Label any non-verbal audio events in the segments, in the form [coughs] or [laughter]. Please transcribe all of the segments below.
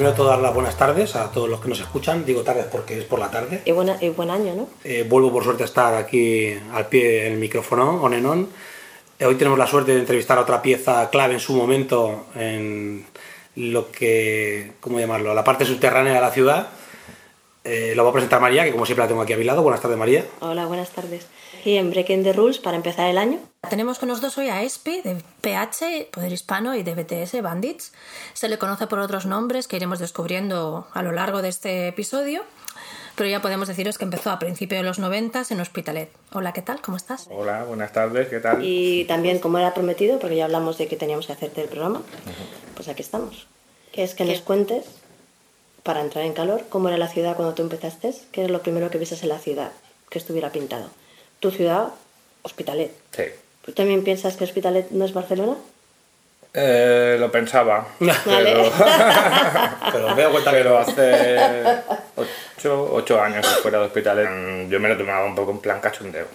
primero todo dar las buenas tardes a todos los que nos escuchan. Digo tardes porque es por la tarde. Y, buena, y buen año, ¿no? Eh, vuelvo por suerte a estar aquí al pie del micrófono, on en on. Eh, hoy tenemos la suerte de entrevistar a otra pieza clave en su momento en lo que, ¿cómo llamarlo?, la parte subterránea de la ciudad. Eh, lo voy a presentar María, que como siempre la tengo aquí a mi lado. Buenas tardes, María. Hola, buenas tardes. Y en Breaking the Rules, para empezar el año. Tenemos con nosotros hoy a Espi, de PH, Poder Hispano, y de BTS, Bandits. Se le conoce por otros nombres que iremos descubriendo a lo largo de este episodio. Pero ya podemos deciros que empezó a principios de los 90 en Hospitalet. Hola, ¿qué tal? ¿Cómo estás? Hola, buenas tardes, ¿qué tal? Y también, como era prometido, porque ya hablamos de que teníamos que hacerte el programa, pues aquí estamos. Que es que nos cuentes, para entrar en calor, cómo era la ciudad cuando tú empezaste, qué es lo primero que viste en la ciudad, que estuviera pintado. Tu ciudad, Hospitalet. Sí. ¿Tú también piensas que Hospitalet no es Barcelona? Eh, lo pensaba, Vale. [laughs] pero, [laughs] Pero me doy cuenta que pero hace ocho, ocho años que fuera de hospitales mm, yo me lo tomaba un poco en plan cachondeo,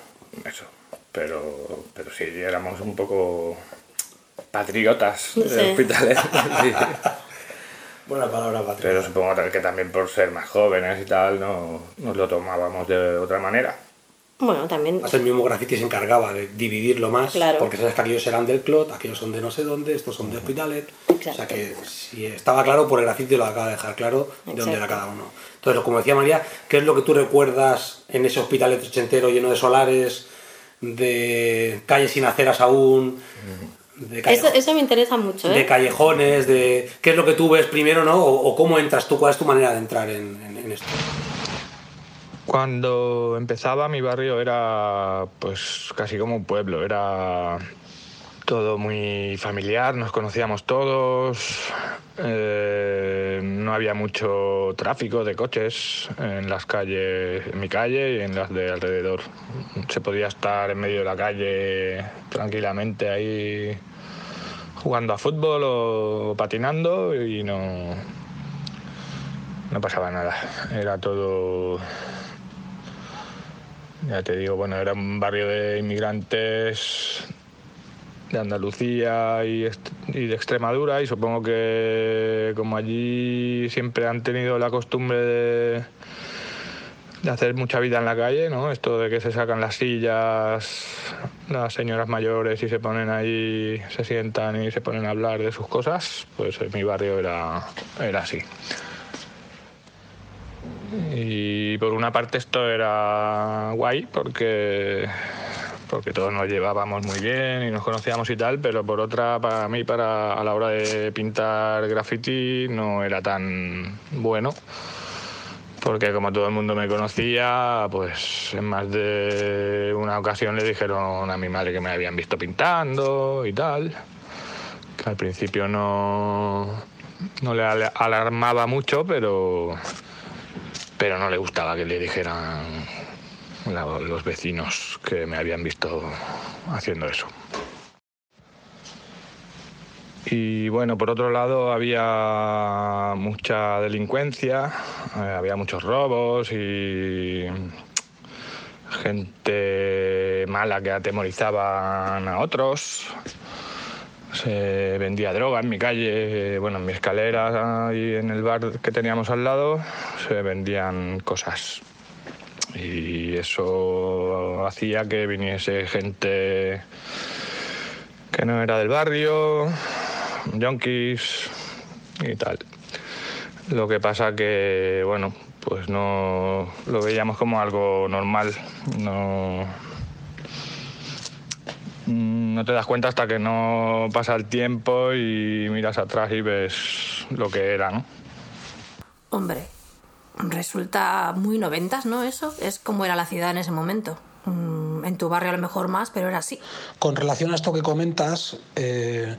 eso. Pero, pero sí, éramos un poco patriotas de Sí. hospitales. [laughs] sí. Buena palabra, Patrick. Pero supongo que también por ser más jóvenes y tal, no, nos lo tomábamos de otra manera. Bueno, también. Además, el mismo graffiti se encargaba de dividirlo más, Claro. porque sabes que aquellos eran del Clot, aquellos son de no sé dónde, estos son de Hospitalet. Exacto. O sea que si estaba claro por el graffiti lo acaba de dejar claro de dónde era cada uno. Entonces, como decía María, ¿qué es lo que tú recuerdas en ese Hospitalet ochentero lleno de solares, de calles sin aceras aún, de, Eso, eso me interesa mucho, de ¿eh? callejones, de qué es lo que tú ves primero, ¿no? O, o cómo entras tú, cuál es tu manera de entrar en, en- en esto. Cuando empezaba mi barrio era pues casi como un pueblo, era todo muy familiar, nos conocíamos todos, eh, no había mucho tráfico de coches en las calles, en mi calle y en las de alrededor. Se podía estar en medio de la calle tranquilamente ahí jugando a fútbol o patinando y no, no pasaba nada. Era todo ya te digo, bueno, era un barrio de inmigrantes de Andalucía y, y de Extremadura y supongo que como allí siempre han tenido la costumbre de, de hacer mucha vida en la calle, ¿no? Esto de que se sacan las sillas las señoras mayores y se ponen ahí, se sientan y se ponen a hablar de sus cosas, pues mi barrio era, era así. Y por una parte esto era guay porque, porque todos nos llevábamos muy bien y nos conocíamos y tal, pero por otra, para mí, para, a la hora de pintar graffiti no era tan bueno. Porque como todo el mundo me conocía, pues en más de una ocasión le dijeron a mi madre que me habían visto pintando y tal. Al principio no, no le alarmaba mucho, pero, pero no le gustaba que le dijeran los vecinos que me habían visto haciendo eso. Y bueno, por otro lado había mucha delincuencia, eh, había muchos robos y gente mala que atemorizaban a otros. Se vendía droga en mi calle, bueno, en mi escalera y en el bar que teníamos al lado se vendían cosas. Y eso hacía que viniese gente que no era del barrio, yonkis y tal. Lo que pasa que, bueno, pues no lo veíamos como algo normal. No, no te das cuenta hasta que no pasa el tiempo y miras atrás y ves lo que era, ¿no? Hombre, resulta muy noventas, ¿no? Eso es como era la ciudad en ese momento. Mm, En tu barrio a lo mejor más, pero era así. Con relación a esto que comentas, eh,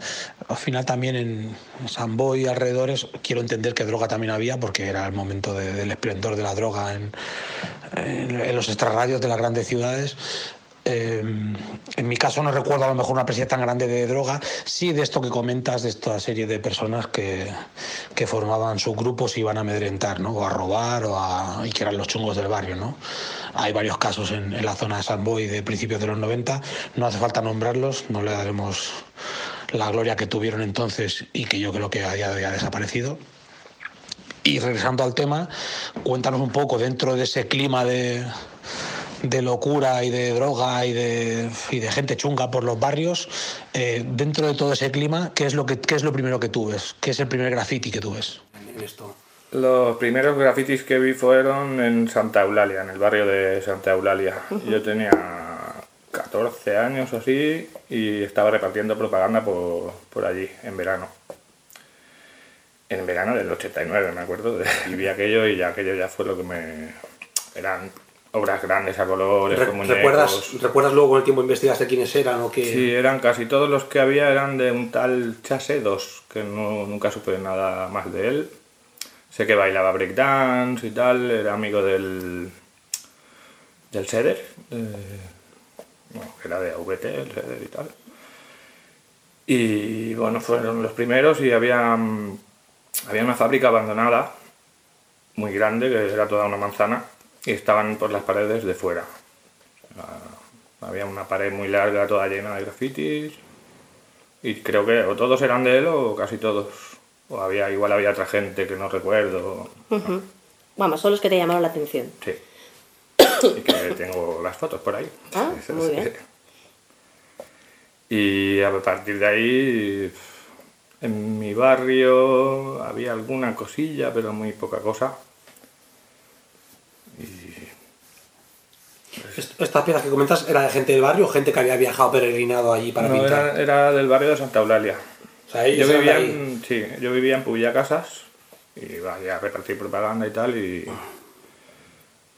al final también en San Boy y alrededores quiero entender que droga también había porque era el momento de- del esplendor de la droga en, en- en los extrarradios de las grandes ciudades. Eh, en mi caso no recuerdo a lo mejor una presencia tan grande de droga, sí de esto que comentas, de esta serie de personas que, que formaban sus grupos y iban a amedrentar, ¿no? o a robar, o a, y que eran los chungos del barrio. ¿no? Hay varios casos en, en la zona de San Boy de principios de los 90, no hace falta nombrarlos, no le daremos la gloria que tuvieron entonces y que yo creo que a día desaparecido. Y regresando al tema, cuéntanos un poco dentro de ese clima de, de locura y de droga y de, y de gente chunga por los barrios, eh, dentro de todo ese clima, ¿qué es, lo que, ¿qué es lo primero que tú ves? ¿Qué es el primer graffiti que tú ves? Los primeros grafitis que vi fueron en Santa Eulalia, en el barrio de Santa Eulalia. Yo tenía 14 años o así y estaba repartiendo propaganda por, por allí, en verano. En verano del 89, me acuerdo, y vi aquello y ya aquello ya fue lo que me... Eran obras grandes a colores, Re- con muñecos. ¿Recuerdas, ¿Recuerdas luego con el tiempo investigaste quiénes eran o qué? Sí, eran casi todos los que había eran de un tal Chase 2, que no, nunca supe nada más de él. Sé que bailaba breakdance y tal, era amigo del. del Seder, eh, bueno, que era de AVT, el Seder y tal. Y bueno, fueron los primeros y había, había una fábrica abandonada, muy grande, que era toda una manzana, y estaban por las paredes de fuera. Ah, Había una pared muy larga, toda llena de grafitis. Y creo que o todos eran de él o casi todos. O había, igual había otra gente que no recuerdo. Vamos, son los que te llamaron la atención. Sí. Y que tengo las fotos por ahí. Ah, muy bien. Y a partir de ahí, en mi barrio había alguna cosilla, pero muy poca cosa. Estas piezas que comentas era de gente del barrio o gente que había viajado peregrinado allí para No, pintar. era, era del barrio de Santa Eulalia. O sea, ellos Yo vivía, en, sí, yo vivía en Pubilla Casas y vaya a repartir propaganda y tal. Y...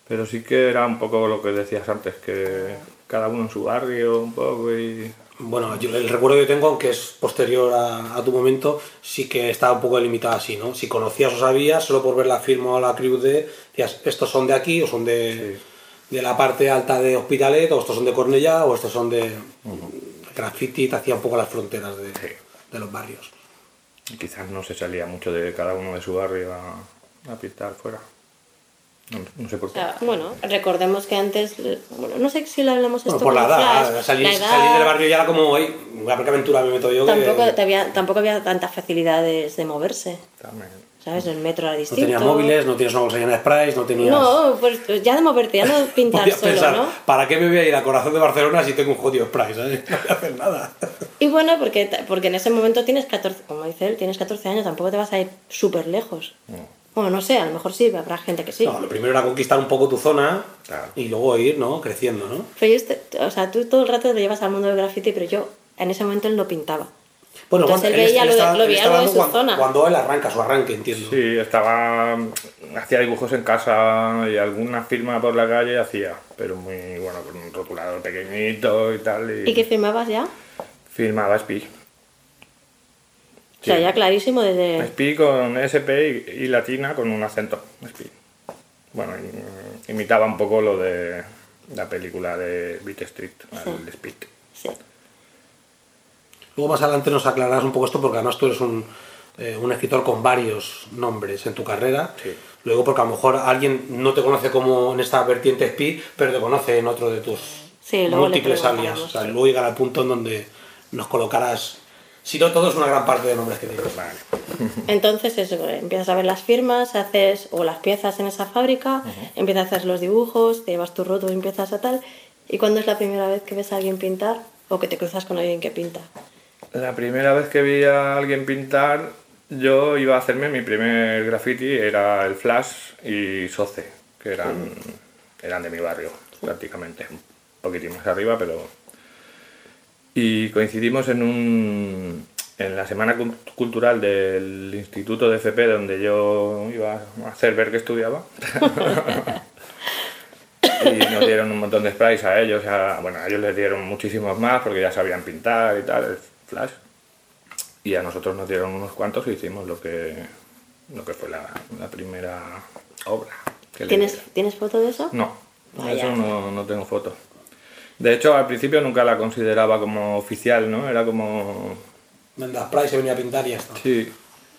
Pero sí que era un poco lo que decías antes, que cada uno en su barrio un poco y... Bueno, yo, el recuerdo que tengo, aunque es posterior a, a tu momento, sí que estaba un poco delimitado así, ¿no? Si conocías o sabías, solo por ver la firma o la cruz de, decías, estos son de aquí o son de, de la parte alta de Hospitalet, o estos son de Cornellá, o estos son de graffiti, te hacía un poco las fronteras de, de los barrios. y quizás no se salía mucho de cada uno de su barrio a, a pintar fuera. No, no sé por O qué. sea, bueno, recordemos que antes, bueno, no sé si lo hablamos esto Bueno, por la edad, Flash, salir, la edad, salir del barrio ya era como, "Ey, a ver qué aventura me meto yo. que- Tampoco, te había, tampoco había tantas facilidades de moverse, También. ¿Sabes? El metro era no distinto. tenías móviles, no tienes una bolsa llena de sprays, no tenías... No, pues ya de moverte, ya no [laughs] pintar solo, pensar, ¿no? ¿para qué me voy a ir al corazón de Barcelona si tengo un jodido spray? ¿sabes? [laughs] No voy a hacer nada. Y bueno, porque, porque en ese momento tienes 14, como dice él, tienes 14 años, tampoco te vas a ir súper lejos. Bueno, no sé, a lo mejor sí, habrá gente que sí. No, lo primero era conquistar un poco tu zona Claro. y luego ir, ¿no? Creciendo, ¿no? Pero yo, este- o sea, tú todo el rato lo llevas al mundo del graffiti, pero yo en ese momento él no pintaba. Bueno, Entonces cuando- él veía lo de- está- lo veía está lo de hablando su cuando, zona. Cuando él arranca su arranque, entiendo. Sí, estaba. Hacía dibujos en casa y alguna firma por la calle hacía, pero muy bueno, con un rotulador pequeñito y tal. Y, ¿Y qué firmabas ya? Firmaba SPI. O sea, ya clarísimo desde... SPI con SP y, y latina con un acento. SPI. Bueno, imitaba un poco lo de la película de Beat Street, el Speed. Sí. Luego más adelante nos aclararás un poco esto porque además tú eres un, eh, un escritor con varios nombres en tu carrera. Sí. Luego porque a lo mejor alguien no te conoce como en esta vertiente SPI, pero te conoce en otro de tus Sí, múltiples alias. O sea, luego llegará al punto en donde nos colocarás, si no todos, una gran parte de nombres que tienes. Vale. Entonces eso, empiezas a ver las firmas, haces o las piezas en esa fábrica, empiezas a hacer los dibujos, te llevas tus rotos y empiezas a tal. ¿Y cuándo es la primera vez que ves a alguien pintar o que te cruzas con alguien que pinta? La primera vez que vi a alguien pintar, yo iba a hacerme mi primer graffiti, era el Flash y Soce, que eran, eran de mi barrio, prácticamente. Un poquitín más arriba, pero... Y coincidimos en un... En la semana cul- cultural del Instituto de FP, donde yo iba a hacer ver que estudiaba. [laughs] y nos dieron un montón de sprays a ellos. a- bueno, a ellos les dieron muchísimos más porque ya sabían pintar y tal, flash. Y a nosotros nos dieron unos cuantos y hicimos lo que, lo que fue la, la primera obra. que le ¿Tienes. ¿Tienes foto de eso? No, de eso no, no tengo foto. De hecho, al principio nunca la consideraba como oficial, ¿no? Era como Venga, spray se venía a pintar y ya está. Sí,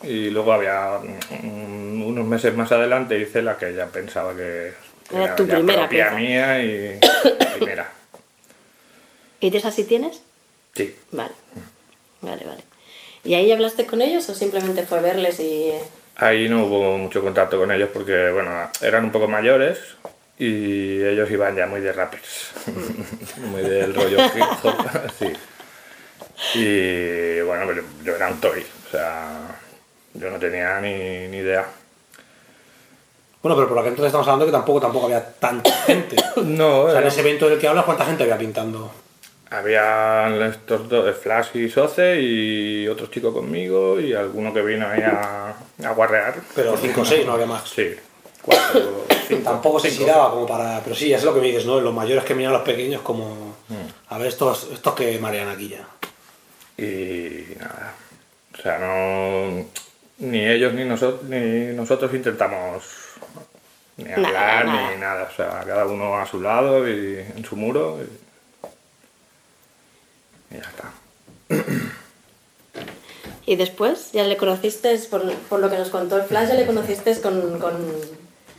y luego había mm, unos meses más adelante hice la que ya pensaba que Era tu ya primera propia pieza. mía y primera. [coughs] ¿Y de esas sí tienes? Sí. Vale, vale, vale. ¿Y ahí hablaste con ellos o simplemente fue verles y... Ahí no hubo mucho contacto con ellos porque, bueno, eran un poco mayores y ellos iban ya muy de rappers, [laughs] muy del rollo hip hop, [laughs] sí. Y bueno, pero yo era un toy, o sea, yo no tenía ni, ni idea. Bueno, pero por lo que entonces estamos hablando que tampoco, tampoco había tanta gente. [coughs] No, O sea, en ese evento del que hablas, ¿cuánta gente había pintando? Había estos dos, Flash y Soce y otro chico conmigo y alguno que vino ahí a, a guarrear. Pero 5 o 6, no había más. Sí, cuatro, cinco. Tampoco se tiraba como para. Pero sí, es lo que me dices, ¿no? Los mayores que miran a los pequeños, como. Mm. A ver, estos, estos que marean aquí ya. Y nada, o sea, no, ni ellos ni, nosotros ni nosotros intentamos ni Nada, hablar nada. ni nada, o sea, cada uno a su lado y en su muro y, y ya está. Y después, ya le conociste, por, por lo que nos contó el Flash, ya le conociste con, con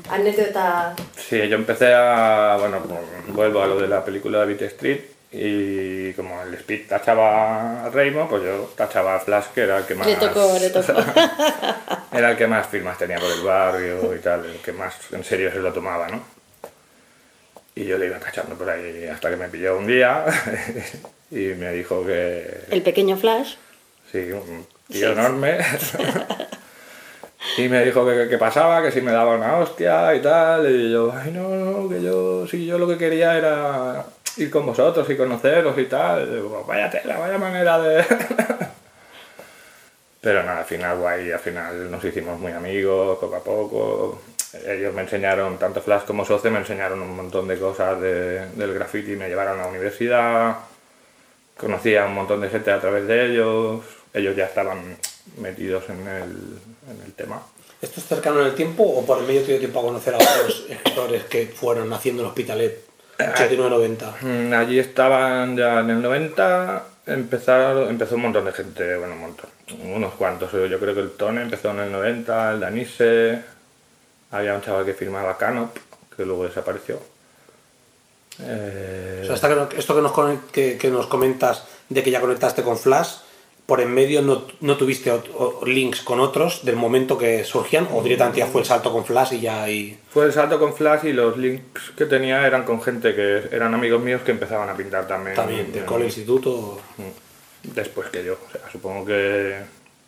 anécdota. Sí, yo empecé a, bueno, como vuelvo a lo de la película de Beat Street y como el Speed tachaba a Raymond, pues yo tachaba a Flash, que era el que más... Le tocó, le tocó. [laughs] Era el que más firmas tenía por el barrio y tal, el que más en serio se lo tomaba, ¿no? Y yo le iba cachando por ahí hasta que me pilló un día [laughs] y me dijo que... El pequeño Flash. Sí, un tío enorme. [laughs] y me dijo que qué pasaba, que si me daba una hostia y tal. Y yo, ay, no, no, que yo, sí, yo lo que quería era ir con vosotros y conoceros y tal. Y digo, vaya tela, vaya manera de... [laughs] Pero nada, al final guay, al final nos hicimos muy amigos, poco a poco. Ellos me enseñaron, tanto Flash como Soce, me enseñaron un montón de cosas de- del graffiti, me llevaron a la universidad, conocí a un montón de gente a través de ellos, ellos ya estaban metidos en el, en el tema. ¿Esto es cercano en el tiempo o por el medio te dio tiempo a conocer a otros [coughs] escritores que fueron naciendo en Hospitalet 89-90? Mm, Allí estaban ya en el 90, empezaron, empezó un montón de gente, bueno, un montón, unos cuantos. Yo creo que el Tone empezó en el 90, el Danise, había un chaval que firmaba Canop, que luego desapareció. Eh, O sea, esta que esto que nos, con- que, que nos comentas de que ya conectaste con Flash, por en medio no, no tuviste ot- o- links con otros del momento que surgían o directamente ya fue el salto con Flash y ya ahí... Fue el salto con Flash y los links que tenía eran con gente que eran amigos míos que empezaban a pintar también. También, del en- cole, instituto... Después que yo, o sea, supongo que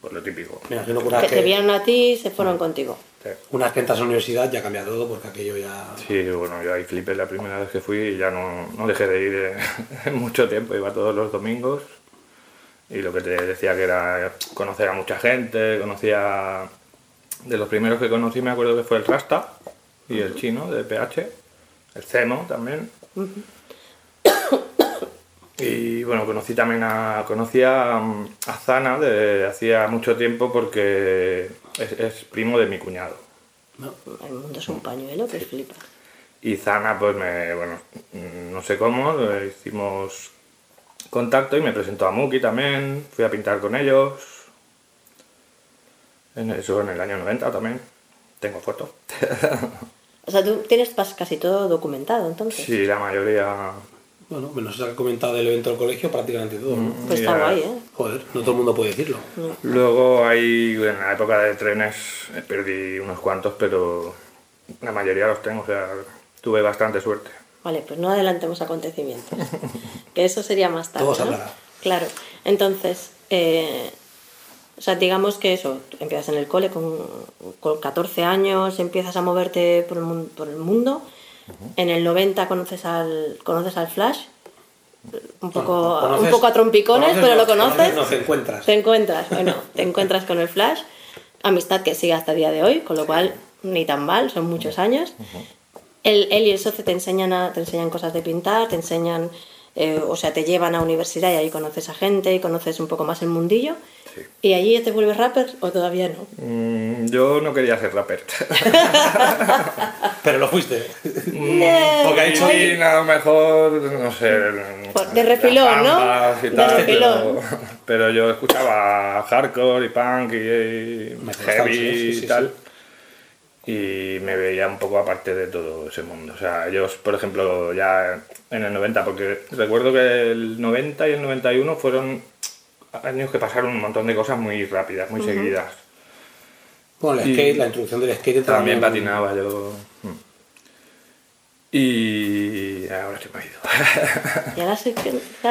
pues lo típico. Imagino que Que vez te que, vieron a ti y se fueron contigo. Sí. una vez que entras a la universidad ya cambia todo porque aquello ya... Sí, bueno, yo ahí flipé la primera vez que fui y ya no, no dejé de ir eh, [laughs] en mucho tiempo, iba todos los domingos y lo que te decía que era conocer a mucha gente, conocía... De los primeros que conocí me acuerdo que fue el Rasta y el chino de PH, el Cemo también. Y bueno, conocí también a, conocí a, a Zana de hacía mucho tiempo porque es, es primo de mi cuñado. El mundo es un pañuelo que flipa. Y Zana, pues me, bueno, no sé cómo, hicimos contacto y me presentó a Muki también, fui a pintar con ellos. En eso en el año 90 también. Tengo fotos. [laughs] O sea, tú tienes casi todo documentado entonces. Sí, la mayoría. Bueno, menos eso que ha comentado del evento del colegio, prácticamente todo. ¿no? Pues está guay, ¿eh? Joder, no todo el mundo puede decirlo. Luego hay, en la época de trenes eh, perdí unos cuantos, pero la mayoría los tengo, o sea, tuve bastante suerte. Vale, pues no adelantemos acontecimientos. [laughs] que eso sería más tarde. Todo se ¿no? Claro. Entonces, eh, o sea, digamos que eso, empiezas en el cole con, con 14 años, empiezas a moverte por el, por el mundo. En el 90 conoces al, conoces al Flash. Un poco, Conoces- un poco a trompicones, pero lo conoces. No te encuentras. Te encuentras, bueno, te encuentras con el Flash, amistad que sigue hasta el día de hoy, con lo cual ni tan mal, son muchos años. El, él y el socio te enseñan, a- te enseñan cosas de pintar, te enseñan, eh, o sea, te llevan a universidad y ahí conoces a gente y conoces un poco más el mundillo. Sí. ¿Y allí ya te vuelves rapper o todavía no? Mm, yo no quería ser rapper. [laughs] Pero lo fuiste. Eh, Porque dicho Y a lo mejor, no sé. Por- de refilón, ¿no? Bambas y De tal, refilón. Pero, pero yo escuchaba hardcore y punk y, y heavy sí, sí, sí, y tal. Y me veía un poco aparte de todo ese mundo. O sea, ellos, por ejemplo, ya en el 90, porque recuerdo que el 90 y el 91 fueron años que pasaron un montón de cosas muy rápidas, muy seguidas. Bueno, el Y- skate, la introducción del skate También patinaba yo. Mm. Y ahora se me ha ido. Y ahora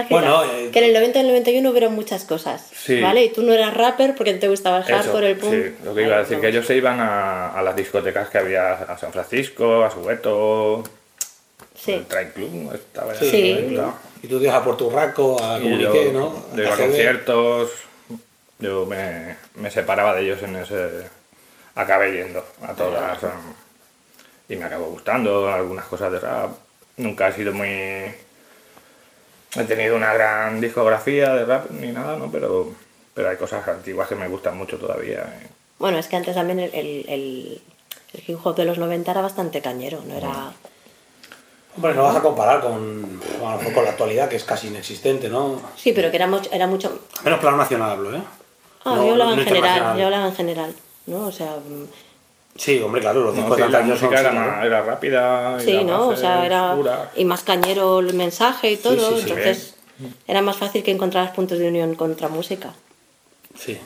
que. Bueno, eh, que en el 90 y el 91 hubieron muchas cosas. Sí. ¿Vale? Y tú no eras rapper porque te gustaba el hardcore, el punk. Sí, lo que iba a decir, que ellos se iban a, a las discotecas que había a San Francisco, a Soweto, Sí. el Trail Club, estaba Sí. Y tú te ibas a Puerto Urraco, a Comuniqué, ¿no? yo iba a conciertos, yo me, me separaba de ellos en ese... Acabé yendo a todas um, y me acabó gustando algunas cosas de rap. Nunca he sido muy... He tenido una gran discografía de rap ni nada, ¿no? Pero, pero hay cosas antiguas que me gustan mucho todavía. y- Bueno, es que antes también el, el, el- el hip hop de los 90 era bastante cañero, no era... Hombre, no vas a comparar con, con, a lo mejor con la actualidad, que es casi inexistente, ¿no? Sí, pero que era mucho... Era mucho... Menos plano nacional hablo, ¿eh? Ah, No- yo hablaba no en general, yo hablaba en general, ¿no? O sea... mm, Sí, hombre, claro, los No, sí, la música era, más- era rápida. y Sí, las ¿no? O sea, bases era... Y más cañero el mensaje y todo, sí, sí, entonces... Era más fácil que encontraras puntos de unión contra música. Sí.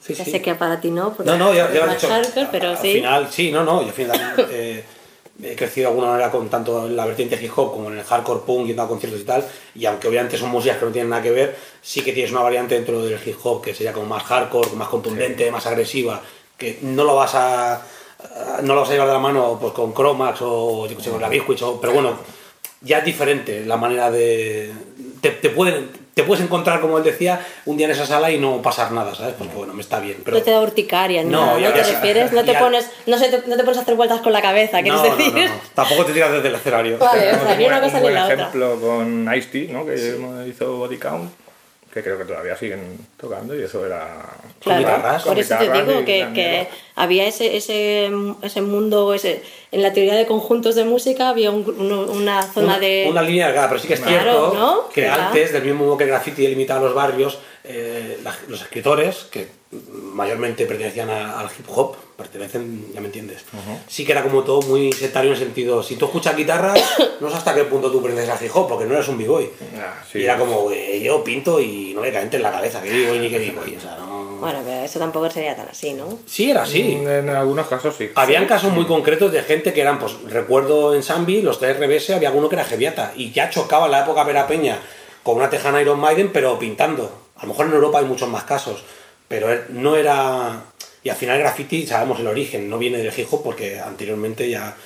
Sí, Ya sí. sé que para ti no, porque No, no, ya, ya lo has más dicho. hardcore, pero al sí. final, sí, no, no. Y al final eh, he crecido de alguna manera con tanto en la vertiente hip hop como en el hardcore punk, yendo a conciertos y tal. Y aunque obviamente son músicas que no tienen nada que ver, sí que tienes una variante dentro del hip hop que sería como más hardcore, más contundente, más agresiva, que no lo vas a. No lo vas a llevar de la mano pues, con Chromax o yo sé, con la Biscuits, o- pero bueno, ya es diferente la manera de. Te, te pueden, te puedes encontrar, como él decía, un día en esa sala y no pasar nada, ¿sabes? Porque bueno, me está bien. Pero... No te da urticaria, ni No, nada, ¿no te refieres? No te [laughs] ya- pones, no, se te, no te pones a hacer vueltas con la cabeza, ¿quieres no, decir? no, no. Tampoco te tiras desde el escenario. Vale, [laughs] o Tenemos sea, ni un una buen- cosa un ni buen la otra. ejemplo con Ice-T, ¿no? que hizo Body Count, que creo que todavía siguen tocando y eso era... Claro, guitarras, por eso te digo que, había ese, ese, ese mundo, ese, en la teoría de conjuntos de música había un- una zona Una- de... Una línea delgada, pero sí que es Claro, cierto ¿no? que Claro. antes, del mismo modo que el graffiti delimitaba los barrios, eh, la- los escritores, que mayormente pertenecían a- al hip hop, pertenecen, ya me entiendes, sí que era como todo muy sectario en el sentido, si tú escuchas guitarra, no sé hasta qué punto tú perteneces al hip hop, porque no eres un b-boy. Ah, sí. Y era como, eh, yo pinto y no me cae en la cabeza, que b-boy ni que b-boy, o sea, no... Bueno, pero eso tampoco sería tan así, ¿no? Sí, era así. En algunos casos sí. Habían casos muy concretos de gente que eran, pues recuerdo en Zambi, los tres RBS, había alguno que era Geviata y ya chocaba en la época Vera Peña con una tejana Iron Maiden, pero pintando. A lo mejor en Europa hay muchos más casos, pero no era. Y al final el graffiti, sabemos el origen, no viene del hip hop porque anteriormente ya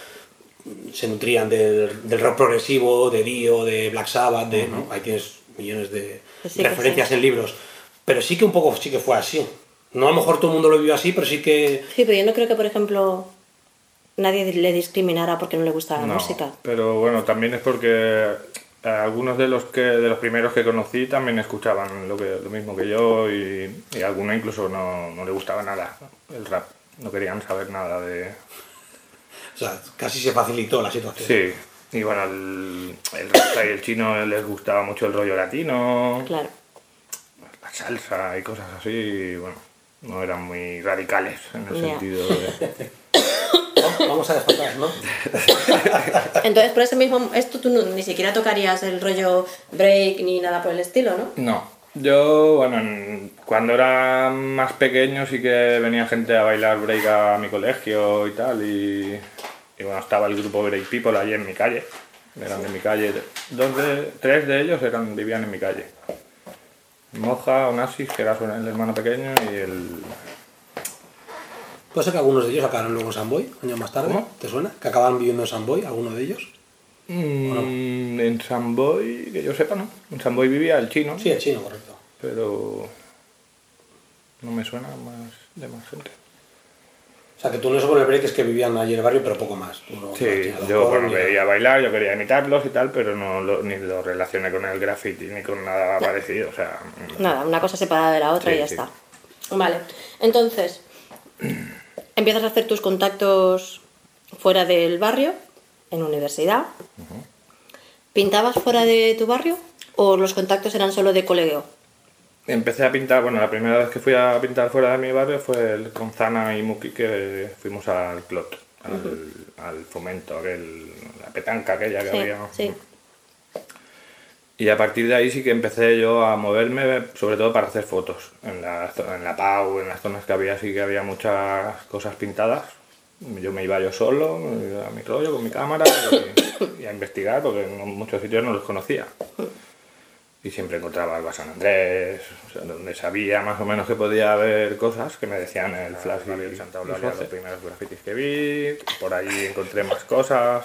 se nutrían del, del rock progresivo, de Dio, de Black Sabbath, de, ¿no? ahí tienes millones de Pues sí referencias en libros. Pero sí que un poco sí que fue así. No a lo mejor todo el mundo lo vivió así, pero sí que Sí, pero yo no creo que, por ejemplo, nadie le discriminara porque no le gustaba la No, música. Pero bueno, también es porque algunos de los que de los primeros que conocí también escuchaban lo que lo mismo que yo y, y a alguno incluso no, no le gustaba nada el rap. No querían saber nada de. O sea, casi se facilitó la situación. Sí. Y bueno, el, el rasta y el chino les gustaba mucho el rollo latino, Claro. la salsa y cosas así. y bueno, no eran muy radicales en el sentido de. [laughs] [coughs] Vamos a despertar, ¿no? [laughs] Entonces, por ese mismo, esto tú no- ni siquiera tocarías el rollo break ni nada por el estilo, ¿no? No. Yo, bueno, en- cuando era más pequeño sí que venía gente a bailar break a mi colegio y tal. Y, y bueno, estaba el grupo Break People allí en mi calle. Eran de mi calle. Dos de, tres de ellos eran, vivían en mi calle. Moja, Onassis, que era su- el hermano pequeño, y el... Puede ser que algunos de ellos acabaron luego en San Boy, años más tarde. ¿Cómo? ¿Te suena? Que acababan viviendo en San Boy, alguno de ellos. Mm, en Samboy, que yo sepa, ¿no? En Samboy vivía el chino, Sí, el chino, correcto. pero no me suena más de más gente. O sea, que tú no eso con el break es que vivían allí en el barrio, pero poco más. Tú no- Sí, no yo bueno, quería bailar, yo quería imitarlos y tal, pero no lo- ni lo relacioné con el graffiti ni con nada parecido. O sea, Nada, una cosa separada de la otra Sí, y ya sí. está. Vale, entonces, empiezas a hacer tus contactos fuera del barrio, en universidad. ¿Pintabas fuera de tu barrio o los contactos eran solo de colegio? empecé a pintar, bueno, la primera vez que fui a pintar fuera de mi barrio fue el- con Zana y Muki que fuimos al Clot, al, al fomento, aquel, la petanca aquella que Sí, había. sí. Y a partir de ahí sí que empecé yo a moverme, sobre todo para hacer fotos. En la, en la PAU, en las zonas que había, sí que había muchas cosas pintadas. Yo me iba yo solo, me iba a mi rollo con mi cámara y, y a investigar, porque en muchos sitios no los conocía. Y siempre encontraba el San Andrés, o sea, donde sabía más o menos que podía haber cosas que me decían el flash y Santa Eulalia, los primeros grafitis que vi. Por ahí encontré más cosas.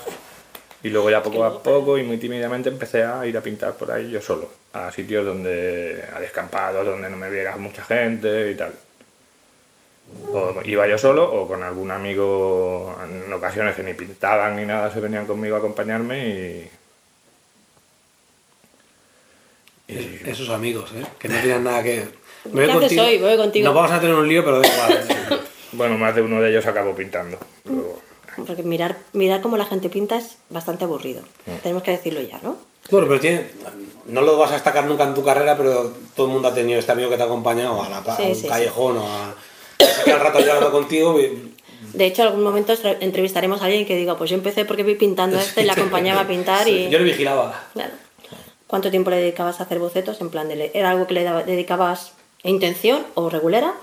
Y luego ya poco a poco y muy tímidamente empecé a ir a pintar por ahí yo solo, a sitios donde, a descampados donde no me viera mucha gente y tal. O iba yo solo o con algún amigo, en ocasiones que ni pintaban ni nada, se venían conmigo a acompañarme y... y Esos amigos, ¿eh? Que no tienen nada que... Me [laughs] ¿Qué haces hoy? Voy contigo. No vamos a tener un lío, pero da igual. ¿eh? [laughs] bueno, más de uno de ellos acabó pintando. luego. Porque mirar, mirar cómo la gente pinta es bastante aburrido. Tenemos que decirlo ya, ¿no? Bueno, pero tiene, no lo vas a destacar nunca en tu carrera, pero todo el mundo ha tenido este amigo que te ha acompañado a, la, pa- Sí, a un sí, sí. callejón o a... que al rato llorando contigo y- De hecho, en algún momento entrevistaremos a alguien que diga, pues yo empecé porque vi pintando esto y le acompañaba a pintar y... Yo le vigilaba. Claro. ¿Cuánto tiempo le dedicabas a hacer bocetos? En plan, de le- ¿era algo que le dedicabas a intención o regulera?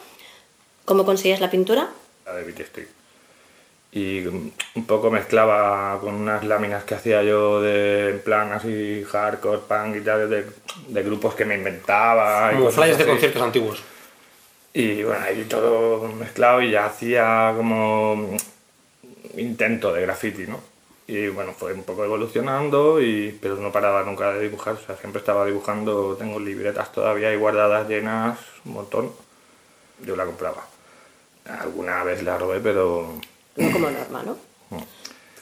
¿Cómo conseguías la pintura? la de Street. Y un poco mezclaba con unas láminas que hacía yo de en plan así hardcore, punk y tal, de, de grupos que me inventaba. y Como flyers de conciertos antiguos. Y bueno, ahí todo mezclado y ya hacía como intento de graffiti, ¿no? Y bueno, fue un poco evolucionando, y, pero no paraba nunca de dibujar, o sea, siempre estaba dibujando, tengo libretas todavía ahí guardadas llenas, un montón. Yo la compraba. Alguna vez la robé, pero como norma, ¿no?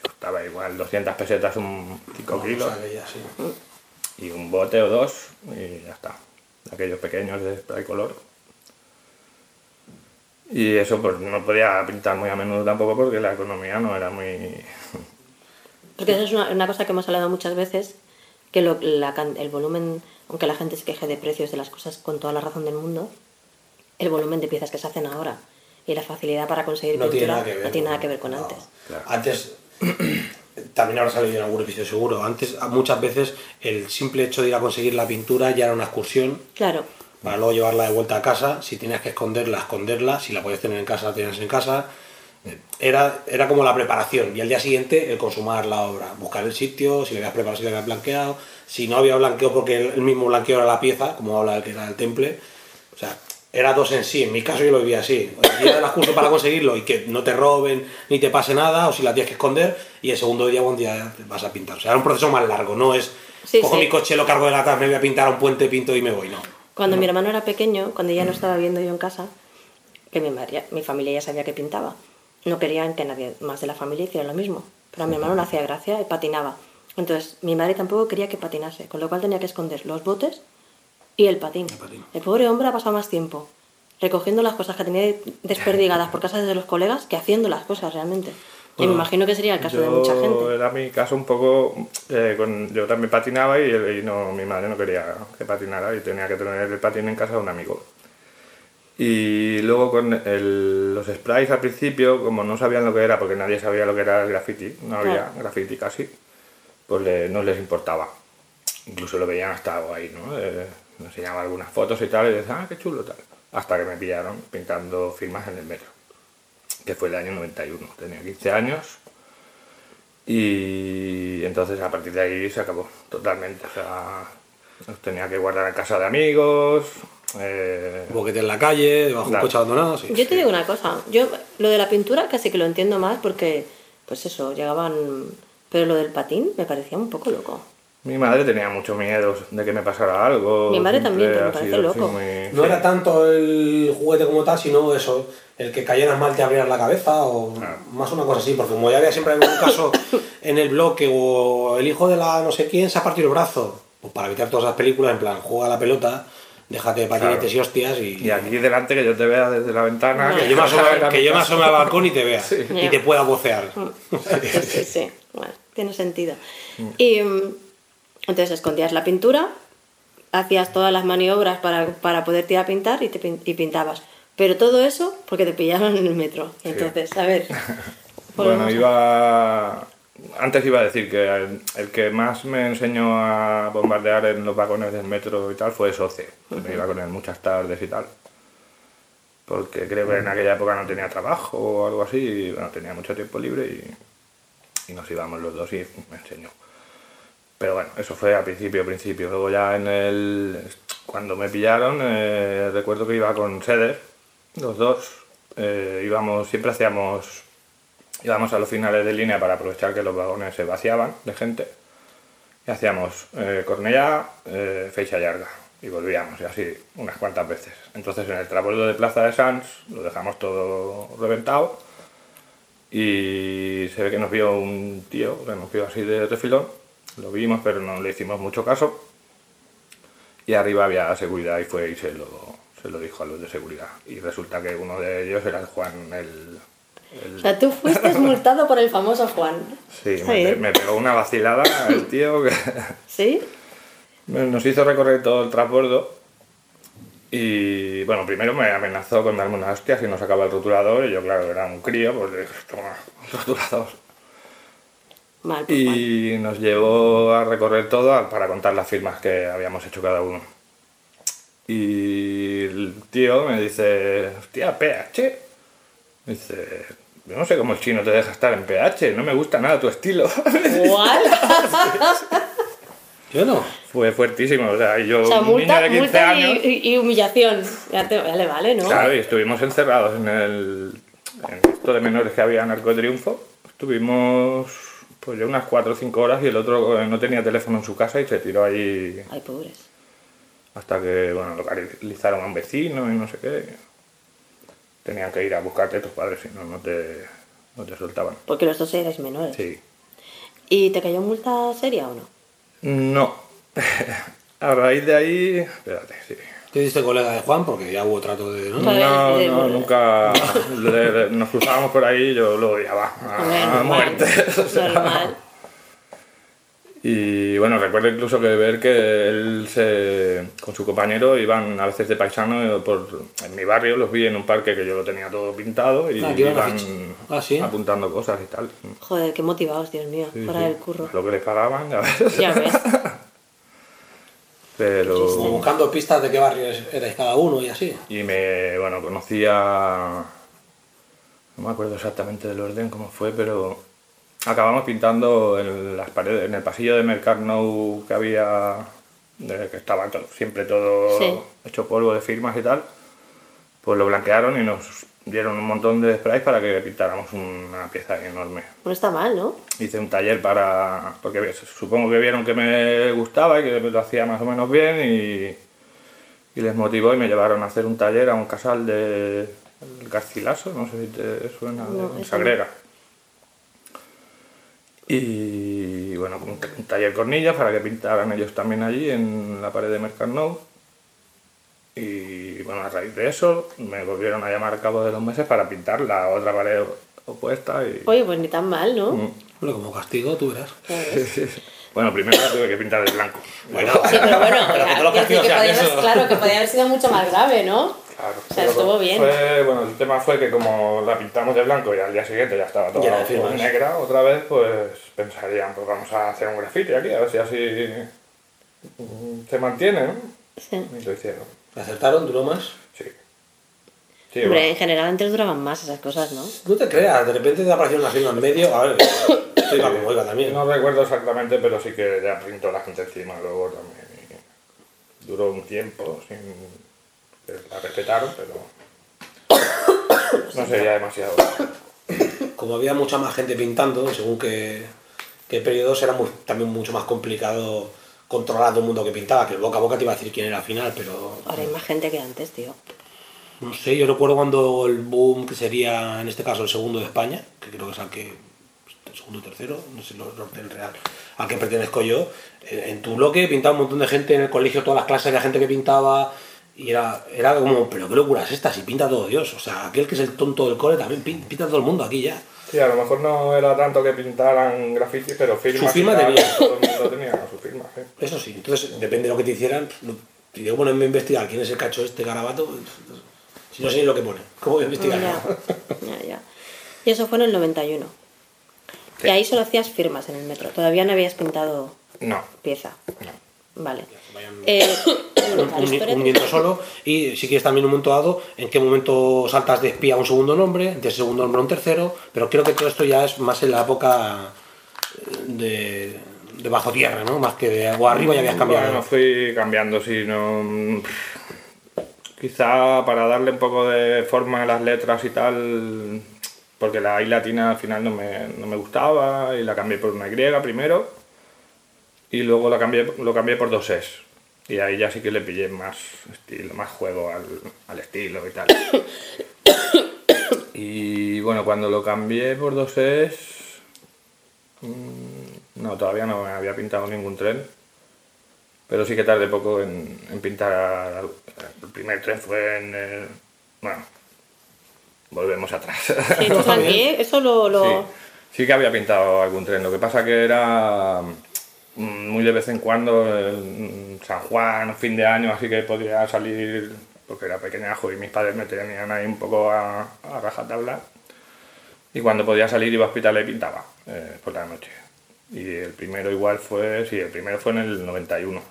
costaba igual 200 pesetas un 5 O kilos sí. y un bote o dos y ya está. Aquellos pequeños de spray color. Y eso pues no podía pintar muy a menudo tampoco porque la economía no era muy... [laughs] Porque eso es una, una cosa que hemos hablado muchas veces, que lo- la el volumen, aunque la gente se queje de precios de las cosas con toda la razón del mundo, el volumen de piezas que se hacen ahora y la facilidad para conseguir No pintura no tiene nada que ver con No. antes. Claro. Antes, [clears throat] también habrá salido en algún episodio seguro, antes muchas veces el simple hecho de ir a conseguir la pintura ya era una excursión Claro, para luego llevarla de vuelta a casa, si tenías que esconderla, esconderla, si la podías tener en casa, la tenías en casa. Era, era como la preparación y al día siguiente el consumar la obra, buscar el sitio, si le habías preparado, si le habías blanqueado, si no había blanqueo porque el, el mismo blanqueo era la pieza, como habla el que era el temple, o sea, era dos en sí, en mi caso yo lo vivía así, el día del curso para conseguirlo y que no te roben ni te pase nada o si la tienes que esconder y el segundo día buen día te vas a pintar, o sea, era un proceso más largo, no es Sí, cojo sí. mi coche, lo cargo de la casa, me voy a pintar a un puente, pinto y me voy, no. cuando mi hermano era pequeño, cuando ya no estaba viendo yo en casa, que mi, madre- mi familia ya sabía que pintaba, no querían que nadie más de la familia hiciera lo mismo. Pero a mi hermano le hacía gracia y patinaba. Entonces, mi madre tampoco quería que patinase, con lo cual tenía que esconder los botes y el patín. El patín. El pobre hombre ha pasado más tiempo recogiendo las cosas que tenía desperdigadas por casa de los colegas que haciendo las cosas realmente. y me Bueno, imagino que sería el caso de Yo- mucha gente. Era mi caso un poco... eh, con- yo también patinaba y, y no, mi madre no quería que patinara y tenía que tener el patín en casa de un amigo. Y luego con el- los sprays al principio, como no sabían lo que era, porque nadie sabía lo que era el graffiti, no había Claro. graffiti casi, pues le- no les importaba. Incluso lo veían hasta ahí, ¿no? Eh, me enseñaba algunas fotos y tal, y decían, ah, qué chulo tal. Hasta que me pillaron pintando firmas en el metro, que fue el año 91, tenía 15 años. Y entonces a partir de ahí se acabó totalmente. O sea, los tenía que guardar en casa de amigos. eh, boquete en la calle, debajo de un coche abandonado, sí. Yo te digo una cosa, yo lo de la pintura casi que lo entiendo más porque, pues eso, llegaban... Pero lo del patín me parecía un poco loco. Mi madre tenía mucho miedo de que me pasara algo. Mi madre también, siempre pero me parece loco. muy- No sí. era tanto el juguete como tal, sino eso, el que cayeras mal te abrieras la cabeza o Claro. más una cosa así, porque como ya había siempre algún caso [laughs] en el bloque o el hijo de la no sé quién se ha partido el brazo, pues para evitar todas esas películas, en plan, juega la pelota, déjate de patinetes Claro. y hostias y, Y aquí delante que yo te vea desde la ventana. No. que yo me asome, [laughs] que mi yo me casa. asome al balcón y te vea [laughs] y te pueda vocear. Sí, sí, sí. Bueno, tiene sentido. Y mm, entonces escondías la pintura, hacías todas las maniobras para, para poderte ir a pintar y, te y pintabas. Pero todo eso porque te pillaron en el metro. Entonces, a ver. [laughs] Bueno, iba antes iba a decir que el, el que más me enseñó a bombardear en los vagones del metro y tal fue Soce. Me iba con él muchas tardes y tal. Porque creo que en aquella época no tenía trabajo o algo así. Y bueno, tenía mucho tiempo libre y, y nos íbamos los dos y me enseñó. Pero bueno, eso fue al principio, principio. Luego ya en el... Cuando me pillaron, eh, recuerdo que iba con Seder, los dos. eh, íbamos, siempre hacíamos... Íbamos a los finales de línea para aprovechar que los vagones se vaciaban de gente. Y hacíamos eh, Cornellá, eh, Feixa Larga. Y volvíamos, y así, unas cuantas veces. Entonces en el transbordo de Plaza de Sans lo dejamos todo reventado. Y se ve que nos vio un tío, que nos vio así de refilón. Lo vimos, pero no le hicimos mucho caso. Y arriba había seguridad y fue y se lo, se lo dijo a los de seguridad. Y resulta que uno de ellos era el Juan, el... el- O sea, tú fuiste multado por el famoso Juan. sí, me, pegó una vacilada el tío que [laughs] ¿Sí? nos hizo recorrer todo el transbordo. Y bueno, primero me amenazó con darme unas hostias si no sacaba el rotulador. Y yo, claro, era un crío, pues le dije, toma, un rotulador. Mal, pues. Y nos llevó a recorrer todo para contar las firmas que habíamos hecho cada uno. Y el tío me dice, hostia, PH. Me dice, yo no sé cómo el chino te deja estar en PH, no me gusta nada tu estilo. [laughs] ¿Cuál? Yo no. Fue fuertísimo, o sea, y yo, O sea, un niño multa, de 15 multa años. y, y- humillación. Ya, te, ya le vale, ¿no? Claro, y estuvimos encerrados en el en esto de menores que había en Arco de Triunfo. Estuvimos pues yo unas 4 o 5 horas y el otro eh, no tenía teléfono en su casa y se tiró ahí Ay, pobres. hasta que bueno localizaron a un vecino y no sé qué. Tenían que ir a buscarte a tus padres, si no, no te, no te soltaban. Porque los dos erais menores. Sí. ¿Y te cayó multa seria o no? No. [laughs] a raíz de ahí. Espérate, sí. ¿Te diste colega de Juan? Porque ya hubo trato de... ¿no? No, de- no, nunca. [laughs] le- le- nos cruzábamos por ahí y yo lo odiaba. A, Hombre, a muerte. [laughs] o sea. Normal. Y bueno, recuerdo incluso que ver que él se, con su compañero iban a veces de paisano por en mi barrio, los vi en un parque que yo lo tenía todo pintado y Ah, iban a ah, ¿sí? apuntando cosas y tal. Joder, qué motivados, Dios mío, Sí, para sí. el curro. Lo que les pagaban, ya ves. Ya ves. [laughs] Pero. Como buscando pistas de qué barrios erais cada uno y así. Y me, bueno, conocía, no me acuerdo exactamente del orden cómo fue, pero acabamos pintando en las paredes, en el pasillo de Mercarnou que había, de que estaba todo- siempre todo Sí. hecho polvo de firmas y tal, pues lo blanquearon y nos dieron un montón de sprays para que pintáramos una pieza enorme. No está mal, ¿no? Hice un taller para, porque supongo que vieron que me gustaba y que lo hacía más o menos bien y, y les motivó y me llevaron a hacer un taller a un casal de el Garcilaso, no sé si te suena, No, Sagrera. Y bueno, un, un taller cornillas para que pintaran ellos también allí en la pared de Mercarnou. Y bueno, a raíz de eso me volvieron a llamar a cabo de dos meses para pintar la otra pared opuesta y... Oye, pues ni tan mal, ¿no? Mm. Bueno, como castigo, tú verás. Bueno, primero la tuve que pintar de blanco. Bueno, Sí, pero bueno, [laughs] Pero que que eso. claro, que podía haber sido mucho más grave, ¿no? Claro. O sea, estuvo bien. Fue, bueno, el tema fue que como la pintamos de blanco y al día siguiente ya estaba toda negra otra vez, pues pensarían, pues vamos a hacer un grafiti aquí, a ver si así se mantiene, ¿no? Sí. Y lo hicieron, ¿Me acertaron? ¿Duró más? sí. Sí, Hombre, bueno. en general antes duraban más esas cosas, ¿no? No te creas, de repente te apareció una firma en medio. A ver, [coughs] esto iba como iba también. No recuerdo exactamente, pero sí que ya pintó la gente encima luego también. y duró un tiempo sin que la respetaron, pero no sería demasiado. Como había mucha más gente pintando, según qué, qué periodos, era también mucho más complicado controlar todo el mundo que pintaba, que el boca a boca te iba a decir quién era al final, pero Ahora hay más gente que antes, tío. no sé, yo recuerdo cuando el boom, que sería en este caso el segundo de España, que creo que es al que, el segundo y tercero, no sé el orden real, al que pertenezco yo, en tu bloque pintaba un montón de gente en el colegio, todas las clases de gente que pintaba, y era, era como, pero qué locura es esta, si pinta todo Dios, o sea, aquel que es el tonto del cole también pin- pinta todo el mundo aquí ya. Sí, a lo mejor no era tanto que pintaran graffiti, pero firmas. Su firma tenía. Todo el mundo tenía su firma, sí. Eso sí, entonces depende de lo que te hicieran. no- Si yo ponerme a investigar quién es el cacho este garabato, pues, si no sé ni lo que pone, ¿cómo voy a investigar? Ya, ya, ya. Y eso fue en el 91. Y ahí solo hacías firmas en el metro. Todavía no habías pintado No, pieza. Vale. Vayan- Eh, [coughs] un, la un- historia- un miembro solo y si quieres también un momento dado en qué momento saltas de espía a un segundo nombre de ese segundo nombre a un tercero pero creo que todo esto ya es más en la época eh, de, de bajo tierra ¿no? más que de agua arriba ya habías cambiado Bueno, fui cambiando, sí, no... Quizá para darle un poco de forma a las letras y tal, porque la I latina al final no me, no me gustaba y la cambié por una Y primero y luego la cambié, lo cambié por dos Es. Y ahí ya sí que le pillé más estilo, más juego al, al estilo y tal. Y bueno, cuando lo cambié por dos Es, mm, no, todavía no me había pintado ningún tren. Pero sí que tardé poco en, en pintar. El primer tren fue en el. Bueno, volvemos atrás. Sí. [laughs] Eso lo... lo- Sí, sí que había pintado algún tren. Lo que pasa que era muy de vez en cuando, en San Juan, fin de año, así que podía salir, porque era pequeñajo y mis padres me tenían ahí un poco a, a rajatabla. Y cuando podía salir iba a hospital y pintaba eh, por la noche. Y el primero igual fue, sí, el primero fue en el 91,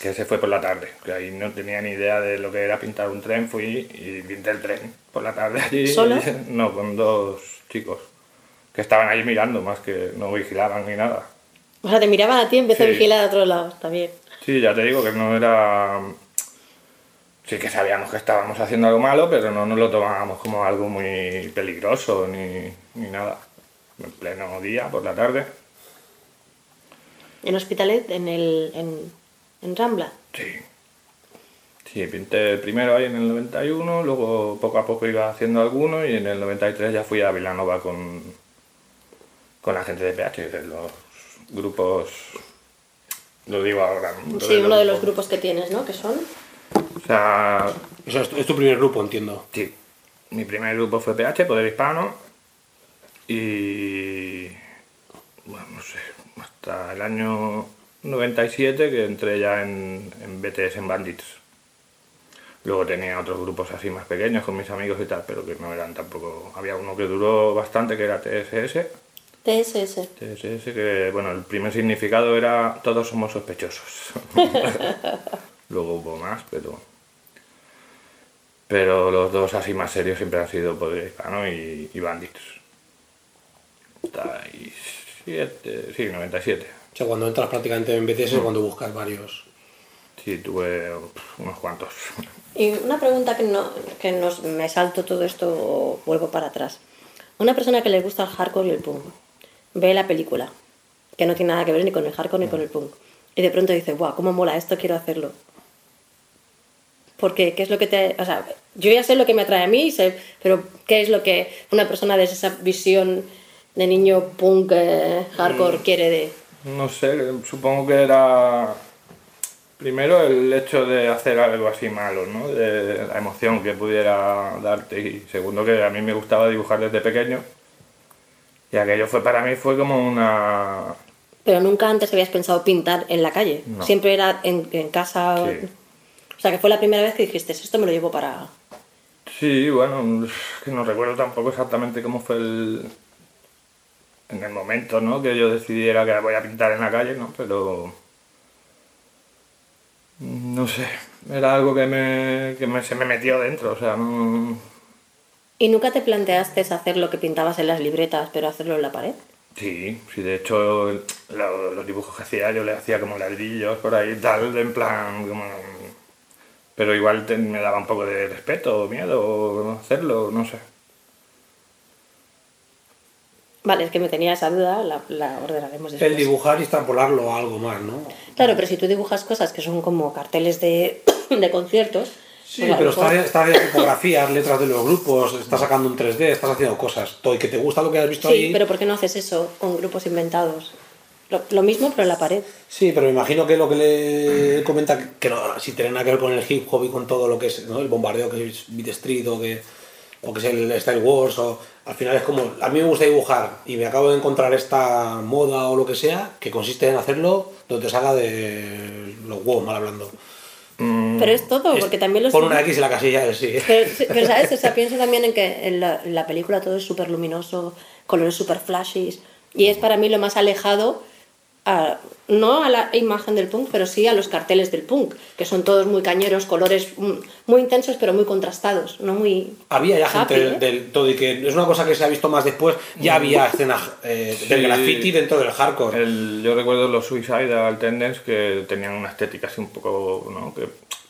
que ese fue por la tarde, que ahí no tenía ni idea de lo que era pintar un tren, fui y pinté el tren por la tarde allí. ¿Solo? [laughs] No, con dos chicos que estaban ahí mirando, más que no vigilaban ni nada. O sea, te miraban a ti en vez de Sí. vigilar a otros lados. Bien. Sí, ya te digo que no era... Sí que sabíamos que estábamos haciendo algo malo, pero no nos lo tomábamos como algo muy peligroso ni, ni nada. En pleno día, por la tarde. En Hospitalet, en, el, en, en Rambla. Sí. Sí, pinté primero ahí en el 91, luego poco a poco iba haciendo alguno y en el 93 ya fui a Vilanova con, con la gente de PH, los grupos... Lo digo ahora. Sí, uno de los grupos que tienes, ¿no? Que son... O sea, Eso es, tu- es tu primer grupo entiendo Sí, mi primer grupo fue PH, Poder Hispano, y bueno, no sé, hasta el año 97 que entré ya en, en BTS, en Bandits. Luego tenía otros grupos así más pequeños con mis amigos y tal, pero que no eran tampoco... Había uno que duró bastante, que era TSS. TSS. TSS, que bueno, el primer significado era todos somos sospechosos. [laughs] Luego hubo más, pero... Pero los dos así más serios siempre han sido Poder Hispano y, y Bandits. 97, sí, 97. o sea cuando entras prácticamente en BTS es cuando buscas varios Sí, tuve unos cuantos. Y una pregunta que, no, que nos, me salto todo esto o vuelvo para atrás. Una persona que le gusta el hardcore y el punk ve la película, que no tiene nada que ver ni con el hardcore ni con el punk, y de pronto dice, guau, cómo mola esto, quiero hacerlo. Porque, ¿qué es lo que te...? O sea, yo ya sé lo que me atrae a mí, sé, pero ¿qué es lo que una persona de esa visión de niño punk, eh, hardcore, quiere de...? No sé, supongo que era primero el hecho de hacer algo así malo, ¿no? De la emoción que pudiera darte y segundo que a mí me gustaba dibujar desde pequeño y aquello fue para mí fue como una Pero nunca antes habías pensado pintar en la calle. No. Siempre era en, en casa. Sí. O sea, que fue la primera vez que dijiste, esto me lo llevo para... Sí, bueno, que no recuerdo tampoco exactamente cómo fue el en el momento, ¿no? Que yo decidiera que voy a pintar en la calle, ¿no? Pero no sé, era algo que me, que me- se me metió dentro, o sea, no ¿Y nunca te planteaste hacer lo que pintabas en las libretas, pero hacerlo en la pared? Sí, sí, de hecho lo- los dibujos que hacía yo le hacía como ladrillos por ahí tal, en plan como... Pero igual te- me daba un poco de respeto o miedo hacerlo, no sé. Vale, es que me tenía esa duda, la, la ordenaremos después. el dibujar y extrapolarlo a algo más ¿no? Claro, pero si tú dibujas cosas que son como carteles de, [coughs] de conciertos... Sí, pues pero está, está de tipografías, letras de los grupos, estás sacando un 3D, estás haciendo cosas. Todo y que te gusta lo que has visto Sí, ahí. pero ¿por qué no haces eso con grupos inventados? Lo, lo mismo, pero en la pared. Sí, pero me imagino que lo que le comenta, que no, si tiene nada que ver con el hip hop y con todo lo que es ¿no? el bombardeo que es Beat Street o que, o que es el Style Wars, o, al final es como, a mí me gusta dibujar y me acabo de encontrar esta moda o lo que sea, que consiste en hacerlo donde te salga de los huevos, mal hablando. Pero es todo, porque también los... Pon una X en la casilla sí. [laughs] Pero, pero, ¿sabes? O sea, pienso también en que en la, en la película todo es súper luminoso, colores súper flashes. Y es para mí lo más alejado, a- no a la imagen del punk, pero sí a los carteles del punk, que son todos muy cañeros, colores mm, muy intensos, pero muy contrastados, no muy... Había ya happy, gente ¿eh? del, todo y que es una cosa que se ha visto más después. Ya había escenas eh, del Sí. graffiti dentro del hardcore. El- yo recuerdo los Suicidal Tendence que tenían una estética así un poco, ¿no? Que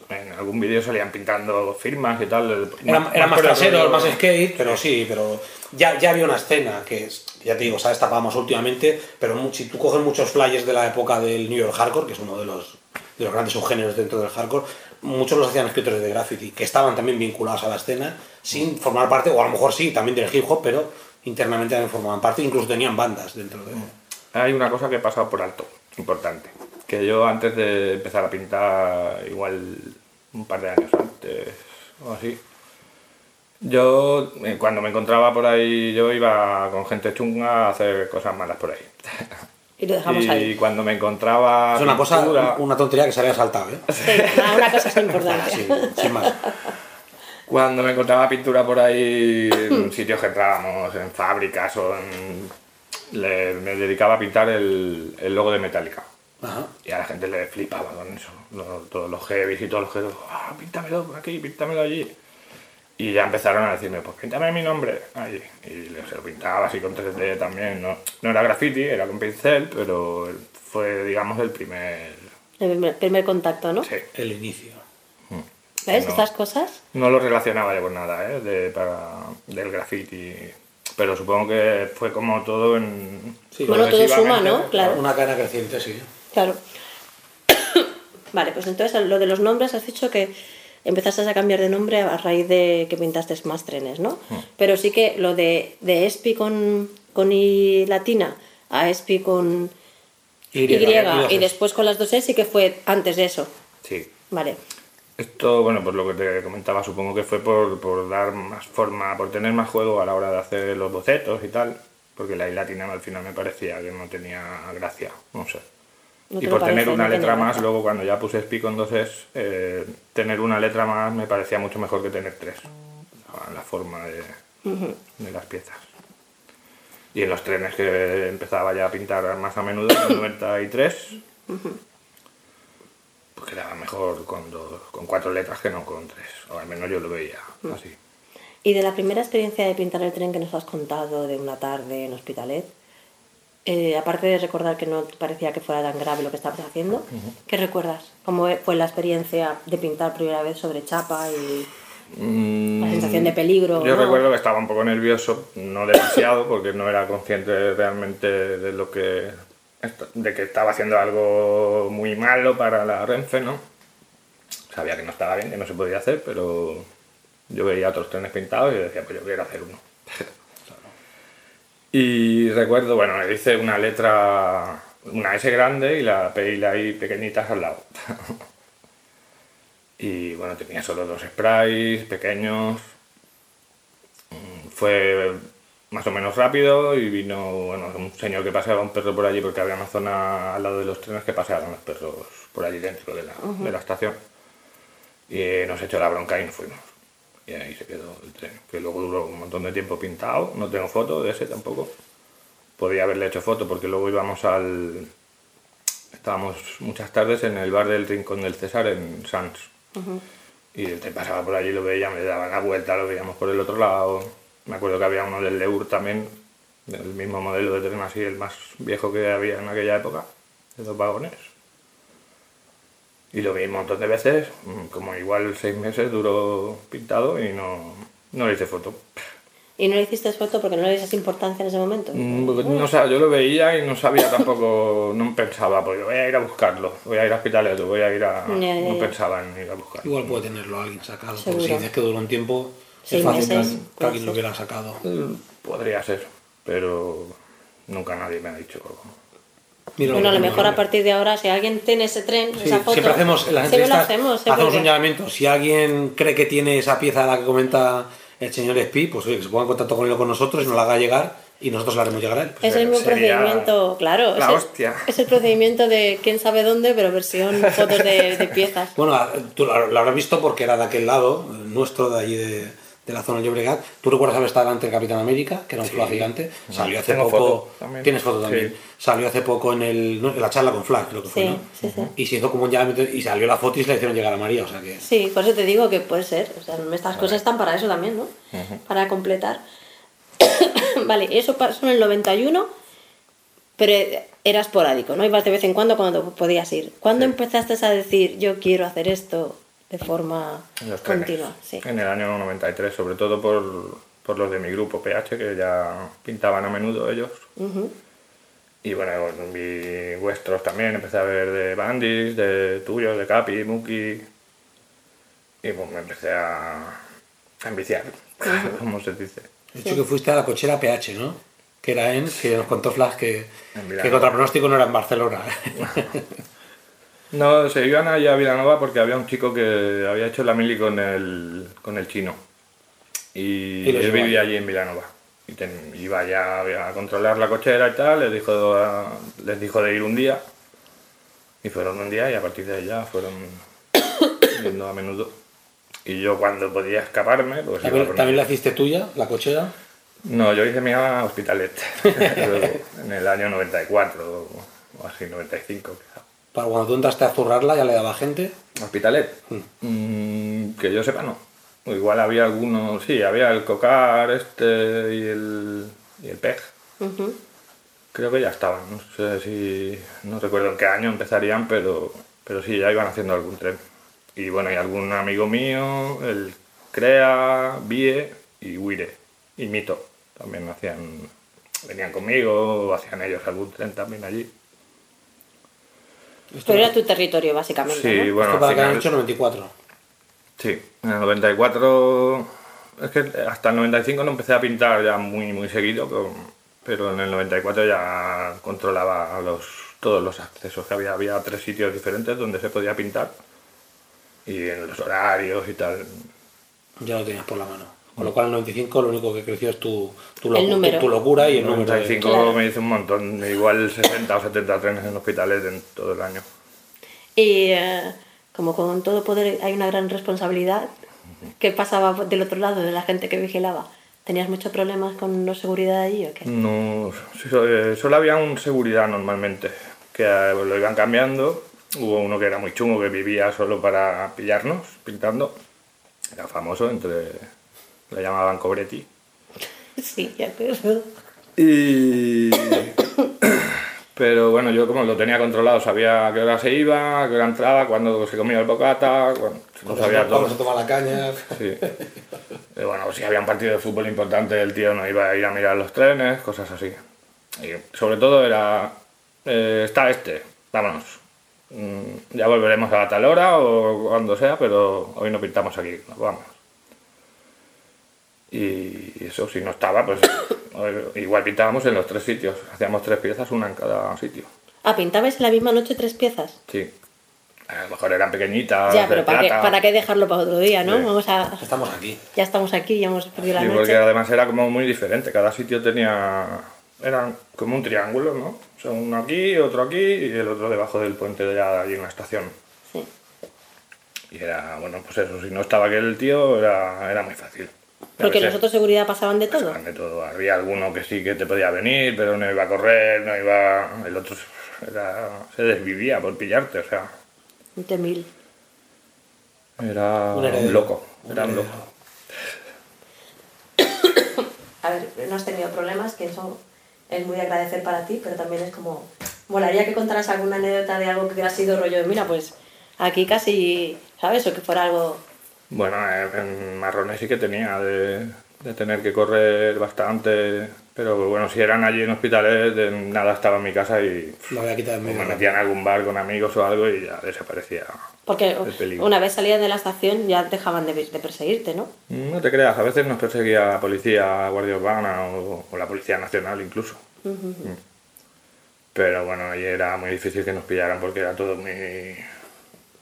en algún vídeo salían pintando firmas y tal. Era, era más por el trasero, más skate, pero sí, pero ya, ya había una escena que, ya te digo, se ha destapado más últimamente, pero si tú coges muchos flyers de la época del New York Hardcore, que es uno de los, de los grandes subgéneros dentro del hardcore, muchos los hacían escritores de graffiti, que estaban también vinculados a la escena, sin formar parte, o a lo mejor sí, también del hip hop, pero internamente también formaban parte, incluso tenían bandas dentro de... Hay una cosa que he pasado por alto, importante. Que yo antes de empezar a pintar, igual un par de años antes o así, yo eh, cuando me encontraba por ahí, yo iba con gente chunga a hacer cosas malas por ahí. Y lo dejamos y ahí. cuando me encontraba... Es una cosa, pintura- una tontería que se había saltado, ¿eh? Sí, una cosa es importante. Sí, sin más. Cuando me encontraba pintura por ahí en sitios que entrábamos, en fábricas o en... le- me dedicaba a pintar el, el logo de Metallica. Ajá. Y a la gente le flipaba con eso. Lo- todos los heavies y todos los que... Ah, píntamelo por aquí, píntamelo allí. Y ya empezaron a decirme, pues píntame mi nombre ahí. Y se lo pintaba así con 3D también. No, no era graffiti, era con pincel, pero fue, digamos, el primer... El primer, primer contacto, ¿no? Sí. El inicio. ¿Ves? No. Estas cosas. No lo relacionaba yo con nada, ¿eh? De, para, del graffiti. Pero supongo que fue como todo en... Sí, Bueno, todo suma, ¿no? Claro. Una cadena creciente, sí. Claro. [coughs] vale, pues entonces lo de los nombres has dicho que empezaste a cambiar de nombre a raíz de que pintaste más trenes, ¿no? Pero sí que lo de, de Espi con, con I latina a Espi con Y, Y, y, y después con las dos E sí que fue antes de eso. Sí. Vale. Esto, bueno, por lo que te comentaba, supongo que fue por, por dar más forma, por tener más juego a la hora de hacer los bocetos y tal, porque la I latina al final me parecía que no tenía gracia, no sé. ¿No y por tener una No letra más, luego cuando ya puse Spi con dos es, eh, tener una letra más me parecía mucho mejor que tener tres. La, forma de, de las piezas. Y en los trenes que empezaba ya a pintar más a menudo, en el 93, pues quedaba mejor con, dos, con cuatro letras que no con tres. O al menos yo lo veía así. Y de la primera experiencia de pintar el tren que nos has contado de una tarde en Hospitalet, eh, aparte de recordar que no parecía que fuera tan grave lo que estabas haciendo, ¿qué recuerdas? ¿Cómo fue la experiencia de pintar primera vez sobre chapa y la sensación de peligro? Mm, Yo ¿no? recuerdo que estaba un poco nervioso, no demasiado, porque no era consciente realmente de lo que de que estaba haciendo algo muy malo para la Renfe, ¿no? Sabía que no estaba bien, que no se podía hacer, pero yo veía otros trenes pintados y decía, pues yo quiero hacer uno. [laughs] y recuerdo, bueno, le hice una letra, una S grande y la P y la I pequeñitas al lado. [laughs] y bueno, tenía solo dos sprays pequeños, fue más o menos rápido y vino bueno, un señor que paseaba un perro por allí porque había una zona al lado de los trenes que paseaban los perros por allí dentro de la, de la estación. Y eh, nos echó la bronca y nos fuimos. Y ahí se quedó el tren, que luego duró un montón de tiempo pintado. No tengo foto de ese tampoco. Podía haberle hecho foto porque luego íbamos al... Estábamos muchas tardes en el bar del Rincón del César en Sans. Y el tren pasaba por allí, lo veía, me daba la vuelta, lo veíamos por el otro lado. Me acuerdo que había uno del Leur también, del mismo modelo de tren así, el más viejo que había en aquella época, de dos vagones. Y lo vi un montón de veces, mm, como igual seis meses duró pintado y no, no le hice foto. ¿Y no le hiciste foto porque no le dices importancia en ese momento? Mm, No, sé, yo lo veía y no sabía tampoco, no pensaba, pues voy a ir a buscarlo, voy a ir a hospitales, voy a ir a... Ya, ya, no ya. pensaba en ir a buscarlo. Igual puede tenerlo alguien sacado. Porque si dices que duró un tiempo, es fácil meses, que alguien lo hubiera sacado. Mm, Podría ser, pero nunca nadie me ha dicho. Mira Bueno, a lo mejor a partir de ahora, si alguien tiene ese tren, Sí, esa foto, siempre hacemos en las siempre lo hacemos, seguro. hacemos un llamamiento. Si alguien cree que tiene esa pieza de la que comenta el señor Espi, pues oye, que se ponga en contacto con él o con nosotros y nos la haga llegar y nosotros la haremos llegar a él. Pues, Es el mismo procedimiento, claro. la es el- hostia. Es el procedimiento de quién sabe dónde, pero versión [laughs] fotos de, de piezas. Bueno, tú lo lo habrás visto porque era de aquel lado, nuestro, de allí de, de la zona de Llobregat. ¿Tú recuerdas haber estado delante del Capitán América, que era un flag gigante? Salió hace Tengo poco. foto también. Tienes foto también. Sí. Salió hace poco en, el, no, en la charla con Flag, creo que fue, Sí, ¿no? sí, sí. Y se hizo como un llamamiento y salió la foto y se la hicieron llegar a María, o sea que. Sí, por eso te digo que puede ser. O sea, estas cosas están para eso también, ¿no? Para completar. [coughs] vale, eso pasó en el 91, pero era esporádico, ¿no? Ibas de vez en cuando cuando podías ir. ¿Cuándo Sí. empezaste a decir, yo quiero hacer esto de forma los trenes. continua? Sí. En el año 93, sobre todo por, por los de mi grupo PH, que ya pintaban a menudo ellos. Ujú. Y bueno, vi vuestros también, empecé a ver de Bandis, de tuyos, de Capi, Muki. Y pues me empecé a, a enviciar, [laughs] como se dice. De hecho, que fuiste a la cochera PH, ¿no? Que era en, que nos contó Flash que, En que contra pronóstico no era en Barcelona. [laughs] No, se iban allá a Vilanova porque había un chico que había hecho la mili con el, con el chino. Y, él vivía allí. en Vilanova. Y ten- iba ya a controlar la cochera y tal, les dijo, les dijo de ir un día. Y fueron un día y a partir de ya fueron [coughs] yendo a menudo. Y yo cuando podía escaparme, pues iba ¿También, con también la hiciste tuya, la cochera? No, yo hice mi Hospitalet [laughs] [laughs] en el año 94 o así, 95 quizá. Para cuando tú entraste a zurrarla ya le daba gente. ¿Hospitalet? Mm, que yo sepa, no. O Igual había algunos, sí, había el cocar este y el, y el pej. Ujú. Creo que ya estaban, no sé si, no recuerdo en qué año empezarían, pero, pero sí, ya iban haciendo algún tren. Y bueno, y algún amigo mío, el Crea, Vie y Wire, y Mito, también hacían, venían conmigo, o hacían ellos algún tren también allí. Pero era tu territorio, básicamente. Sí, ¿no? bueno, Esto para al que han final- hecho 94. Sí, en el 94, es que hasta el 95 no empecé a pintar ya muy, muy seguido, pero, pero en el 94 ya controlaba los, todos los accesos que había. Había tres sitios diferentes donde se podía pintar y en los horarios y tal. Ya lo tenías por la mano. Con lo cual en 95 lo único que creció es tu, tu, locu- número. tu- tu locura y el En el número. de- 95 Claro. me hice un montón, igual 60 o 70 trenes en hospitales en todo el año. Y eh, como con todo poder hay una gran responsabilidad, ¿qué pasaba del otro lado de la gente que vigilaba? ¿Tenías muchos problemas con la seguridad allí o qué? No, eh, solo había un seguridad normalmente, que eh, lo iban cambiando. Hubo uno que era muy chungo, que vivía solo para pillarnos, pintando. Era famoso, entre le llamaban Cobretti. Sí, ya acuerdo. Y... Pero bueno, yo como lo tenía controlado, sabía a qué hora se iba, a qué hora entraba, cuándo se comía el bocata, cuándo- lo sabía todo. Vamos a tomar la caña. Sí. Bueno, si había un partido de fútbol importante, el tío no iba a ir a mirar los trenes, cosas así. Y sobre todo era, eh, está este, vámonos. Mm, ya volveremos a tal hora o cuando sea, pero hoy no pintamos aquí, nos vamos. Y eso, si no estaba, pues igual pintábamos en los tres sitios. Hacíamos tres piezas, una en cada sitio. Ah, pintabais en la misma noche tres piezas. Sí. A lo mejor eran pequeñitas. ya, pero ¿para qué. ¿para qué dejarlo para otro día, no? Sí. Vamos a... Estamos aquí. Ya estamos aquí, ya hemos perdido la Sí, noche. porque además era como muy diferente. Cada sitio tenía. Eran como un triángulo, ¿no? O sea, uno aquí, otro aquí y el otro debajo del puente de allí en la estación. Sí. Y era, bueno, pues eso, si no estaba aquel tío, era, era muy fácil. Porque los otros seguridad pasaban de todo. pasaban de todo. Había alguno que sí que te podía venir, pero no iba a correr, no iba. El otro [laughs] era, se desvivía por pillarte, o sea, Un temil. era Un loco. Era un loco. [coughs] A ver, no has tenido problemas, que eso es muy de agradecer para ti, pero también es como... Molaría que contaras alguna anécdota de algo que hubiera sido rollo de, mira, pues aquí casi, ¿sabes? O que fuera algo... Bueno, eh, en marrones sí que tenía de, de tener que correr bastante, pero bueno, si eran allí en hospitales, de nada estaba en mi casa y Lo voy a quitar en o medio. me metían a algún bar con amigos o algo y ya desaparecía. Porque El peligro. una vez salías de la estación ya dejaban de, de perseguirte, ¿no? No te creas, a veces nos perseguía la policía, Guardia Urbana o, o la Policía Nacional incluso. Mm. Pero bueno, ahí era muy difícil que nos pillaran porque era todo muy...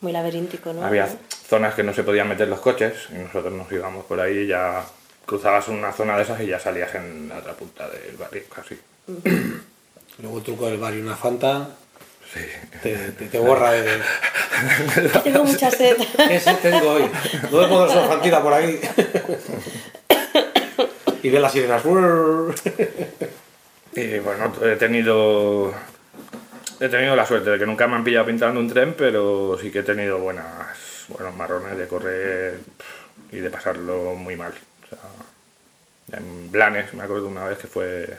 Muy laberíntico, ¿no? Había zonas que no se podían meter los coches y nosotros nos íbamos por ahí y ya cruzabas una zona de esas y ya salías en la otra punta del barrio casi. [clears throat] Luego el truco del bar y una fanta Sí. te, te, te borra de... [laughs] Tengo mucha sed. [laughs] ¿Qué sed tengo hoy? No me puedo solfantina por ahí. [laughs] y ve las sirenas. Y bueno, he tenido. He tenido la suerte de que nunca me han pillado pintando un tren, pero sí que he tenido buenas, buenos marrones de correr y de pasarlo muy mal. O sea, en Blanes, me acuerdo una vez que fue.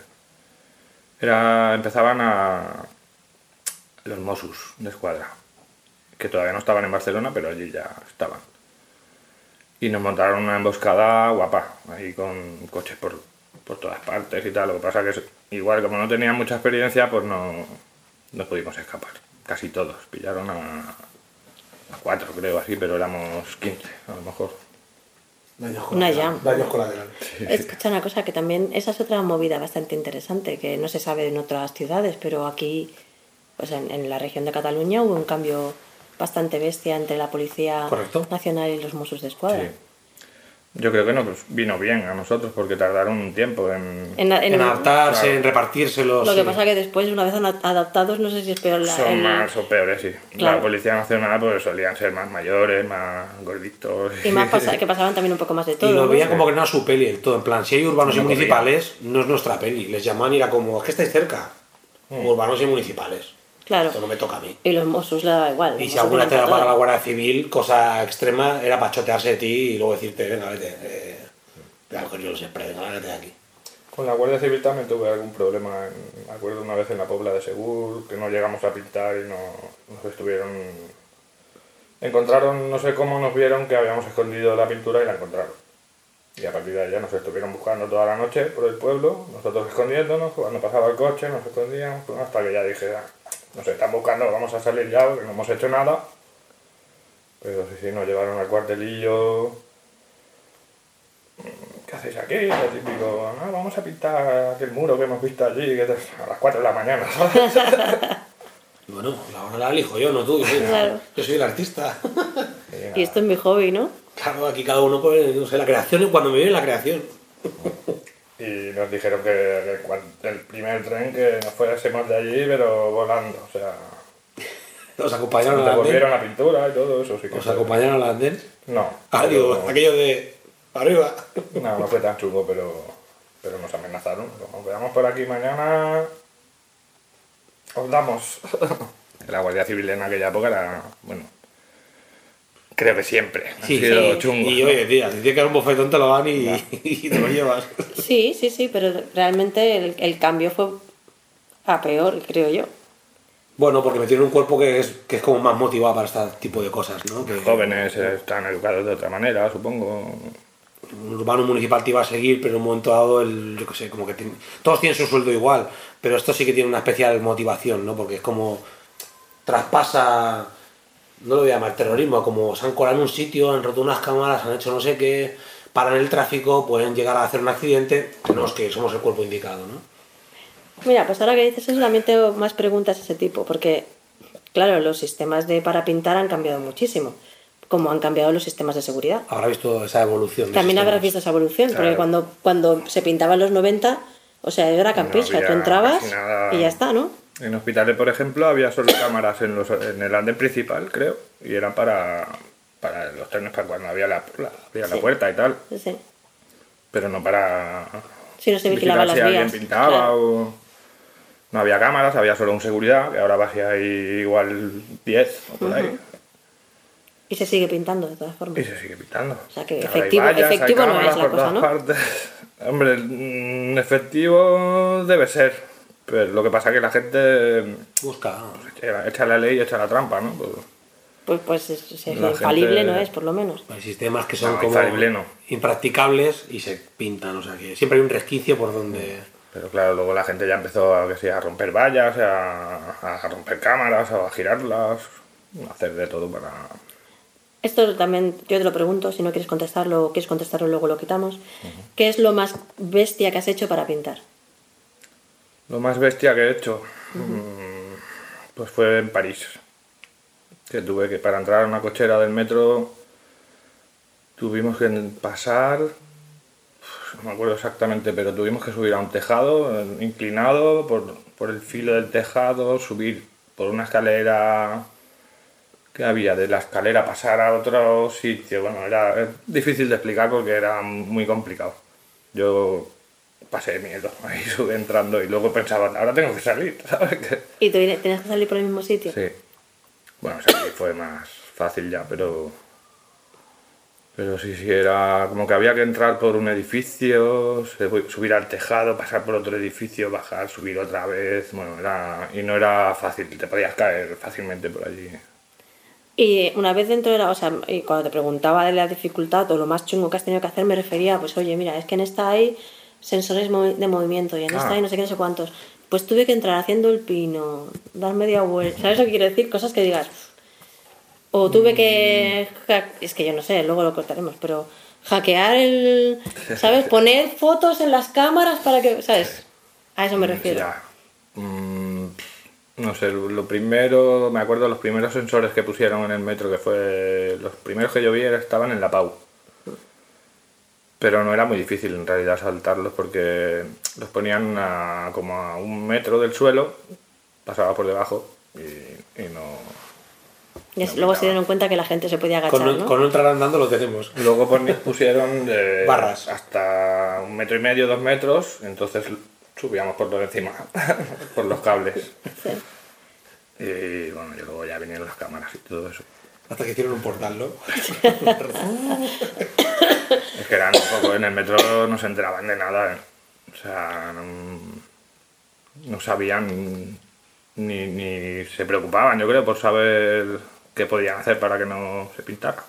Era. empezaban a. los Mossos de escuadra. Que todavía no estaban en Barcelona, pero allí ya estaban. Y nos montaron una emboscada guapa, ahí con coches por, por todas partes y tal. Lo que pasa que igual como no tenían mucha experiencia, pues no, no pudimos escapar. Casi todos. Pillaron a cuatro, creo, así, pero éramos 15, a lo mejor. Daños Una colaterales. jam. Daños colaterales. Escucha una cosa que también, esa es otra movida bastante interesante, que no se sabe en otras ciudades, pero aquí, pues en, en la región de Cataluña hubo un cambio bastante bestia entre la Policía Correcto. Nacional y los Mossos de Escuadra. Sí. Yo creo que nos vino bien a nosotros porque tardaron un tiempo en... En, en- En adaptarse, Claro. en repartírselos. lo que sí. pasa que después, una vez adaptados, no sé si es peor la... Son el- más o peores, sí. Claro. La Policía Nacional pues solían ser más mayores, más gorditos. Y más pasa- [laughs] que pasaban también un poco más de todo. Y lo ¿no? veían como que no era su peli el todo. En plan, si hay urbanos y No municipales, no es nuestra peli. Les llaman y era como, es que estáis cerca. Mm. Urbanos y municipales. Claro. Esto no me toca a mí. Y los Mossos le daba igual. Y si alguna te da para la. Guardia Civil, cosa extrema, era para chotearse de ti y luego decirte, venga, vete. Eh, voy a coger yo los sprays, venga, vete de aquí. Con la Guardia Civil también tuve algún problema. me acuerdo una vez en la Pobla de Segur, que no llegamos a pintar y no, nos estuvieron... Encontraron, no sé cómo nos vieron que habíamos escondido la pintura y la encontraron. Y a partir de ya nos estuvieron buscando toda la noche por el pueblo, nosotros escondiéndonos, cuando pasaba el coche nos escondíamos, hasta que ya dije, "Ah, nos están buscando, vamos a salir ya, porque no hemos hecho nada. Pero sí, sí, nos llevaron al cuartelillo, ¿Qué hacéis aquí? Lo típico, "Ah, vamos a pintar aquel muro que hemos visto allí que es a las 4 de la mañana, ¿sabes? [laughs] Bueno, la hora la elijo yo, no tú. Yo soy, Claro. yo soy el artista. Y esto es mi hobby, ¿no? Claro, aquí cada uno pues, no sé, la creación es cuando me viene la creación. Y nos dijeron que, el primer tren que nos fuésemos de allí, pero volando, o sea, [laughs] Os acompañaron al nos andén. la pintura y todo eso, sí que Os fue- acompañaron al andén. No, Ah, digo, aquello de arriba. [laughs] no, no fue tan chungo, pero, pero nos amenazaron. Como veamos por aquí mañana, os damos. [laughs] La Guardia Civil en aquella época era, bueno, creo que siempre han Sí, sido sí. chungos. Y ¿no? oye, tía, si tienes que dar un bofetón te lo dan y, [laughs] y te lo llevas. Sí, sí, sí, pero realmente el, el cambio fue a peor, creo yo. Bueno, porque me tiene un cuerpo que es, que es como más motivado para este tipo de cosas, ¿no? Que jóvenes están educados de otra manera, supongo. un urbano municipal te iba a seguir, pero en un momento dado, el, yo qué sé, como que tiene- todos tienen su sueldo igual, pero esto sí que tiene una especial motivación, ¿no? Porque es como traspasa, no lo voy a llamar terrorismo, como se han colado en un sitio, han roto unas cámaras, han hecho no sé qué, paran el tráfico, pueden llegar a hacer un accidente, tenemos que somos el cuerpo indicado, ¿no? Mira, pues ahora que dices eso también tengo más preguntas de ese tipo, porque, claro, los sistemas de para pintar han cambiado muchísimo, como han cambiado los sistemas de seguridad. Habrá visto esa evolución. También habrás visto esa evolución, porque Claro. cuando, cuando se pintaba en los 90, o sea, era campista, había tú entrabas nada. y ya está, ¿no? En hospitales, por ejemplo, había solo cámaras en, los, en el andén principal, creo, y eran para, para los trenes, para cuando había la, la- había la Sí. puerta y tal, Sí. pero no para Si no se vigilaba las si alguien vías. pintaba claro. o... No había cámaras, había solo un seguridad, que ahora si hay igual 10 o por ahí, Y se sigue pintando, de todas formas. y se sigue pintando. O sea que efectivo- hay vallas, hay efectivo no es la por cosa, todas ¿no? partes. [laughs] Hombre, mm, efectivo debe ser, pero lo que pasa es que la gente Busca. echa, echa la ley y echa la trampa, ¿no? Pues- Pues, pues es- es- La infalible gente- no es, por lo menos. Hay sistemas que son No, como infalible no. impracticables y se pintan, o sea que siempre hay un resquicio por donde... Pero claro, luego la gente ya empezó a, que sí, a romper vallas, a, a romper cámaras, a girarlas, a hacer de todo para... Esto también yo te lo pregunto, si no quieres contestarlo o quieres contestarlo luego lo quitamos. ¿Qué es lo más bestia que has hecho para pintar? Lo más bestia que he hecho, mm, pues fue en París. Que tuve que, para entrar a una cochera del metro, tuvimos que pasar, no me acuerdo exactamente, pero tuvimos que subir a un tejado inclinado por, por el filo del tejado, subir por una escalera que había, de la escalera pasar a otro sitio. Bueno, era difícil de explicar porque era muy complicado. Yo pasé miedo [laughs] ahí sube entrando y luego pensaba, ahora tengo que salir, [laughs] ¿sabes? ¿Y tú tenías que salir por el mismo sitio? Sí. Bueno, salir fue más fácil ya, pero... Pero sí, sí, era como que había que entrar por un edificio, subir al tejado, pasar por otro edificio, bajar, subir otra vez. Bueno, era... Y no era fácil, te podías caer fácilmente por allí. Y una vez dentro de la, o sea, y cuando te preguntaba de la dificultad o lo más chungo que has tenido que hacer, me refería, pues oye, mira, es que en esta hay sensores de movimiento y en esta Ah. hay no sé qué, no sé cuántos. Pues tuve que entrar haciendo el pino, dar media vuelta, ¿sabes lo que quiero decir? Cosas que digas. O tuve que, hack- es que yo no sé, luego lo cortaremos, pero hackear el, ¿sabes? [laughs] Poner fotos en las cámaras para que, ¿sabes? A eso me refiero. Ya. Mm, no sé, lo primero, me acuerdo los primeros sensores que pusieron en el metro, que fue los primeros que yo vi estaban en la PAU. Pero no era muy difícil en realidad saltarlos porque los ponían a- como a un metro del suelo, pasaba por debajo y, y no... Y luego se dieron cuenta que la gente se podía agachar, Con, ¿no? con no entrar andando lo tenemos. Luego [laughs] pusieron eh, Barras. hasta un metro y medio, dos metros, entonces subíamos por por encima, [laughs] por los cables. Sí. Y bueno, y luego ya vinieron las cámaras y todo eso. Hasta que hicieron un portal, ¿no? [coughs] Es que eran un poco, en el metro no se enteraban de nada. ¿eh? O sea, no, no sabían ni, ni se preocupaban, yo creo, por saber qué podían hacer para que no se pintara.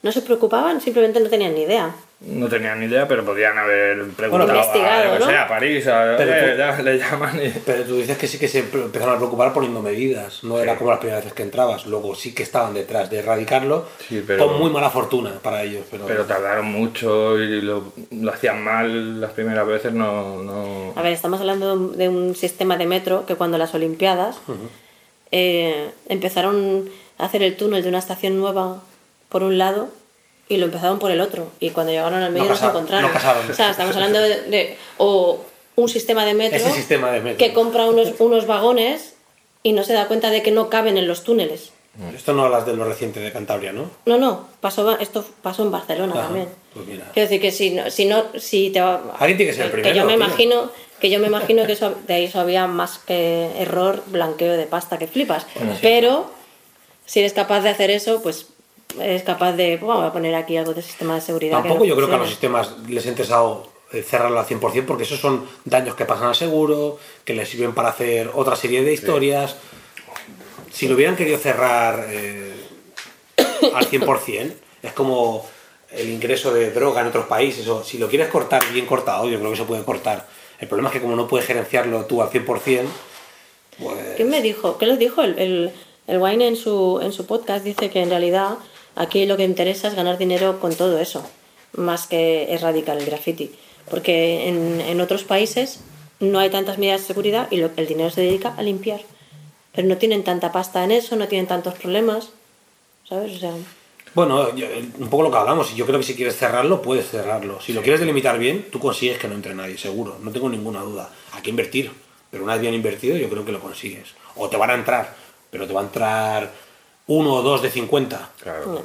No se preocupaban, simplemente no tenían ni idea. No tenían ni idea, pero podían haber preguntado investigado, a, ¿no? sé, a París, a, Pero eh, tú- ya le llaman y... Pero tú dices que sí que se empezaron a preocupar poniendo medidas. No era como las primeras veces que entrabas. Luego sí que estaban detrás de erradicarlo. Sí, pero- Con muy mala fortuna para ellos. Pero, Pero tardaron mucho y lo, lo hacían mal las primeras veces, no... no... A ver, estamos hablando de un- de un sistema de metro que cuando las Olimpiadas eh, empezaron a hacer el túnel de una estación nueva por un lado y lo empezaron por el otro. Y cuando llegaron al medio No no, se encontraron. no casaron. O sea, estamos hablando de, de- o un sistema de metro, Ese sistema de metro. que compra unos, unos vagones y no se da cuenta de que no caben en los túneles. Esto no hablas de lo reciente de Cantabria, ¿no? No, no, pasó, esto pasó en Barcelona Ajá, también. pues mira. Quiero decir que si no, si no, si te va, Alguien tiene que ser el que primero, yo me tío. imagino que yo me imagino que eso, de ahí eso había más que error, blanqueo de pasta que flipas. Pero si eres capaz de hacer eso, pues eres capaz de, bueno, voy a poner aquí algo de sistema de seguridad. que Tampoco no yo creo que a los sistemas les ha interesado eh, cerrarlo al 100% porque esos son daños que pasan al seguro, que les sirven para hacer otra serie de historias. Si lo hubieran querido cerrar eh, al 100%, es como el ingreso de droga en otros países. O si lo quieres cortar bien cortado, yo creo que se puede cortar. El problema es que como no puedes gerenciarlo tú al 100%, pues... ¿Quién me dijo? ¿Qué lo dijo? El, el, el Wine en su, en su podcast dice que en realidad aquí lo que interesa es ganar dinero con todo eso, más que erradicar el graffiti. Porque en, en otros países no hay tantas medidas de seguridad y lo- el dinero se dedica a limpiar. Pero no tienen tanta pasta en eso, no tienen tantos problemas. ¿Sabes? O sea, Bueno, yo- un poco lo que hablamos, yo creo que si quieres cerrarlo, puedes cerrarlo. Si lo quieres delimitar bien, tú consigues que no entre nadie, seguro, no tengo ninguna duda. Hay que invertir, pero una vez bien invertido yo creo que lo consigues. O te van a entrar, pero te va a entrar uno o dos de 50. Claro.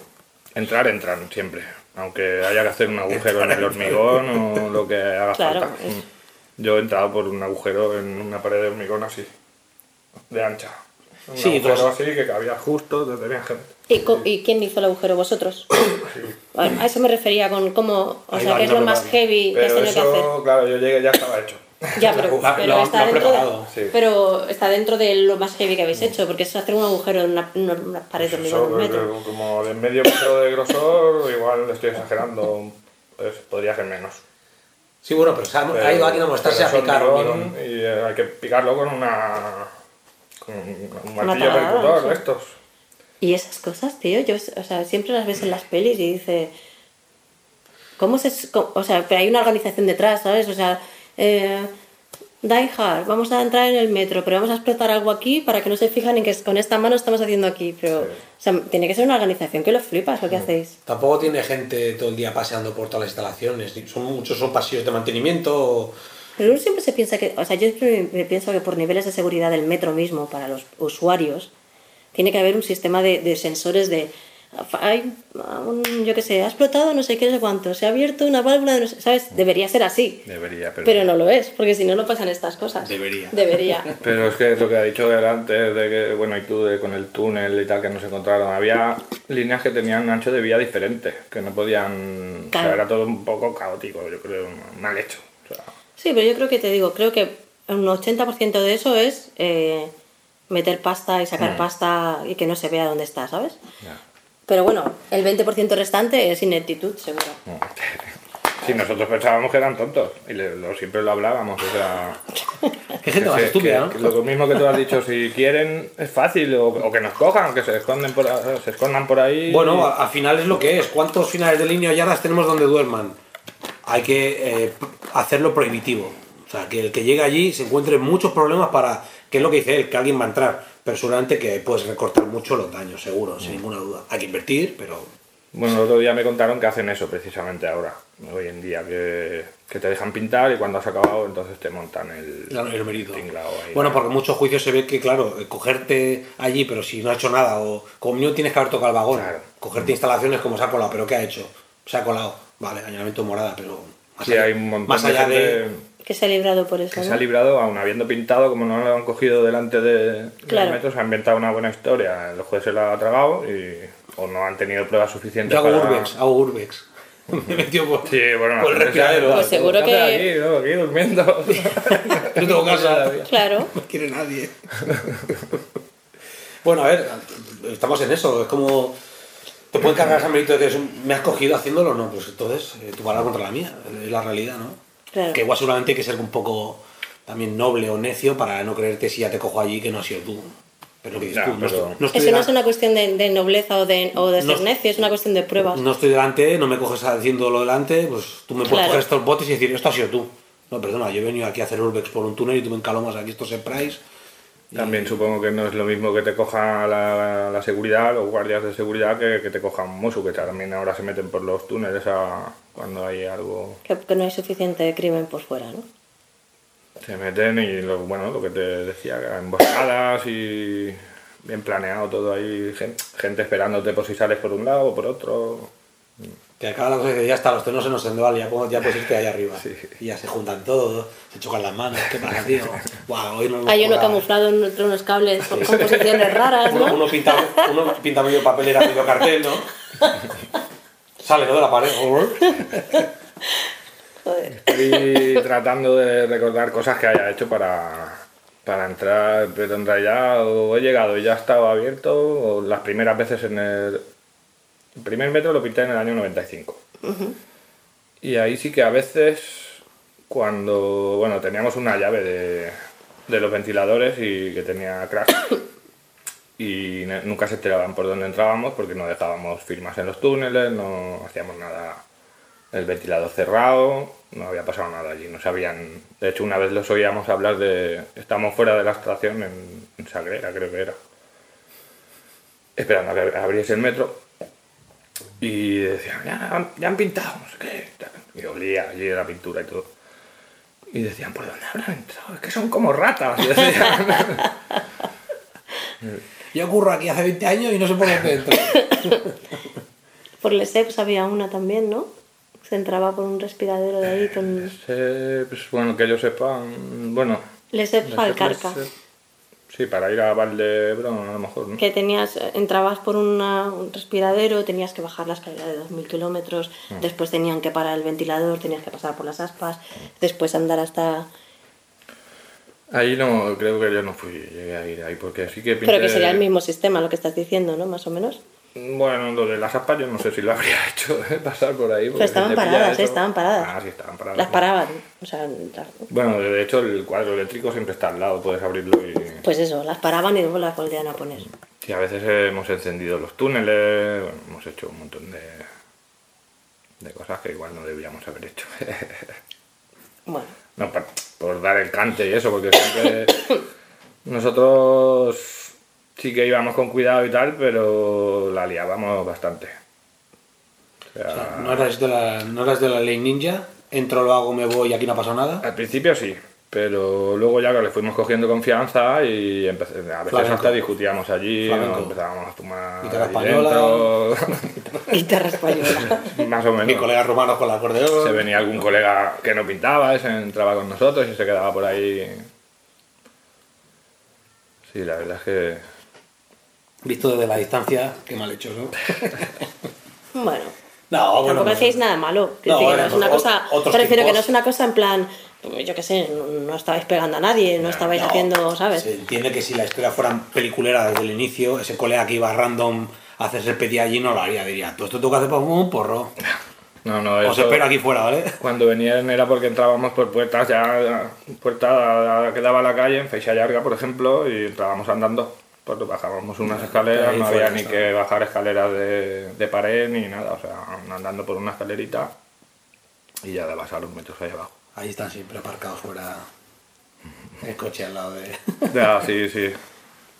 Entrar, entran siempre. Aunque haya que hacer un agujero en el hormigón o lo que haga Claro, falta. es- Mm. Yo he entrado por un agujero en una pared de hormigón así, de ancha. Un Sí, agujero dos. así que cabía justo, donde tenía gente. ¿y, co- ¿y quién hizo el agujero? ¿Vosotros? [coughs] Bueno, a eso me refería con cómo, o Ahí sea, qué es lo más heavy que has que hacer. claro, yo llegué ya estaba hecho. [laughs] Ya, pero, La- pero lo- lo está ha dentro preparado, sí. pero está dentro de lo más heavy que habéis hecho, porque es hacer un agujero en una, en una pared de Eso, hormigón de un metro. eh, como de medio metro de grosor, [laughs] igual estoy exagerando, pues, podría ser menos. Sí, bueno, pero, o sea, ha ido alguien a mostrarse a pero picar hormigón. Y eh, hay que picarlo con una. con un martillo percutor sí. de estos. Y esas cosas, tío, yo, o sea, siempre las ves en las pelis y dice, ¿cómo se, cómo- o sea, pero hay una organización detrás, ¿sabes? O sea, eh, Die Hard, vamos a entrar en el metro, pero vamos a explotar algo aquí para que no se fijan en que con esta mano estamos haciendo aquí, pero, o sea, tiene que ser una organización que lo flipas, lo que hacéis. Tampoco tiene gente todo el día paseando por todas las instalaciones. Son muchos son pasillos de mantenimiento. Pero uno siempre se piensa que, o sea, yo siempre me pienso que por niveles de seguridad del metro mismo para los usuarios, tiene que haber un sistema de, de sensores de hay un, yo qué sé, ha explotado no sé qué, no sé cuánto, se ha abierto una válvula de no sé, ¿sabes? Debería ser así. Debería, pero... Pero no lo es, porque si no, no pasan estas cosas. Debería. Debería. [laughs] Pero es que lo que ha dicho él antes de que, bueno, y tú de, con el túnel y tal que nos encontraron, había líneas que tenían un ancho de vía diferente, que no podían... O Claro. sea, era todo un poco caótico, yo creo, mal hecho. O sea, Sí, pero yo creo que te digo, creo que un 80% de eso es eh, meter pasta y sacar Mm. pasta y que no se vea dónde está, ¿sabes? ya. Pero bueno, el 20% restante es ineptitud, seguro. Sí, nosotros pensábamos que eran tontos y le- lo, siempre lo hablábamos, o sea... [laughs] Qué gente más que- estúpida, ¿no? Lo mismo que tú has dicho, si quieren es fácil, o, o que nos cojan, que se esconden por, se escondan por ahí. Bueno, a- al final es lo que es. ¿Cuántos finales de línea o yardas tenemos donde duerman? Hay que eh, hacerlo prohibitivo. O sea, que el que llegue allí se encuentre muchos problemas para, que es lo que dice él, que alguien va a entrar. Pero seguramente que puedes recortar mucho los daños, seguro, sin ninguna duda. Hay que invertir, pero Bueno, el otro día me contaron que hacen eso precisamente ahora, hoy en día, que, que te dejan pintar y cuando has acabado entonces te montan el, Claro, el mérito. tinglao ahí. Bueno, porque en muchos juicios se ve que, claro, eh, cogerte allí, pero si no ha hecho nada, o como no tienes que haber tocado el vagón, Claro. cogerte instalaciones como se ha colado, pero ¿qué ha hecho? Se ha colado, vale, añadimiento morada, pero más Sí, allá, hay un montón más allá de... Que se ha librado por eso, que se ha librado, aún habiendo pintado, como no lo han cogido delante de Claro. los metros, ha inventado una buena historia, el juez se la ha tragado y, o no han tenido pruebas suficientes Yo hago para... urbex, hago urbex. [laughs] Me metió por, Sí, bueno, por el gente respiradero. Pues seguro ¿qué que- Aquí, ¿no? aquí durmiendo. [laughs] No tengo casa. Claro. No quiere nadie. [laughs] bueno, a ver, estamos en eso. Es como. Te pueden cargar ese mérito de que me has cogido haciéndolo, no. Pues entonces, eh, tu palabra contra la mía. Es la realidad, ¿no? Claro. Que igual seguramente hay que ser un poco también noble o necio para no creerte si ya te cojo allí que no has sido tú. Pero lo que dices Ya, tú, no, pero- no estoy Eso no es una cuestión de, de nobleza o de, o de ser No- necio, es una cuestión de pruebas. no estoy delante, no me coges haciéndolo delante, pues tú me puedes Claro. coger estos botes y decir, esto has sido tú. No, perdona, yo he venido aquí a hacer urbex por un túnel y tú me encalomas aquí estos surprise. También supongo que no es lo mismo que te coja la, la seguridad, los guardias de seguridad, que, que te cojan un musu, que también ahora se meten por los túneles a, cuando hay algo. Que, que no hay suficiente crimen por fuera, ¿no? Se meten y lo, bueno, lo que te decía, emboscadas y bien planeado todo ahí, gen- gente esperándote por si sales por un lado o por otro. Que acaba la cosa y dice, ya está, los trenos se nos endevalen, ya, ya puedes irte ahí arriba. Sí. Y ya se juntan todos, se chocan las manos, ¿qué pasa, tío? Hoy no Hay uno camuflado entre unos cables con composiciones raras, Uno, ¿no? uno pinta, uno pinta medio papelera, medio cartel, ¿no? Sale, ¿no? De la pared. Joder. Estoy tratando de recordar cosas que haya hecho para, para entrar, pero en realidad o he llegado y ya estaba abierto, o las primeras veces en el, el primer metro lo pinté en el año 95. Y ahí sí que a veces, cuando, bueno, teníamos una llave de, de los ventiladores y que tenía crack, [coughs] y nunca se enteraban por dónde entrábamos porque no dejábamos firmas en los túneles, no hacíamos nada el ventilador cerrado, no había pasado nada allí, no sabían. De hecho, una vez los oíamos hablar de. Estamos fuera de la estación en, en Sagrera, creo que era. Esperando a que abriese el metro. Y decían, ya, han- ya han pintado, no sé qué. Y olía allí la pintura y todo. Y decían, ¿por dónde habrán entrado? Es que son como ratas. Y decían, [laughs] Yo ocurro aquí hace 20 años y no sé por dónde entro. [laughs] Por Lesseps había una también, ¿no? Se entraba por un respiradero de ahí con... Eh, pues, bueno, que yo sepa. Bueno. Lesseps Valcarca. Sí, para ir a Valdebrón a lo mejor, ¿no? Que tenías, entrabas por una- un respiradero, tenías que bajar la escalera de 2.000 kilómetros, Mm. después tenían que parar el ventilador, tenías que pasar por las aspas, después andar hasta... Ahí no, creo que yo no fui, llegué a ir ahí, porque sí que pinté... Pero que sería el mismo sistema lo que estás diciendo, ¿no? Más o menos. Bueno, lo de las aspas yo no sé si lo [laughs] habría hecho, ¿eh? pasar por ahí. Pero estaban paradas, ¿eh? Estaban paradas. Ah, sí, estaban paradas. Las paraban. O sea, Bueno, de hecho el cuadro eléctrico siempre está al lado, puedes abrirlo y... pues eso, las paraban y luego las volvían a poner. Sí, a veces hemos encendido los túneles, bueno, hemos hecho un montón de, de cosas que igual no debíamos haber hecho. [laughs] Bueno, No, por, por dar el cante y eso, porque siempre [coughs] nosotros sí que íbamos con cuidado y tal, pero la liábamos bastante. O sea, ¿No eras, de la, ¿No eras de la ley ninja? Entro, lo hago, me voy y aquí no ha pasado nada. al principio sí, Pero luego ya que le fuimos cogiendo confianza y empecé, a veces Flamenco. hasta discutíamos allí, nos empezábamos a fumar Guitarra española. [laughs] Guitarra española. [laughs] más o Mi menos. colega romano con el acordeón. Se venía algún colega que no pintaba, ese entraba con nosotros y se quedaba por ahí. Sí, la verdad es que Visto desde la distancia, qué mal hecho, ¿no? [laughs] Bueno, No, bueno. tampoco no. hacéis nada malo. No, decir que bueno, no es una cosa. otros Me refiero que no es una cosa en plan, yo qué sé, no, estabais pegando a nadie, no, estabais No, haciendo, ¿sabes? Se entiende que si la historia fuera peliculera desde el inicio, ese colega que iba random a hacerse el petit allí no lo haría. Diría, tú esto tengo que hacer para un porro. [laughs] no, no, Os espero aquí fuera, ¿vale? Cuando venían era porque entrábamos por puertas ya, puerta que daba a la calle, en Feixa Llarga, por ejemplo, y entrábamos andando. Pues bajábamos unas escaleras, no había ni que bajar escaleras de, de pared ni nada, o sea, andando por una escalerita y ya dabas a los metros ahí abajo. Ahí están siempre aparcados fuera el coche al lado de... [laughs] Ya, sí, sí.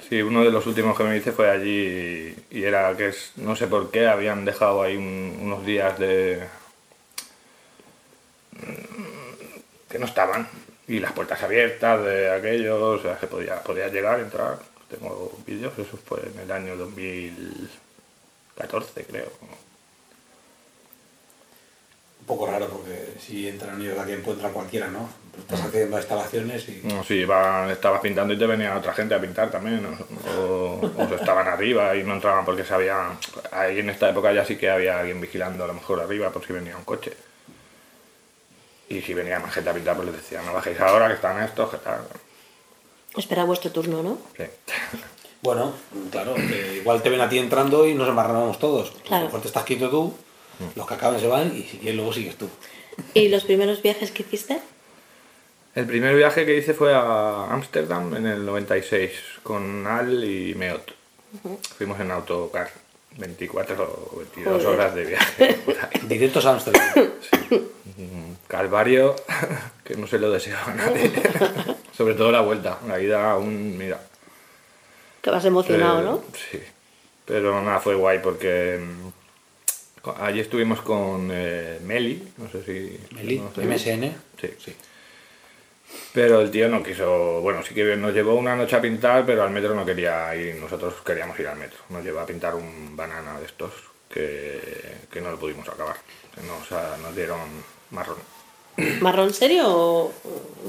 Sí, uno de los últimos que me hice fue allí y, y era que es, no sé por qué habían dejado ahí un- unos días de mm, que no estaban y las puertas abiertas de aquello, o sea, se podía, podía llegar, entrar. Tengo vídeos, eso fue en el año 2014, creo. Un poco raro porque si entran ellos aquí puede entrar cualquiera, ¿no? Tú estás haciendo instalaciones y... No, sí, iba, estabas pintando y te venía otra gente a pintar también, o, o- o se estaban arriba y no entraban porque sabían. Ahí en esta época ya sí que había alguien vigilando a lo mejor arriba por si venía un coche. Y si venía más gente a pintar, pues les decía, no bajéis ahora que están estos, que tal. Espera vuestro turno, ¿no? Sí. [laughs] Bueno, claro, que igual te ven a ti entrando y nos embarramos todos. Claro. A lo mejor te estás quieto tú, los que acaban se van y si quieres luego sigues tú. ¿Y los primeros viajes que hiciste? El primer viaje que hice fue a Ámsterdam en el 96 con Al y Meot. Fuimos en autocar, 24 o 22 Joder. horas de viaje. [laughs] Directos a Amsterdam. Un [laughs] calvario [laughs] que no se lo deseaba a nadie. [laughs] Sobre todo la vuelta, la ida aún, mira. Que vas emocionado, eh, ¿no? Sí. Pero nada, fue guay porque mm, allí estuvimos con eh, Meli, no sé si... Meli, no sé. MSN. Sí. Sí. Pero el tío no quiso, bueno, sí que nos llevó una noche a pintar, pero al metro no quería ir, nosotros queríamos ir al metro. Nos llevó a pintar un banana de estos que, que no lo pudimos acabar. Nos, ah, nos dieron marrón. ¿Marrón serio o.?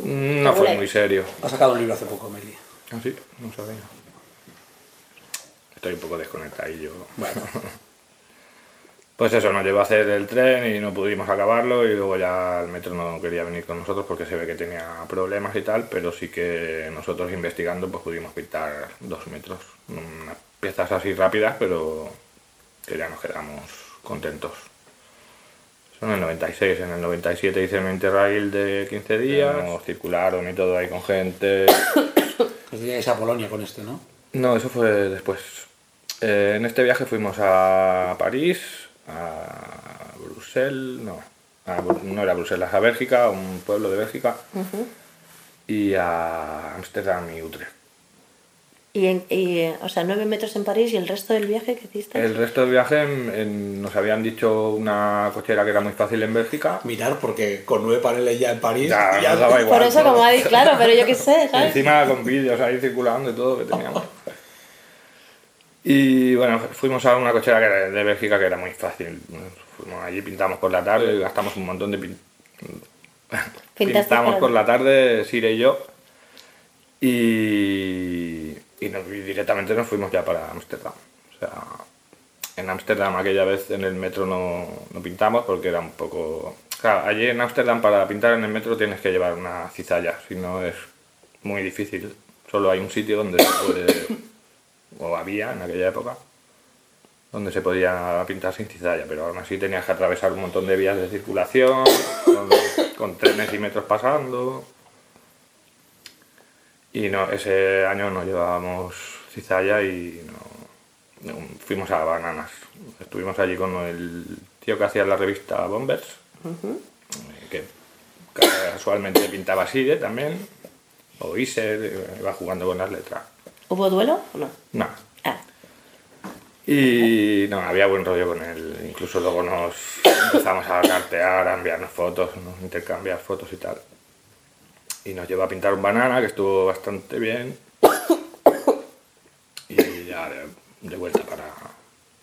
No fue muy serio. Ha sacado un libro hace poco, Meli. ¿Ah, sí? No sabía. Estoy un poco desconectadillo. Bueno, [laughs] Pues eso, nos llevó a hacer el tren y no pudimos acabarlo y luego ya el metro no quería venir con nosotros porque se ve que tenía problemas y tal, pero sí que nosotros investigando pues pudimos pintar dos metros. Unas piezas así rápidas, pero que ya nos quedamos contentos. En el 96, en el 97 hice el Interrail de 15 días, nos circularon y todo ahí con gente. [coughs] os diríais a Polonia con este, ¿no? No, eso fue después. Eh, en este viaje fuimos a París, a Bruselas, no, a no era Bruselas, a Bélgica, a un pueblo de Bélgica, y a Ámsterdam y Utrecht. Y, en- y, o sea, nueve metros en París y el resto del viaje que hiciste. El resto del viaje en- en- nos habían dicho una cochera que era muy fácil en Bélgica. Mirar, porque con nueve paneles ya en París... Ya, daba igual. Por eso, ¿no? como ha dicho, claro, pero yo qué sé, ¿sabes? Encima con vídeos ahí circulando y todo que teníamos. [laughs] Y bueno, fuimos a una cochera que era de Bélgica que era muy fácil. Fuimos allí, pintamos por la tarde, gastamos un montón de pin- Pintamos por la tarde, Sire y yo. Y, y directamente nos fuimos ya para Ámsterdam. O sea, en Ámsterdam aquella vez en el metro no, no pintamos porque era un poco... Claro, allí en Ámsterdam para pintar en el metro tienes que llevar una cizalla, si no es muy difícil. Solo hay un sitio donde se puede, [coughs] o había en aquella época, donde se podía pintar sin cizalla, pero aún así tenías que atravesar un montón de vías de circulación, con trenes y metros pasando. Y no, ese año no llevábamos cizalla y no, no, fuimos a Bananas. Estuvimos allí con el tío que hacía la revista Bombers, eh, que casualmente pintaba Side también, o Iser, iba jugando con las letras. ¿Hubo duelo o no? No, Ah, y no, había buen rollo con él. Incluso luego nos empezamos a cartear, a enviarnos fotos, ¿no? intercambiar fotos y tal. Y nos llevó a pintar un banana, que estuvo bastante bien. Y ya de, de vuelta para...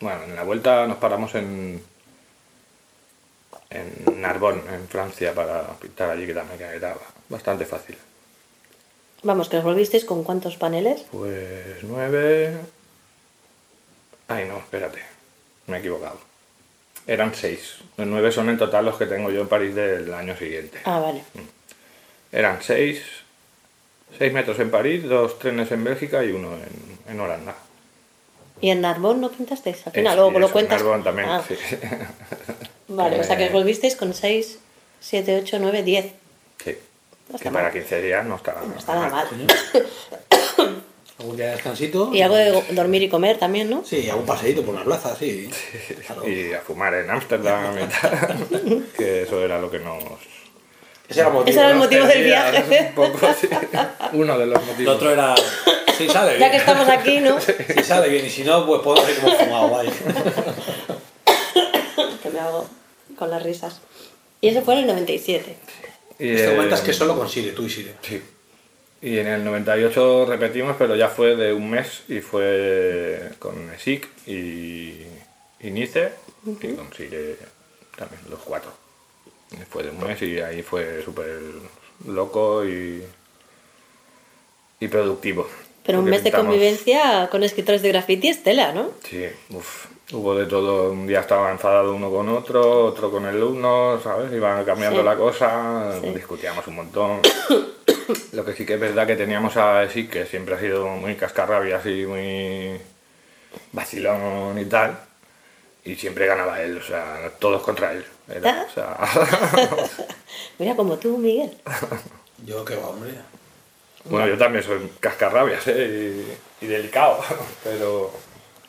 Bueno, en la vuelta nos paramos en, en Narbonne, en Francia, para pintar allí, que también era bastante fácil. Vamos, que os volvisteis con cuántos paneles. Pues nueve... Ay, no, espérate, me he equivocado. Eran seis. Los nueve son en total los que tengo yo en París del año siguiente. Ah, vale. Eran seis, seis metros en París, dos trenes en Bélgica y uno en, en Holanda. ¿Y en Narbonne no pintasteis? Al final, Es- luego lo eso, cuentas. Narbonne también, Ah, sí. [laughs] Vale, o sea que Eh, volvisteis con 6, 7, 8, 9, 10. Sí. No Que para mal. 15 días no está, No está nada mal. [coughs] Algún día de descansito. Y algo de dormir y comer también, ¿no? Sí, algún paseíto por la plaza, sí. [laughs] Claro. Y a fumar en Ámsterdam y tal. [laughs] que eso era lo que nos... Ese era el motivo. Ese era el ¿no? motivo del viaje. Un poco, sí. [laughs] Uno de los El motivos. otro era. Si sale bien. Ya que estamos aquí, ¿no? Si sale bien y si no, pues podemos ir como fumado, vaya. [laughs] que me hago con las risas. Y eso fue en el 97. Y, Este momento es que solo consigue tú y Sire. Sí. Y en el 98 repetimos, pero ya fue de un mes y fue con SIC y, y Nice y con Sire también, los cuatro. Fue de un mes y ahí fue súper loco y, y productivo. Pero un mes de convivencia con escritores de graffiti es tela, ¿no? Sí, uf, hubo de todo. Un día estaba enfadado uno con otro, otro con el uno, ¿sabes? Iban cambiando Sí. la cosa, Sí. discutíamos un montón. [coughs] Lo que sí que es verdad que teníamos a sí que siempre ha sido muy cascarrabias y muy vacilón y tal. Y siempre ganaba él, o sea, todos contra él. Era, o sea, [laughs] Mira, como tú, Miguel. [laughs] Yo qué va, hombre. bueno, yo también soy cascarrabias ¿eh? y, y delicado, [laughs] pero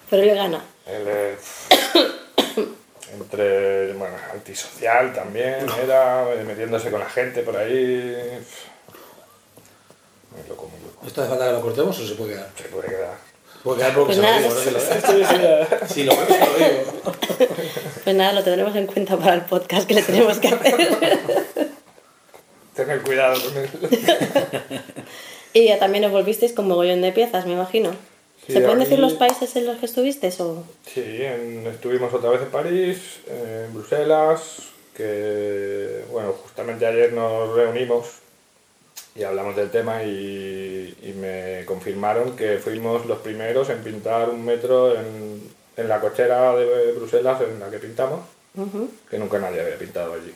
Pero él gana. Él es [coughs] entre, bueno, antisocial también, era eh, metiéndose con la gente por ahí. Muy loco, muy loco. ¿Esto hace falta que lo cortemos o se puede quedar? Se puede quedar. Puede quedar porque Pues se nada, lo digo, no se lo ve. Si lo ves, se lo digo. Pues nada, lo tendremos en cuenta para el podcast que le tenemos que hacer. Tener cuidado con él. y ya también os volvisteis con mogollón de piezas, me imagino. Sí, ¿Se pueden aquí- decir los países en los que estuvisteis o...? Sí, en- estuvimos otra vez en París, en Bruselas, que, bueno, justamente ayer nos reunimos y hablamos del tema y, y me confirmaron que fuimos los primeros en pintar un metro en, en la cochera de Bruselas en la que pintamos, Ujú. que nunca nadie había pintado allí.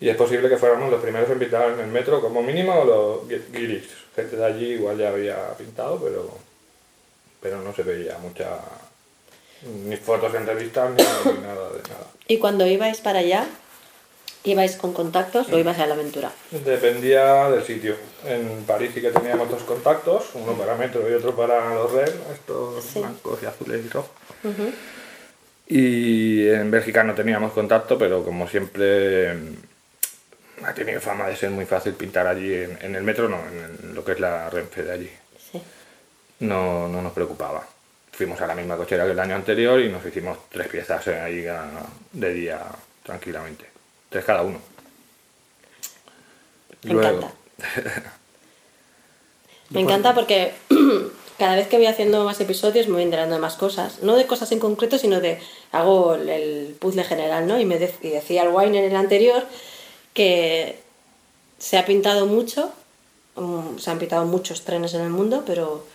Y es posible que fuéramos los primeros en pintar en el metro, como mínimo los gui- guiris. Gente de allí igual ya había pintado, pero, pero no se veía mucha... ni fotos en revistas ni, ni nada de nada. Y cuando ibais para allá, ¿ibais con contactos o ibais a la aventura? Dependía del sitio. En París sí que teníamos dos contactos, uno para metro y otro para los REN, estos Sí. blancos y azules y rojos. Y en Bélgica no teníamos contacto, pero como siempre ha tenido fama de ser muy fácil pintar allí, en, en el metro no, en lo que es la Renfe de allí. Sí. No, no nos preocupaba. Fuimos a la misma cochera que el año anterior y nos hicimos tres piezas eh, ahí a- de día tranquilamente. Tres cada uno. Me encanta. [laughs] Me encanta porque [clears throat] cada vez que voy haciendo más episodios me voy enterando de más cosas. No de cosas en concreto, sino de... Hago el, puzzle general, ¿no? Y, me de- y decía el Wine en el anterior que se ha pintado mucho, mm, se han pintado muchos trenes en el mundo, pero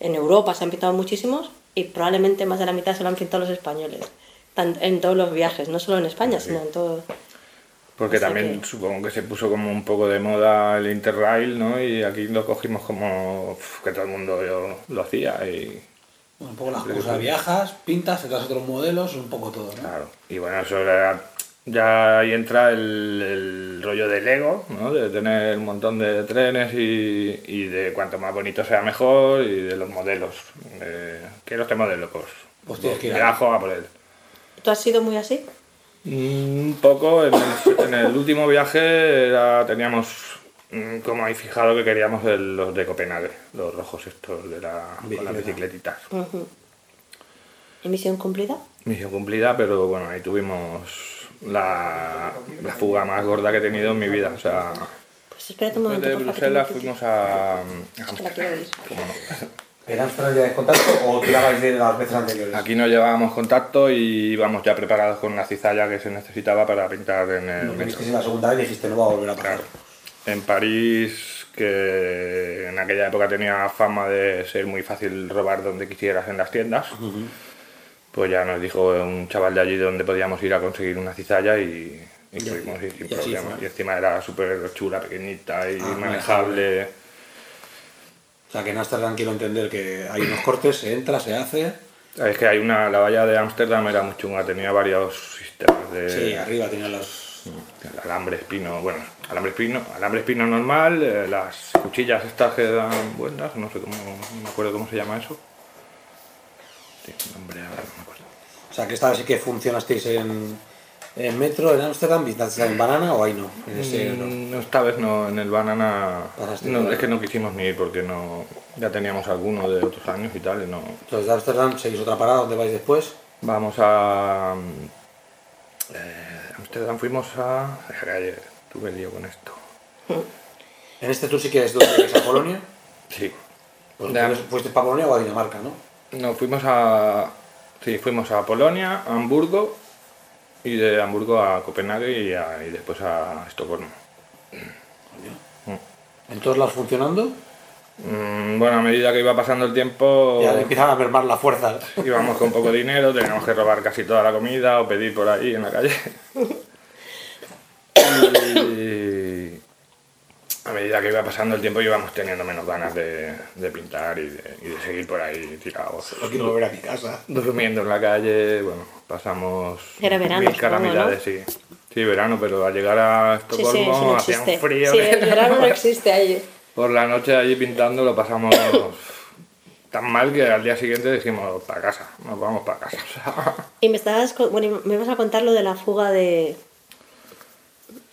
en Europa se han pintado muchísimos y probablemente más de la mitad se lo han pintado los españoles. Tan- En todos los viajes, no solo en España, sino en todo... Porque O sea también que- supongo que se puso como un poco de moda el Interrail, ¿no? Y aquí lo cogimos como uf, que todo el mundo lo, lo hacía y Un poco las cosas, viajas, pintas, te das otros modelos, un poco todo, ¿no? claro. Y bueno, eso era- ya ahí entra el, el rollo del ego, ¿no? De tener un montón de trenes y, y de cuanto más bonito sea mejor y de los modelos. Eh, quiero este modelo, pues, Pues tienes que ir a- a por él. ¿Tú has sido muy así? Mm, Un poco, en el, en el último viaje era- teníamos mm, como ahí fijado que queríamos el- los de Copenhague, los rojos estos de la, con las bicicletitas. ¿Y misión cumplida? Misión cumplida, pero bueno, ahí tuvimos la, la fuga más gorda que he tenido en mi vida. O sea, Pues espérate un Después momento, de porfa, que Bruselas fuimos a, a Es que ¿En Amsterdam ya de contacto o tirabais de las veces anteriores? Aquí no llevábamos contacto y íbamos ya preparados con la cizalla que se necesitaba para pintar en el Lo que en la segunda vez dijiste no va a volver a pasar. Claro. En París, que en aquella época tenía fama de ser muy fácil robar donde quisieras en las tiendas, pues ya nos dijo un chaval de allí dónde podíamos ir a conseguir una cizalla y, y Y fuimos y sin y. Y encima era súper chula, pequeñita y Ah, manejable. O sea que en Amsterdam quiero entender que hay unos cortes, se entra, se hace. Es que hay una, la valla de Ámsterdam era muy chunga, tenía varios sistemas de... Sí, arriba tenía los. El alambre espino, bueno, alambre espino, alambre espino normal, eh, las cuchillas estas que dan vueltas, no sé cómo, no me acuerdo cómo se llama eso. Sí, nombre ahora no me acuerdo. O sea que esta vez sí que funcionasteis en, en metro, en Amsterdam, visitasteis en banana o ahí no. En ese, no. Mm, no, esta vez no, en el banana, no, es que no quisimos ni ir porque no, ya teníamos alguno de otros años y tal, y no. Entonces de Amsterdam seguís otra parada, ¿dónde vais después? Vamos a... Eh, Amsterdam fuimos a... ayer tuve lío con esto. [laughs] En este tour sí que es donde a Polonia. Sí, Pues De- fuiste para Polonia o a Dinamarca, ¿no? No, fuimos a. Sí, fuimos a Polonia, a Hamburgo y de Hamburgo a Copenhague y, a- y después a Estocolmo. En todos lados funcionando, Mm, bueno, a medida que iba pasando el tiempo, ya empiezan a mermar la fuerza. íbamos con poco [laughs] dinero, teníamos que robar casi toda la comida o pedir por ahí en la calle. Y a medida que iba pasando el tiempo íbamos teniendo menos ganas de, de pintar y de, y de seguir por ahí tirados. No quiero volver a mi casa. durmiendo en la calle, bueno, pasamos Era verano, mil calamidades, sí. Sí, verano, pero al llegar a Sí, sí, Estocolmo no hacía un frío. Sí, el verano no [laughs] existe ahí. Por la noche allí pintando lo pasamos [laughs] tan mal que al día siguiente dijimos, para casa, nos vamos para casa. [laughs] Y me estabas, bueno, me vas a contar lo de la fuga de...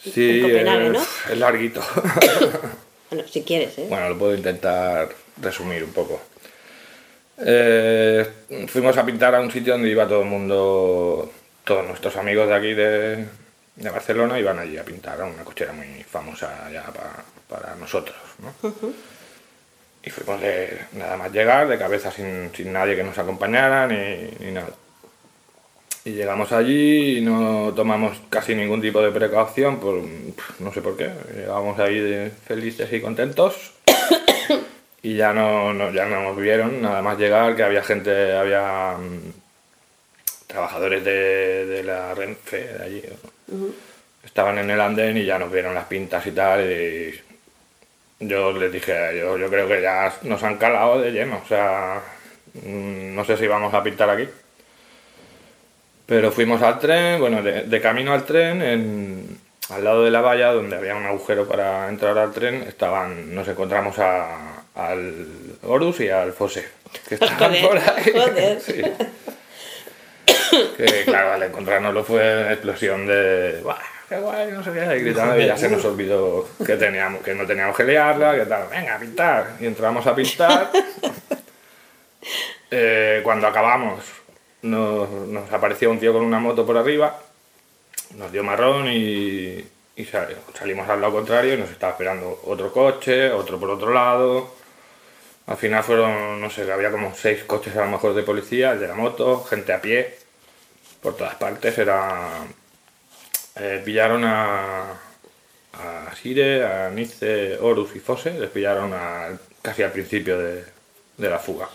sí, En es, ¿no? es larguito. [coughs] Bueno, si quieres, ¿eh? Bueno, lo puedo intentar resumir un poco. Eh, fuimos a pintar a un sitio donde iba todo el mundo, todos nuestros amigos de aquí de, de Barcelona iban allí a pintar a una cochera muy famosa ya para, para nosotros. ¿no? Y fuimos de nada más llegar, de cabeza sin, sin nadie que nos acompañara ni, ni nada. Y llegamos allí y no tomamos casi ningún tipo de precaución, por, no sé por qué. Llegábamos ahí de felices y contentos. [coughs] y ya no, no- ya no nos vieron, nada más llegar, que había gente, había mm, trabajadores de, de la Renfe de allí. Estaban en el andén y ya nos vieron las pintas y tal. Y yo les dije, yo, yo creo que ya nos han calado de lleno. O sea, mm, no sé si vamos a pintar aquí. Pero fuimos al tren, bueno, de, de camino al tren, en- al lado de la valla, donde había un agujero para entrar al tren, estaban, nos encontramos a- al Horus y al Fose, que estaban Joder, por ahí. joder. [laughs] Sí. Que claro, al encontrarnoslo fue explosión de ¡Buah, qué guay! No sé qué, y gritando, y ya se nos olvidó que, teníamos, que no teníamos que liarla, que tal, venga, a pintar. Y entramos a pintar. [laughs] Eh, cuando acabamos, nos, nos apareció un tío con una moto por arriba, nos dio marrón y, y sal- salimos al lado contrario y nos estaba esperando otro coche, otro por otro lado. Al final fueron, no sé, había como seis coches a lo mejor de policía, el de la moto, gente a pie, por todas partes. Era. eh, pillaron a. a Sire, a Nice, Horus y Fose, les pillaron al- casi al principio de, de la fuga.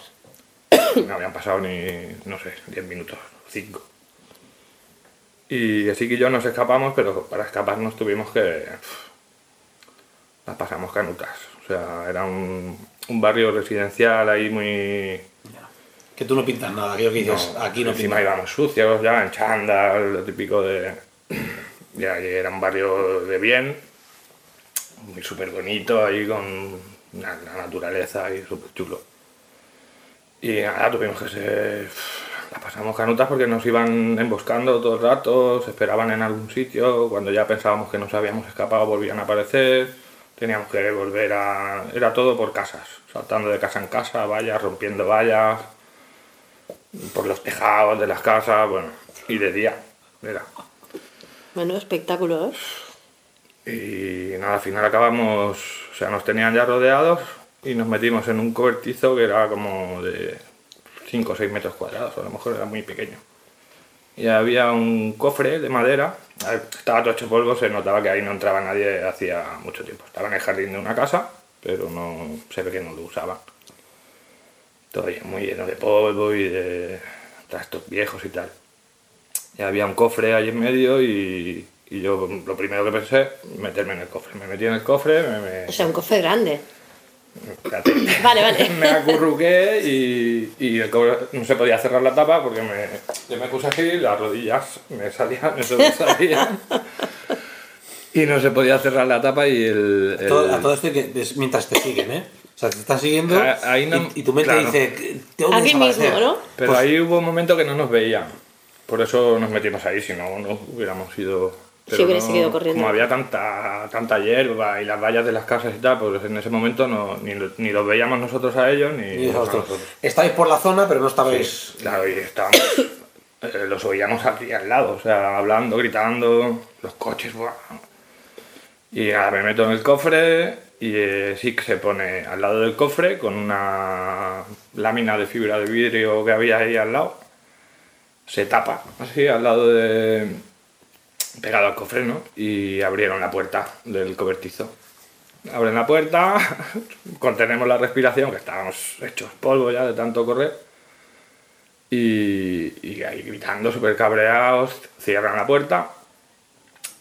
[coughs] No habían pasado ni, no sé, 10 minutos, 5. Y así que yo nos escapamos, pero para escaparnos tuvimos que. Las pasamos canutas. O sea, era un, un barrio residencial ahí muy. Que tú no pintas nada, que yo que dices, aquí no encima pintas. íbamos sucios ya, en chándal, lo típico de. Ya era un barrio de bien, muy súper bonito, ahí con la, la naturaleza ahí súper chulo. Y nada, tuvimos que ser. La pasamos canutas porque nos iban emboscando todo el rato, se esperaban en algún sitio, cuando ya pensábamos que nos habíamos escapado volvían a aparecer, teníamos que volver a. Era todo por casas, saltando de casa en casa, vallas, rompiendo vallas, por los tejados de las casas, bueno, y de día, era. Bueno, espectáculo, ¿eh? Y nada, al final acabamos, o sea, nos tenían ya rodeados y nos metimos en un cobertizo que era como de 5 o 6 metros cuadrados, a lo mejor era muy pequeño. Y había un cofre de madera, ver, estaba todo hecho polvo, se notaba que ahí no entraba nadie hacía mucho tiempo. Estaba en el jardín de una casa, pero no se ve que no lo usaban. Todo muy lleno de polvo y de trastos viejos y tal. Y había un cofre ahí en medio y, y yo lo primero que pensé, meterme en el cofre. Me metí en el cofre, me, me- O sea, un cofre grande. [coughs] Vale, vale. [laughs] me acurruqué y, y el cobre- no se podía cerrar la tapa porque me, yo me puse así, las rodillas me salían, [laughs] me sobresalían. y no se podía cerrar la tapa y el... el- Todo- a todo esto hay que- es mientras te siguen, ¿eh? O sea, te están siguiendo Ah, ahí no- y, y tu mente claro. dice, tengo que Aquí mismo. ¿no? Pero Pues- ahí hubo un momento que no nos veían. Por eso nos metimos ahí, si no, no hubiéramos ido... Si pero hubiera no- seguido corriendo. Como había tanta, tanta hierba y las vallas de las casas y tal, pues en ese momento no, ni, ni los veíamos nosotros a ellos ni, vosotros, nosotros. Estáis por la zona, pero no estabais... Claro, y estábamos, eh, los oíamos aquí al lado, o sea, hablando, gritando, los coches, ¡buah! Y nada, me meto en el cofre y eh, sí que se pone al lado del cofre con una lámina de fibra de vidrio que había ahí al lado. Se tapa, así, al lado de... pegado al cofre, ¿no? Y abrieron la puerta del cobertizo. Abren la puerta, [laughs] contenemos la respiración, que estábamos hechos polvo ya de tanto correr. Y, y ahí gritando, súper cabreados, cierran la puerta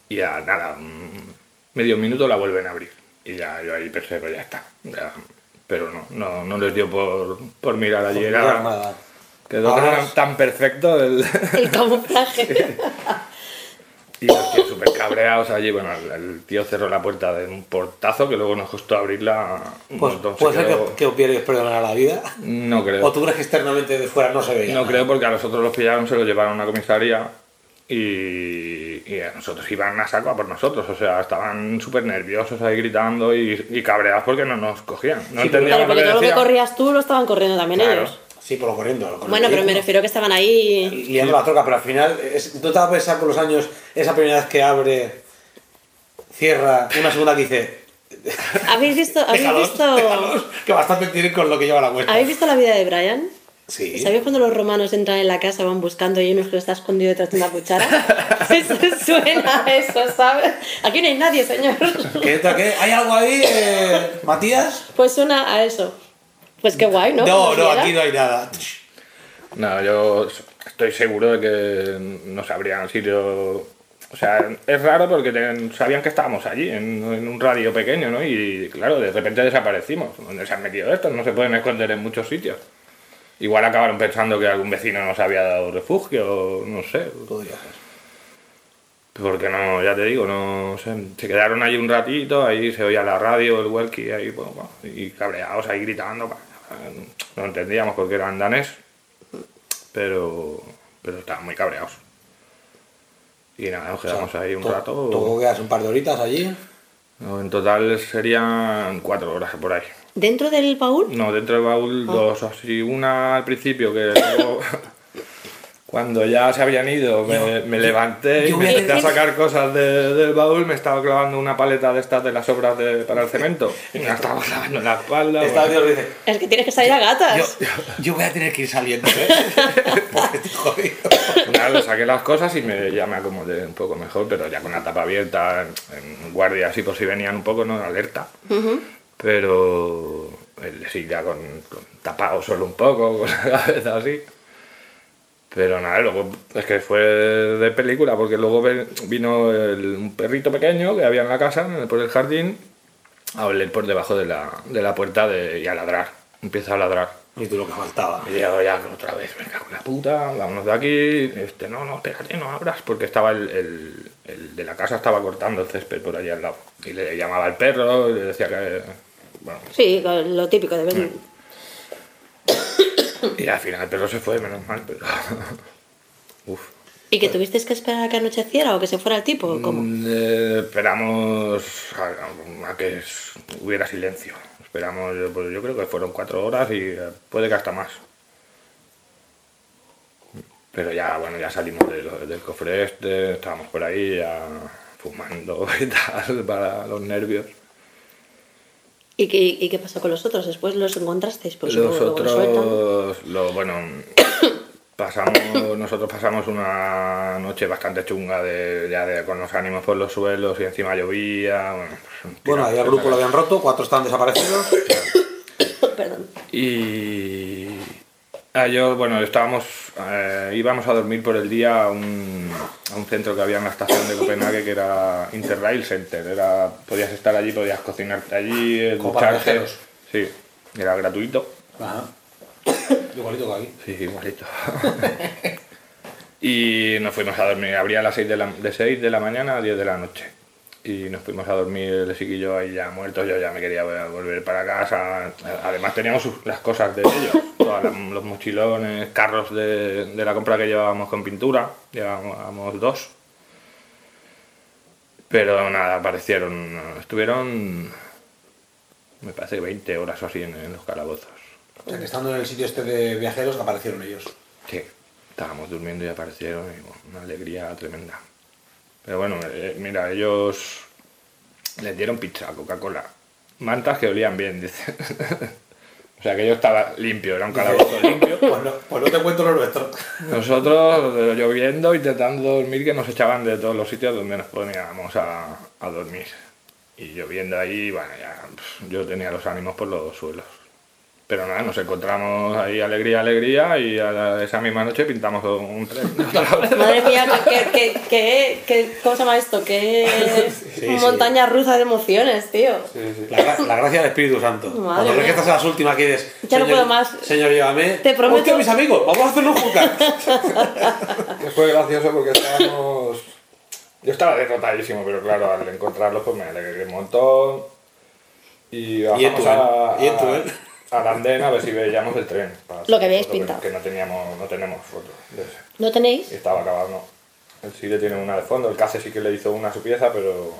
y ya nada, mm, medio minuto la vuelven a abrir. Y ya yo ahí pensé, pues ya está. ya. Pero no, no, no les dio por, por mirar allí. Era, quedó tan perfecto el, El camuflaje. [laughs] y los tíos súper cabreados allí. Bueno, el, el tío cerró la puerta de un portazo que luego nos costó abrirla un Pues montón. Se puede ser que, que os quieres perdonar la vida. No creo. O tú crees que externamente de fuera no se veía. No nada? creo porque a nosotros los pillaron, se los llevaron a una comisaría y, y a nosotros iban a saco a por nosotros. O sea, estaban súper nerviosos ahí gritando y, y cabreados porque no nos cogían. No Sí, pero- Claro, entendíamos porque lo todo lo que que corrías tú lo estaban corriendo también Claro. ellos. Sí, por lo corriendo. el Bueno, pero me refiero que estaban ahí. liando la troca, pero al final, es, ¿no te va a pensar con los años esa primera vez que abre, cierra, una segunda que dice, [laughs] ¿Habéis visto, habéis déjalos, visto, déjalos, que bastante tienen con lo que lleva la vuelta? ¿habéis visto la vida de Brian? Sí. ¿Sabéis cuando los romanos entran en la casa, van buscando y hay uno que está escondido detrás de una cuchara? [laughs] Eso suena a eso, ¿sabes? Aquí no hay nadie, señor. ¿Qué, entra, qué? ¿Hay algo ahí, eh, Matías? Pues suena a eso. Pues qué guay, ¿no? No, Como no, aquí no hay nada. No, yo estoy seguro de que no sabrían el sitio. O sea, es raro porque sabían que estábamos allí, en, en un radio pequeño, ¿no? Y claro, de repente desaparecimos. ¿Dónde se han metido estos? No se pueden esconder en muchos sitios. Igual acabaron pensando que algún vecino nos había dado refugio, no sé. Podría ser. Porque no, ya te digo, no sé, se quedaron ahí un ratito, ahí se oía la radio, el welky, ahí, bueno, bueno, y cabreados ahí gritando. No entendíamos porque eran danés, pero, pero estaban muy cabreados. Y nada, nos quedamos ahí un rato. Tú quedas un par de horitas allí. No, en total serían cuatro horas por ahí. ¿Dentro del baúl? No, dentro del baúl dos así. Una al principio que luego, [coughs] [coughs] [coughs] cuando ya se habían ido, me, me levanté y me empecé a sacar cosas de- del baúl. Me estaba clavando una paleta de estas de las obras de- para el cemento. [laughs] Me la estaba clavando en la espalda. Esta bueno. Dios dice, Es que tienes que salir a gatas. yo, yo voy a tener que ir saliendo, ¿eh? [laughs] Porque estoy jodido. Nada, le saqué las cosas y me, ya me acomodé un poco mejor, pero ya con la tapa abierta, en, en guardia así por si venían un poco, ¿no? Alerta. Pero él sí, ya con, con tapado solo un poco, [laughs] con la cabeza así. Pero nada, luego es que fue de película, porque luego vino el- un perrito pequeño que había en la casa, por el jardín, a oler por debajo de la, de la puerta de, y a ladrar. Empieza a ladrar. Y tú lo que faltaba. Y yo ya otra vez, me cago en la puta, vámonos de aquí. Este, no, no, espérate, no abras, porque estaba el, el- el de la casa estaba cortando el césped por allí al lado. Y le llamaba al perro y le decía que. Bueno, Sí, lo típico de ver. Y al final el perro se fue, menos mal, pero. [laughs] Uf. ¿Y que tuvisteis que esperar a que anocheciera o que se fuera el tipo? ¿o ¿Cómo? Mm, eh, esperamos a, a que hubiera silencio. Esperamos, yo, pues yo creo que fueron cuatro horas y eh, puede que hasta más. Pero ya, bueno, ya salimos del, del cofre este, estábamos por ahí, ya fumando [laughs] y tal, para los nervios. ¿Y qué, ¿Y qué pasó con los otros? ¿Después los encontrasteis? Pues los otros, lo, bueno, [coughs] pasamos, nosotros pasamos una noche bastante chunga de, ya de, con los ánimos por los suelos y encima llovía. Bueno, pues, Bueno, ahí el grupo lo habían roto, cuatro están desaparecidos. [coughs] Perdón. Y yo, bueno, estábamos, eh, íbamos a dormir por el día a un, a un centro que había en la estación de Copenhague que era Interrail Center. Era, podías estar allí, podías cocinarte allí, eh, ducharte. viajeros. Sí, era gratuito. Ajá. [coughs] Igualito que aquí. Sí, igualito. [laughs] y nos fuimos a dormir. Abría a las 6 de la, de 6 de la mañana a 10 de la noche. Y nos fuimos a dormir el chiquillo ahí ya muertos. Yo ya me quería volver para casa. Además teníamos las cosas de ellos. Todas las- los mochilones, carros de, de la compra que llevábamos con pintura. Llevábamos dos. Pero nada, aparecieron. Estuvieron, me parece, que 20 horas o así en- en los calabozos. O sea, que estando en el sitio este de viajeros aparecieron ellos. Sí, estábamos durmiendo y aparecieron y bueno, una alegría tremenda. Pero bueno, eh, mira, ellos les dieron pizza, Coca-Cola, mantas que olían bien, dice. [laughs] o sea que yo estaba limpio, era un calabozo [laughs] limpio. Pues no, pues no te cuento lo nuestro. Nosotros eh, lloviendo, intentando dormir, que nos echaban de todos los sitios donde nos poníamos a, a dormir. Y lloviendo ahí, bueno, ya yo tenía los ánimos por los suelos. Pero nada, nos encontramos ahí alegría, alegría y a la- esa misma noche pintamos un tren. [laughs] Madre mía, ¿qué, qué, qué, qué- cómo se llama esto? ¿Qué sí. montaña rusa de emociones, tío? La, gra- la gracia del Espíritu Santo. Madre Cuando ves que estás a las últimas que dices, Ya no "Señor- puedo más". Señor, llévame. Te prometo- Hostia, mis amigos, vamos a hacer un jucar. [laughs] Que fue gracioso porque estábamos. Yo estaba derrotadísimo, pero claro, al encontrarlos pues me alegré un montón. Y bajamos en tu a? ¿Y en tu a- él? Al andén a ver si veíamos el tren. para Lo que foto, pintado. Que no, teníamos, no tenemos fotos de ese. ¿No tenéis? Y estaba acabado, no. El Sile tiene una de fondo, el Case sí que le hizo una a su pieza, pero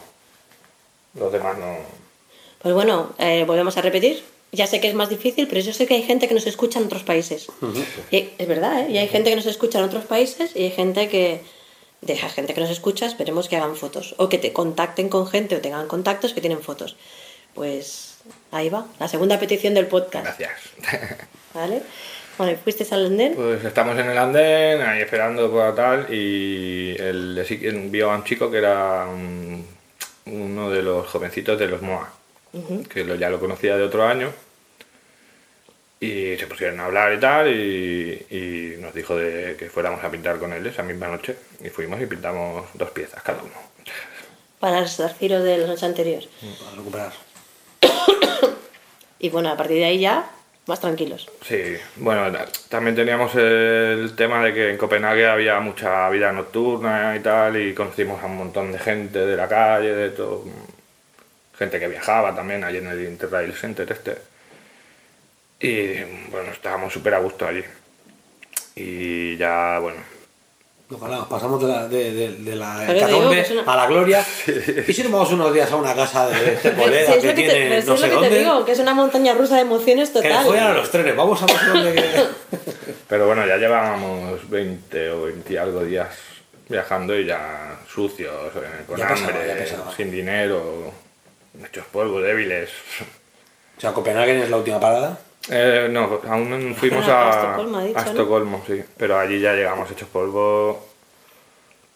los demás no. Pues bueno, eh, volvemos a repetir. Ya sé que es más difícil, pero yo sé que hay gente que nos escucha en otros países. Y hay- es verdad, ¿eh? Y hay gente que nos escucha en otros países y hay gente que... De esa gente que nos escucha, esperemos que hagan fotos. O que te contacten con gente o tengan contactos que tienen fotos. Pues ahí va, la segunda petición del podcast. Gracias. [laughs] ¿Vale? Bueno, ¿fuiste al andén? Pues estamos en el andén, ahí esperando por tal, y el, sí que vio a un chico que era un- uno de los jovencitos de los MOA, que lo, ya lo conocía de otro año, y se pusieron a hablar y tal, y, y nos dijo de que fuéramos a pintar con él esa misma noche, y fuimos y pintamos dos piezas cada uno. Para el Zarciro de la noche anterior. Para recuperar. [coughs] Y bueno, a partir de ahí ya, más tranquilos. Sí, bueno, ta- también teníamos el tema de que en Copenhague había mucha vida nocturna y tal, y conocimos a un montón de gente de la calle, de todo, gente que viajaba también allí en el Interrail Center este. Y bueno, estábamos súper a gusto allí. Y ya, bueno, Ojalá, pasamos de la, de, de, de la hecatombe que una- a la gloria. [laughs] Y si nos vamos unos días a una casa de Si [laughs] es que lo que te, tiene pero no es sé lo que te dónde, digo, que es una montaña rusa de emociones que total. follan a los trenes. Vamos a ver dónde que... [laughs] pero bueno, ya llevábamos 20 o 20 y algo días viajando y ya sucios, eh, con Ya hambre, ya pesaba. sin dinero, hechos polvo, débiles. O sea, Copenhague es la última parada. Eh, no, aún fuimos a a, Estocolmo, dicho, a ¿no? Estocolmo, sí. Pero allí ya llegamos hechos polvo.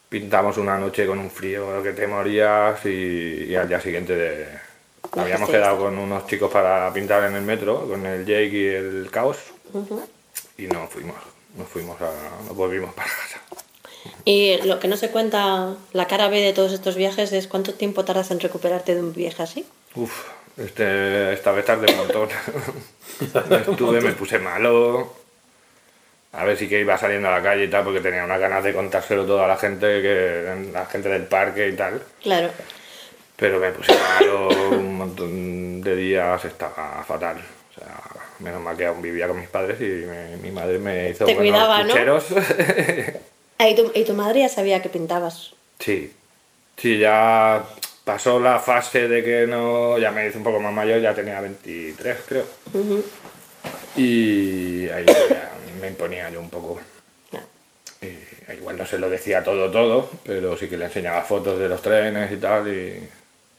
Pintamos una noche con un frío que te morías y, y al día siguiente de- habíamos quedado con unos chicos para pintar en el metro, con el Jake y el Caos. Y no fuimos, nos fuimos a, nos volvimos para casa. Y lo que no se cuenta, la cara B de todos estos viajes es cuánto tiempo tardas en recuperarte de un viaje así. Uf, este, esta vez tardé un montón. [laughs] Estuve, me puse malo. A ver si que iba saliendo a la calle y tal, porque tenía unas ganas de contárselo todo a la gente, que, la gente del parque y tal. Claro. Pero me puse malo un montón de días, estaba fatal. O sea, menos mal que aún vivía con mis padres y me- mi madre me hizo Te buenos cuidaba, ¿no? pucheros. ¿Y tu, y tu madre ya sabía que pintabas. Sí, sí, ya pasó la fase de que no, ya me hice un poco más mayor, ya tenía 23 creo. Y ahí ya me imponía yo un poco. Y igual no se lo decía todo, todo, pero sí que le enseñaba fotos de los trenes y tal. Y,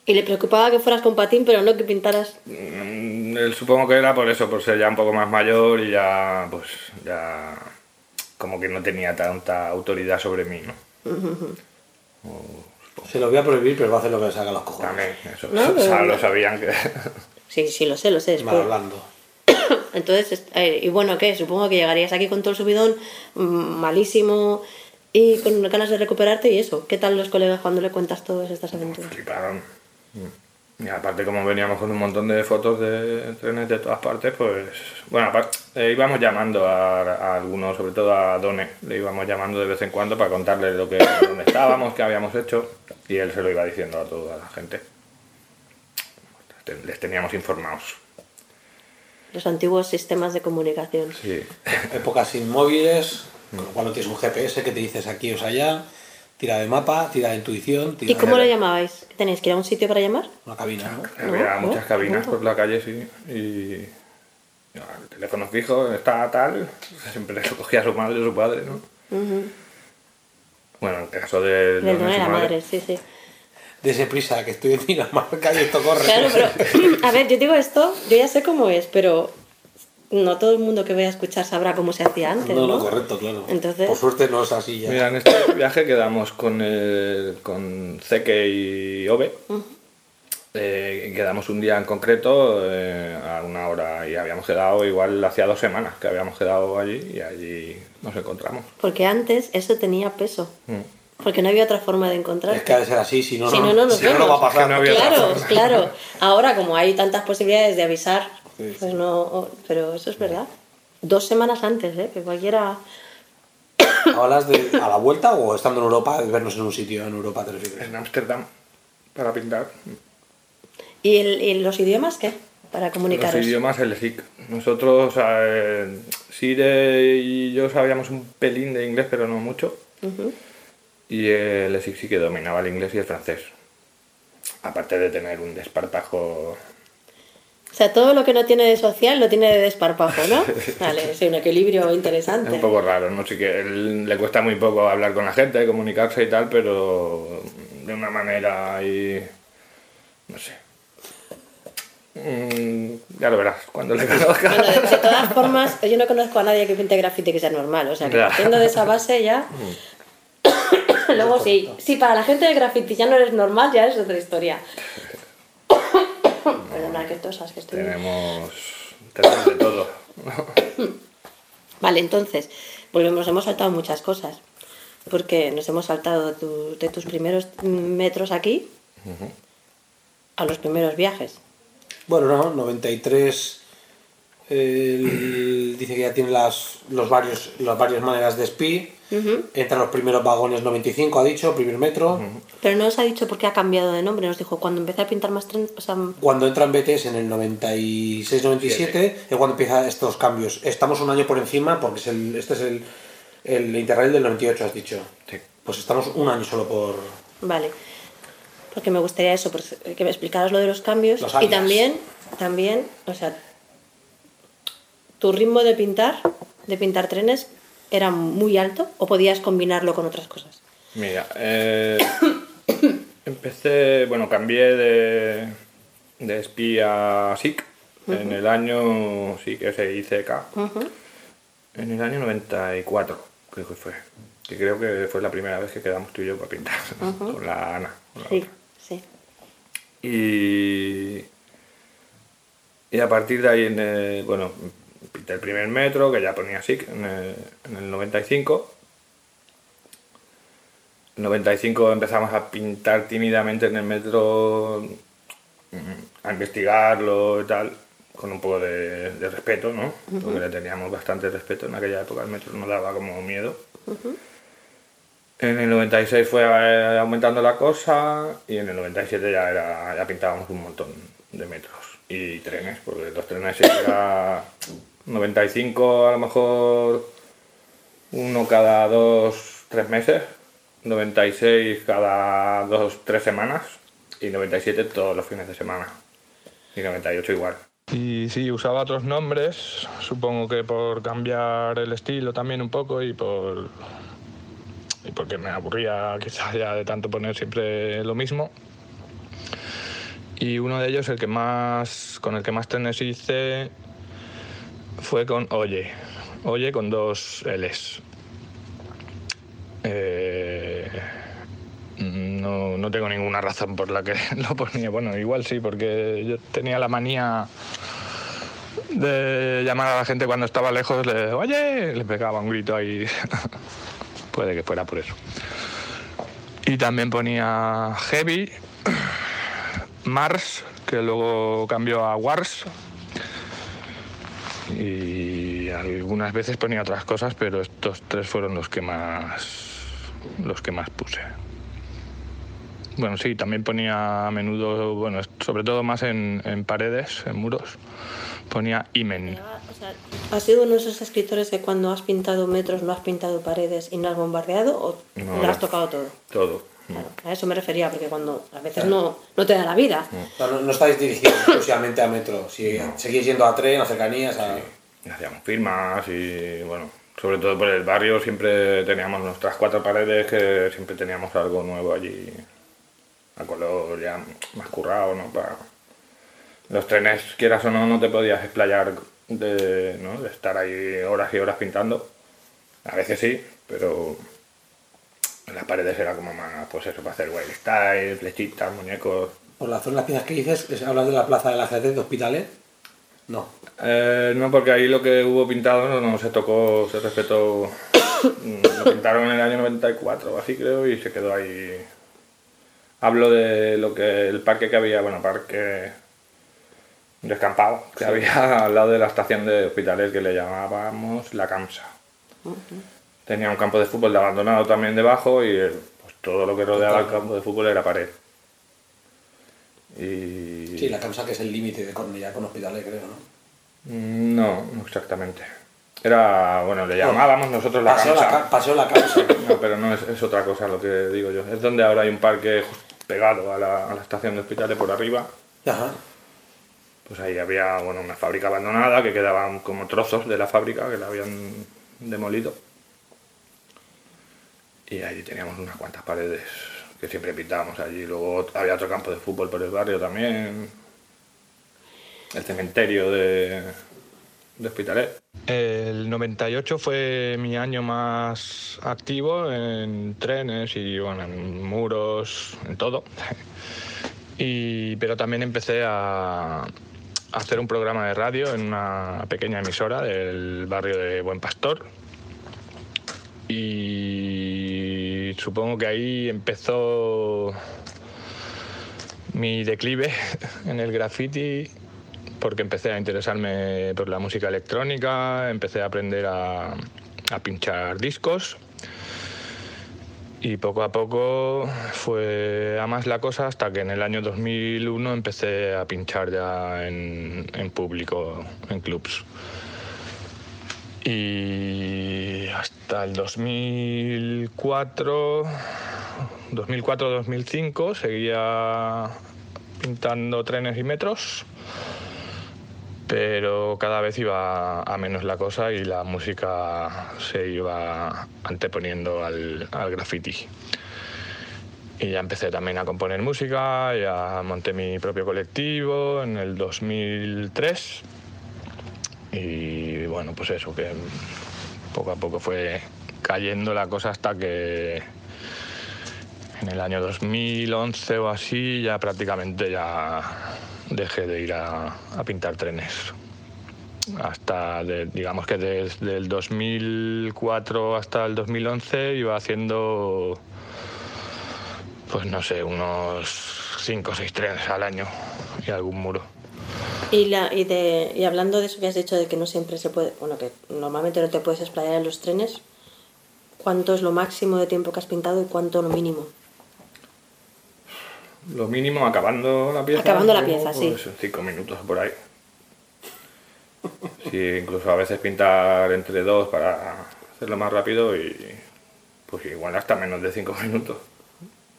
Y le preocupaba que fueras con patín, pero no que pintaras. Mm, él supongo que era por eso, por ser ya un poco más mayor y ya, pues, ya como que no tenía tanta autoridad sobre mí, ¿no? Se lo voy a prohibir, pero va a hacer lo que le salga a los cojones. También, eso. No, [laughs] o sea, pero- lo sabían que... Sí, sí, lo sé, lo sé. es Mal hablando. [coughs] Entonces, eh, y bueno, ¿qué? Supongo que llegarías aquí con todo el subidón mm, malísimo y con ganas de recuperarte y eso. ¿Qué tal los colegas cuando le cuentas todas estas aventuras? fliparon. Mm. Y aparte como veníamos con un montón de fotos de trenes de todas partes, pues bueno, aparte, eh, íbamos llamando a, a algunos, sobre todo a Done, le íbamos llamando de vez en cuando para contarle lo que dónde estábamos, qué habíamos hecho, y él se lo iba diciendo a toda la gente. Les teníamos informados. Los antiguos sistemas de comunicación. Sí. Épocas sin móviles, con lo cual no tienes un GPS que te dices aquí o allá, tira de mapa, tira de intuición, tira ¿Y cómo de le llamabais? ¿Tenéis que ir a un sitio para llamar? una cabina. ¿no? Había No, muchas cabinas no. por la calle, sí. Y el teléfono fijo está tal, siempre lo cogía su madre o su padre, ¿no? Bueno, en el caso de Del de la madre. madre, sí, sí. De ese prisa que estoy en Dinamarca y esto corre. Claro, pero [laughs] a ver, yo digo esto, yo ya sé cómo es, pero no todo el mundo que vaya a escuchar sabrá cómo se hacía antes, No, ¿no? correcto, claro. Entonces- Por suerte no es así ya. Mira, en este viaje quedamos con, el, con Zeke y Ove. Eh, quedamos un día en concreto eh, a una hora y habíamos quedado igual hacía dos semanas que habíamos quedado allí y allí nos encontramos. Porque antes eso tenía peso. Mm. Porque no había otra forma de encontrar. Es que ha de ser así, si no, Si no, no, no nos si no, no va a pasar. Que no Claro, claro. Ahora, como hay tantas posibilidades de avisar, Sí, pues no. Pero eso es verdad. Dos semanas antes, ¿eh? Que cualquiera. [coughs] ¿Hablas de a la vuelta o estando en Europa, vernos en un sitio en Europa te refieres? En Ámsterdam para pintar. ¿Y, el- y los idiomas qué? Para comunicaros. Los idiomas el SIC. Nosotros, eh, Sire y yo sabíamos un pelín de inglés, pero no mucho. Y el SIC sí que dominaba el inglés y el francés. Aparte de tener un desparpajo. O sea, todo lo que no tiene de social lo tiene de desparpajo, ¿no? [laughs] Vale, es un equilibrio Es interesante. un poco raro, ¿no? Sí que él- le cuesta muy poco hablar con la gente, comunicarse y tal, pero de una manera ahí. no sé. Mm, ya lo verás cuando le conozcas. Bueno, de, de [laughs] todas formas, yo no conozco a nadie que pinte graffiti que sea normal. O sea, que partiendo de esa base ya. [laughs] Luego, sí, si para la gente de graffiti ya no eres normal, ya es otra historia. [laughs] Perdona, que tosas, que estoy. tenemos, tenemos de todo. [laughs] Vale, entonces, volvemos, hemos saltado muchas cosas. Porque nos hemos saltado tu- de tus primeros metros aquí a los primeros viajes. Bueno, no, 93 él dice que ya tiene las, los varios, las varias maneras de SPI. Entran los primeros vagones 95, ha dicho, primer metro. Pero no os ha dicho por qué ha cambiado de nombre. Nos dijo, cuando empecé a pintar más trenes, o sea, Cuando entran BTS en el 96-97 es cuando empiezan estos cambios. Estamos un año por encima porque es el, este es el, el Interrail del 98, has dicho. Sí. Pues estamos un año solo por... Vale. Porque me gustaría eso, que me explicaras lo de los cambios. Los y también, también, o sea, tu ritmo de pintar, de pintar trenes, era muy alto o podías combinarlo con otras cosas. Mira, eh, [coughs] empecé, bueno, cambié de, de espía a SIC en el año, sí que se ICK, en el año 94, creo que fue. Que creo que fue la primera vez que quedamos tú y yo para pintar, con la Ana. con la Sí, otra. sí. Y, y a partir de ahí, en el- bueno, pinté el primer metro, que ya ponía SIC en el, en el 95. En el 95 empezamos a pintar tímidamente en el metro, mm, a investigarlo y tal, con un poco de, de respeto, ¿no? Porque le teníamos bastante respeto en aquella época, el metro nos daba como miedo. En el 96 fue eh, aumentando la cosa y en el 97 ya, era, ya pintábamos un montón de metros y trenes, porque los trenes era 95 a lo mejor uno cada dos, tres meses, 96 cada dos, tres semanas y 97 todos los fines de semana y 98 igual. Y sí, usaba otros nombres, supongo que por cambiar el estilo también un poco y por y porque me aburría quizás ya de tanto poner siempre lo mismo. Y uno de ellos, el que más, con el que más trenes hice, fue con Oye. Oye con dos L's. Eh, no, no tengo ninguna razón por la que [laughs] lo ponía. Bueno, igual sí, porque yo tenía la manía de llamar a la gente cuando estaba lejos, le, oye, le pegaba un grito ahí. [laughs] Puede que fuera por eso. Y también ponía Heavy, Mars, que luego cambió a Wars. Y algunas veces ponía otras cosas, pero estos tres fueron los que más los que más puse. Bueno, sí, también ponía a menudo, bueno, sobre todo más en, en paredes, en muros, ponía Imen. ¿Has sido uno de esos escritores que cuando has pintado metros no has pintado paredes y no has bombardeado o No. lo has tocado todo? Todo. Claro, a eso me refería, porque cuando a veces no, no te da la vida. No, no, no estáis dirigidos [laughs] exclusivamente a metro, si seguís yendo a tren, a cercanías, a... Hacíamos firmas y, bueno, sobre todo por el barrio siempre teníamos nuestras cuatro paredes que siempre teníamos algo nuevo allí, a color ya más currado, ¿no? Para... Los trenes, quieras o no, no te podías explayar de, ¿no? de estar ahí horas y horas pintando. A veces sí, pero las paredes era como más, pues eso, para hacer wild style, flechitas, muñecos. Por la zona de las piezas que dices, es- ¿hablas de la plaza del ajedrez de Hospitalet? No. Eh, no, porque ahí lo que hubo pintado no, no se tocó, se respetó. [coughs] Mm, lo pintaron en el año 94 o así creo y se quedó ahí. Hablo de lo que el parque que había, bueno, parque descampado que había al lado de la estación de hospitales que le llamábamos la Camsa. Tenía un campo de fútbol de abandonado también debajo y eh, pues, todo lo que rodeaba el campo de fútbol era pared. Y... Sí, la causa que es el límite de Cornellá con Hospitalet, creo, ¿no? Mm, No, no exactamente. Era, bueno, le llamábamos nosotros la Paseo la, Camsa. ca- paseo la causa. [laughs] No, pero no es, es otra cosa lo que digo yo. Es donde ahora hay un parque pegado a la, a la estación de hospitales por arriba. Ajá. Pues ahí había bueno, una fábrica abandonada que quedaban como trozos de la fábrica que la habían demolido. Y ahí teníamos unas cuantas paredes que siempre pintábamos allí. Luego había otro campo de fútbol por el barrio también. El cementerio de, de Hospitalet. El 98 fue mi año más activo en trenes y bueno, en muros, en todo. [laughs] Y, pero también empecé a, hacer un programa de radio en una pequeña emisora del barrio de Buen Pastor. Y supongo que ahí empezó mi declive [laughs] en el graffiti porque empecé a interesarme por la música electrónica, empecé a aprender a, a pinchar discos y poco a poco fue a más la cosa hasta que en el año 2001 empecé a pinchar ya en, en público, en clubs. Y hasta el 2004, 2004-2005 seguía pintando trenes y metros, pero cada vez iba a menos la cosa y la música se iba anteponiendo al, al graffiti. Y ya empecé también a componer música, ya monté mi propio colectivo en el 2003. Y bueno, pues eso, que poco a poco fue cayendo la cosa hasta que en el año 2011 o así ya prácticamente ya dejé de ir a, pintar trenes. Hasta, de- digamos que desde el 2004 hasta el 2011 iba haciendo, pues no sé, unos 5 o 6 trenes al año y algún muro. Y, la, y, de, y hablando de eso que has dicho de que no siempre se puede, bueno, que normalmente no te puedes explayar en los trenes, ¿cuánto es lo máximo de tiempo que has pintado y cuánto lo mínimo? Lo mínimo acabando la pieza. Acabando la pieza, sí. pues, cinco minutos por ahí. Sí, incluso a veces pintar entre dos para hacerlo más rápido y pues igual hasta menos de cinco minutos.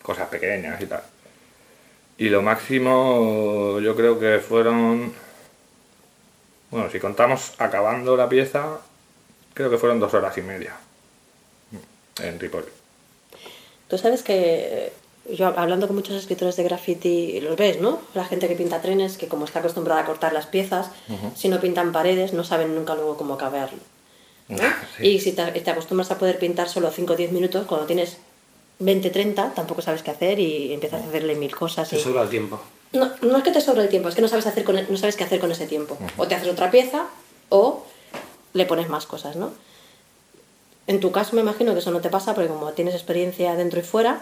Cosas pequeñas y tal. Y lo máximo yo creo que fueron... Bueno, si contamos acabando la pieza, creo que fueron dos horas y media en Ripoli. Tú sabes que yo hablando con muchos escritores de graffiti, los ves, ¿no? La gente que pinta trenes, que como está acostumbrada a cortar las piezas, si no pintan paredes, no saben nunca luego cómo acabarlo. ¿no? Sí. Y si te, te acostumbras a poder pintar solo 5 o 10 minutos, cuando tienes 20, 30, tampoco sabes qué hacer y empiezas a hacerle mil cosas. Se y- sobra el tiempo. No, no es que te sobre el tiempo, es que no sabes, hacer con no sabes qué hacer con ese tiempo. O te haces otra pieza o le pones más cosas, ¿no? En tu caso me imagino que eso no te pasa porque como tienes experiencia dentro y fuera,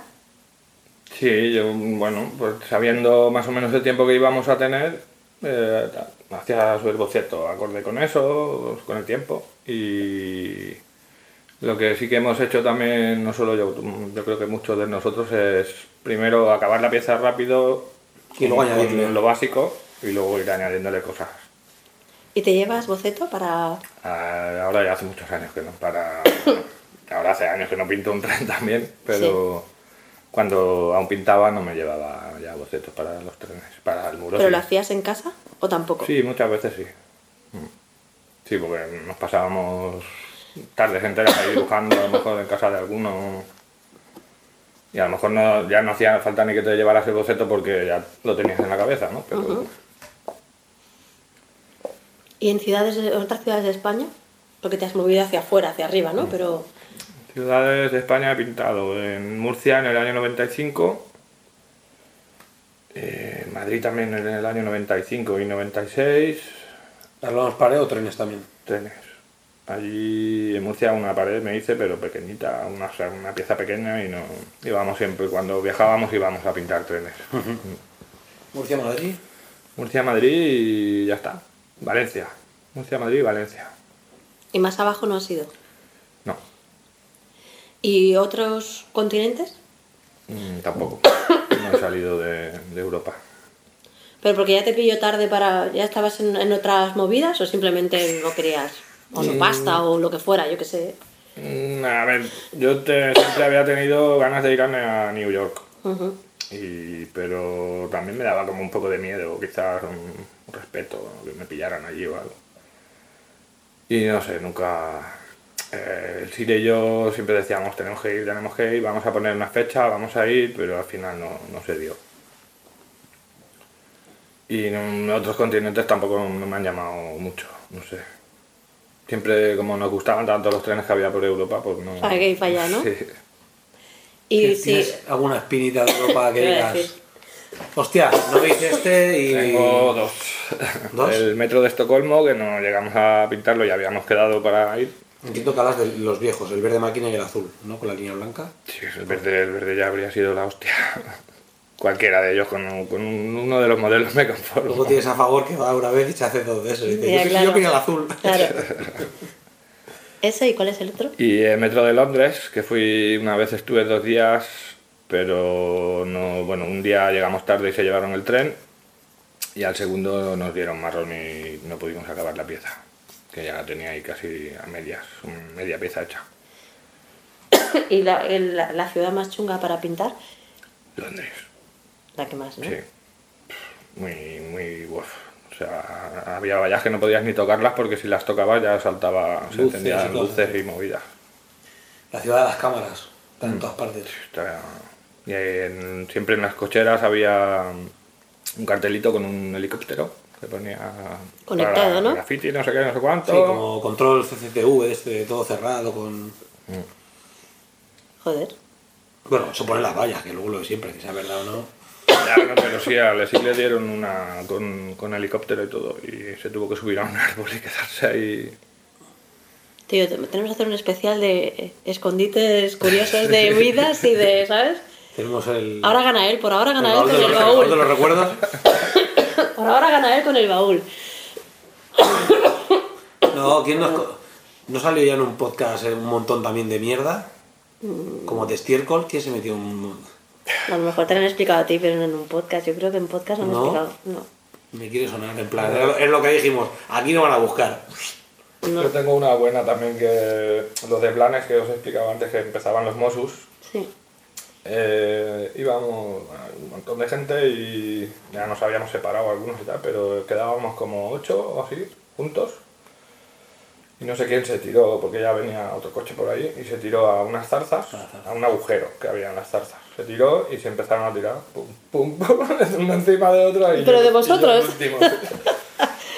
Sí, yo, bueno, pues sabiendo más o menos el tiempo que íbamos a tener, eh, hacía boceto acorde con eso, con el tiempo. Y lo que sí que hemos hecho también, no solo yo, yo creo que muchos de nosotros, es primero acabar la pieza rápido Y luego añadirle. lo básico y luego ir añadiéndole cosas. y te llevas boceto para... Ah, Ahora ya hace muchos años que no para. [coughs] Ahora hace años que no pinto un tren también, pero cuando aún pintaba no me llevaba ya bocetos para los trenes, para el muro. ¿Pero sí. lo hacías en casa o tampoco? Sí, muchas veces sí. Mm. Sí, porque nos pasábamos tardes enteras ahí dibujando, a lo mejor en casa de alguno. Y a lo mejor no, ya no hacía falta ni que te llevaras el boceto porque ya lo tenías en la cabeza, ¿no? Pero, ¿Y en ciudades, de- otras ciudades de España? Porque te has movido hacia afuera, hacia arriba, Mm. ¿no? Pero Ciudades de España he pintado en Murcia en el año 95, eh, en Madrid también en el año 95 y 96, ¿Hablamos pared o trenes también? trenes. Allí en Murcia una pared me hice, pero pequeñita, una, o sea, una pieza pequeña y no íbamos siempre, cuando viajábamos íbamos a pintar trenes. [laughs] Murcia, Madrid. Murcia, Madrid y ya está. Valencia. Murcia, Madrid y Valencia. ¿y más abajo no has ido? No, ¿Y otros continentes? mm, tampoco. No he salido de, de Europa. ¿Pero porque ya te pilló tarde para... ¿Ya estabas en, en otras movidas o simplemente no querías? O no pasta o lo que fuera, yo qué sé. Mm, A ver, yo te- siempre había tenido ganas de ir a, New York, y, pero también me daba como un poco de miedo, quizás un, un respeto, que me pillaran allí o algo. Y no sé, nunca... eh, el Sire y yo siempre decíamos, tenemos que ir, tenemos que ir, vamos a poner una fecha, vamos a ir, pero al final no, no se dio. Y en otros continentes tampoco no me han llamado mucho, no sé. Siempre como nos gustaban tanto los trenes que había por Europa, pues no... Para que ir para allá, ¿no? Sí. Y sí, ¿Tienes alguna espinita de Europa que [laughs] digas? Hostia, no veis este y. Tengo dos. [laughs] ¿Dos? El metro de Estocolmo, que no llegamos a pintarlo y habíamos quedado para ir. Entiendo que hablas de los viejos, el verde máquina y el azul, ¿no? Con la línea blanca. Sí, el verde, el verde ya habría sido la hostia. [laughs] Cualquiera de ellos, con, con un- uno de los modelos me conformo. Luego tienes a favor que va una vez y se hace dos de esos. Y yo, claro. yo quería el azul. Claro. [laughs] ¿Ese y cuál es el otro? Y el metro de Londres, que fui una vez, estuve dos días, pero no, bueno, un día llegamos tarde y se llevaron el tren, y al segundo nos dieron marrón y no pudimos acabar la pieza, que ya la tenía ahí casi a medias, media pieza hecha. [coughs] ¿Y la, el- la ciudad más chunga para pintar? Londres. La que más, ¿no? Sí. Muy, muy, uf. O sea, había vallas que no podías ni tocarlas porque si las tocabas ya saltaba, se Luces encendían y luces y movidas. La ciudad de las cámaras. Está en todas partes. Y en- siempre en las cocheras había un cartelito con un helicóptero que ponía Conectado, para ¿no? graffiti, no sé qué, no sé cuánto. Sí, como control CCTV, este, todo cerrado con... Joder. Bueno, eso pone las vallas, que luego lo de siempre, que sea verdad o no. Ya, no, pero sí, a Leslie le dieron una con, con helicóptero y todo y se tuvo que subir a un [laughs] árbol y quedarse ahí. Tío, te- tenemos que hacer un especial de escondites curiosos de [laughs] vidas y de, ¿sabes? Tenemos el... Ahora gana él, por ahora gana él con el baúl de los baúl. recuerdos. [coughs] Por ahora gana él con el baúl. [coughs] No, ¿quién nos... ¿No salió ya en un podcast eh, un montón también de mierda? Como de estiércol, ¿quién se metió en un... A lo mejor te lo han explicado a ti, pero no en un podcast. Yo creo que en podcast no han ¿No? explicado. No. Me quiere sonar, en plan, es lo- que dijimos, aquí no van a buscar. No. Yo tengo una buena también que los de planes que os he explicado antes que empezaban los Mossus. Sí. Eh, íbamos bueno, un montón de gente y ya nos habíamos separado algunos y tal, pero quedábamos como ocho o así, juntos. Y no sé quién se tiró, porque ya venía otro coche por ahí, y se tiró a unas zarzas, a un agujero que había en las zarzas. Se tiró y se empezaron a tirar, pum, pum, [laughs] pum, uno encima de otro. Y ¿Pero yo- de y yo vosotros? el último. [laughs]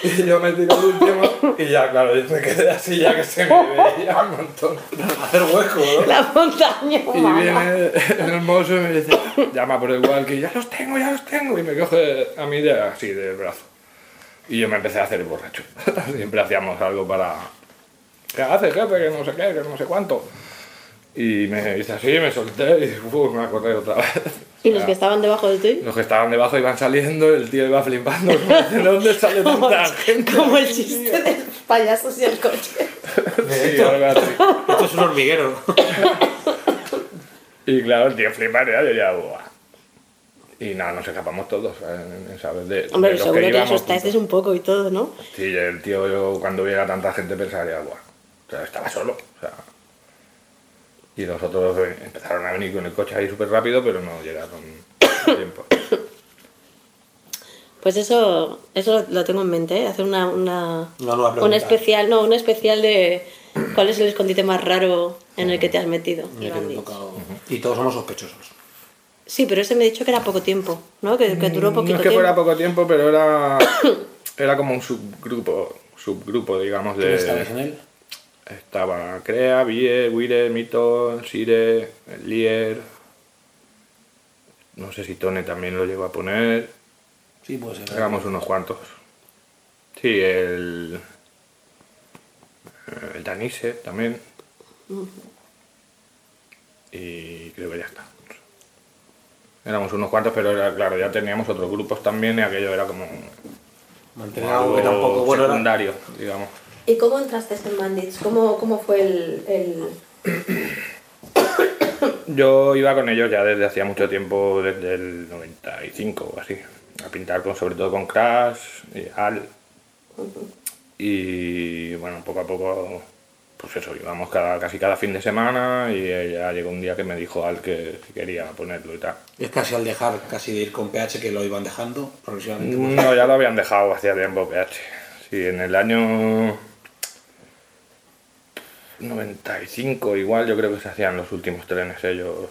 Y yo me tiré el último y ya, claro, yo me quedé así ya que se me veía un montón. Hacer hueco, ¿no? La montaña Y viene el mozo y me dice, llama por igual que ya los tengo, ya los tengo. Y me coge a mí de, así del brazo. Y yo me empecé a hacer borracho. [laughs] Siempre hacíamos algo para... ¿Qué haces, jefe? Que no sé qué, que no sé cuánto. Y me dice así, me solté y uf, me acordé otra vez. ¿Y los que estaban debajo de ti? Los que estaban debajo iban saliendo, el tío iba flipando. ¿De [laughs] dónde sale tanta gente? como el chiste de los payasos y el coche. [laughs] Sí, algo así. [laughs] Esto es un hormiguero. Y claro, el tío fliparía, yo ya, buah. Y nada, nos escapamos todos, ¿sabes? ¿sabes? De, Hombre, de los seguro que, asustasteis juntos. un poco y todo, ¿no? Sí, el tío yo, cuando viera tanta gente pensaría, buah, o sea, estaba solo, o sea. Y los otros eh, empezaron a venir con el coche ahí súper rápido, pero no llegaron a tiempo. Pues eso, eso lo tengo en mente, ¿eh? hacer una, una, un pregunta. especial, no, un especial de cuál es el escondite más raro en el que te has metido. Y todos somos sospechosos. Sí, pero ese me ha dicho que era poco tiempo, ¿no? Que, que duró No poquito es que tiempo. fuera poco tiempo, pero era, [coughs] era como un subgrupo, subgrupo, digamos, ¿Quién de... estabais en él? Estaba Crea, Vie, Wire, Mito, Sire, Lier. No sé si Tone también lo llegó a poner. Sí, puede ser. Éramos unos cuantos. Sí, el. El Danise también. Y creo que ya está. Éramos unos cuantos, pero era, claro, ya teníamos otros grupos también y aquello era como Mantener algo que tampoco bueno era. secundario, digamos. ¿Y cómo entraste en Bandits? ¿Cómo, cómo fue el, el- [coughs] Yo iba con ellos ya desde hacía mucho tiempo, desde el 95 o así, a pintar con, sobre todo con Crash y Al. Y bueno, poco a poco, pues eso, íbamos cada, casi cada fin de semana y ya llegó un día que me dijo Al que quería ponerlo y tal. Es casi al dejar casi de ir con PH que lo iban dejando progresivamente. pues, No, ya lo habían dejado hacía tiempo PH. Sí, en el año 95 igual yo creo que se hacían los últimos trenes ellos.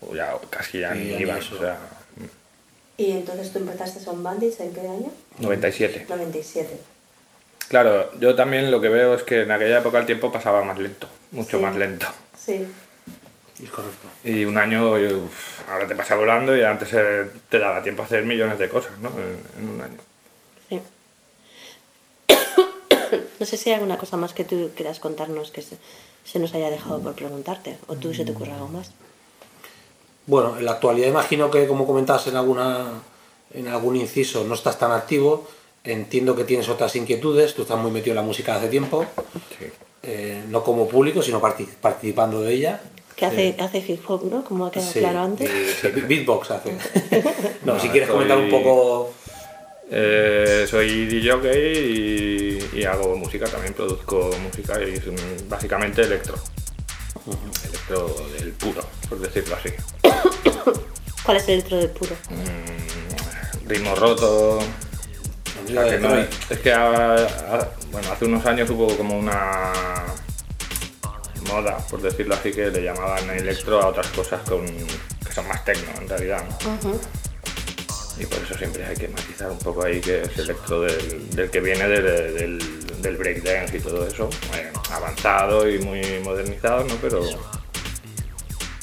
O ya casi ya Sí, ni iban, o sea, ¿Y entonces tú empezaste con Bandits en qué año? 97. 97. Claro, yo también lo que veo es que en aquella época el tiempo pasaba más lento, mucho Sí. más lento. Sí. Es correcto. Y un año, uf, ahora te pasa volando y antes eh, te daba tiempo a hacer millones de cosas, ¿no? En, en un año. Sí. No sé si hay alguna cosa más que tú quieras contarnos que se, se nos haya dejado por preguntarte, o tú se te ocurre algo más. Bueno, en la actualidad imagino que como comentabas en alguna en algún inciso no estás tan activo. Entiendo que tienes otras inquietudes. Tú estás muy metido en la música hace tiempo, Sí. eh, no como público, sino parti- participando de ella. Que hace, hace hip hop, ¿no? Como ha quedado Sí, claro antes. beatbox hace. [laughs] no, si quieres comentar un poco. Eh, soy DJ y, y hago música, también produzco música y es un- básicamente electro. Electro del puro, por decirlo así. ¿Cuál es el electro de puro? Ritmo roto. o sea, que no- Detroit. es que bueno, hace unos años hubo como una moda, por decirlo así, que le llamaban electro a otras cosas con, que son más tecno en realidad. ¿no? Y por eso siempre hay que matizar un poco ahí que es electro del, del que viene de- del, del breakdance y todo eso. Bueno, avanzado y muy modernizado, ¿no? Pero,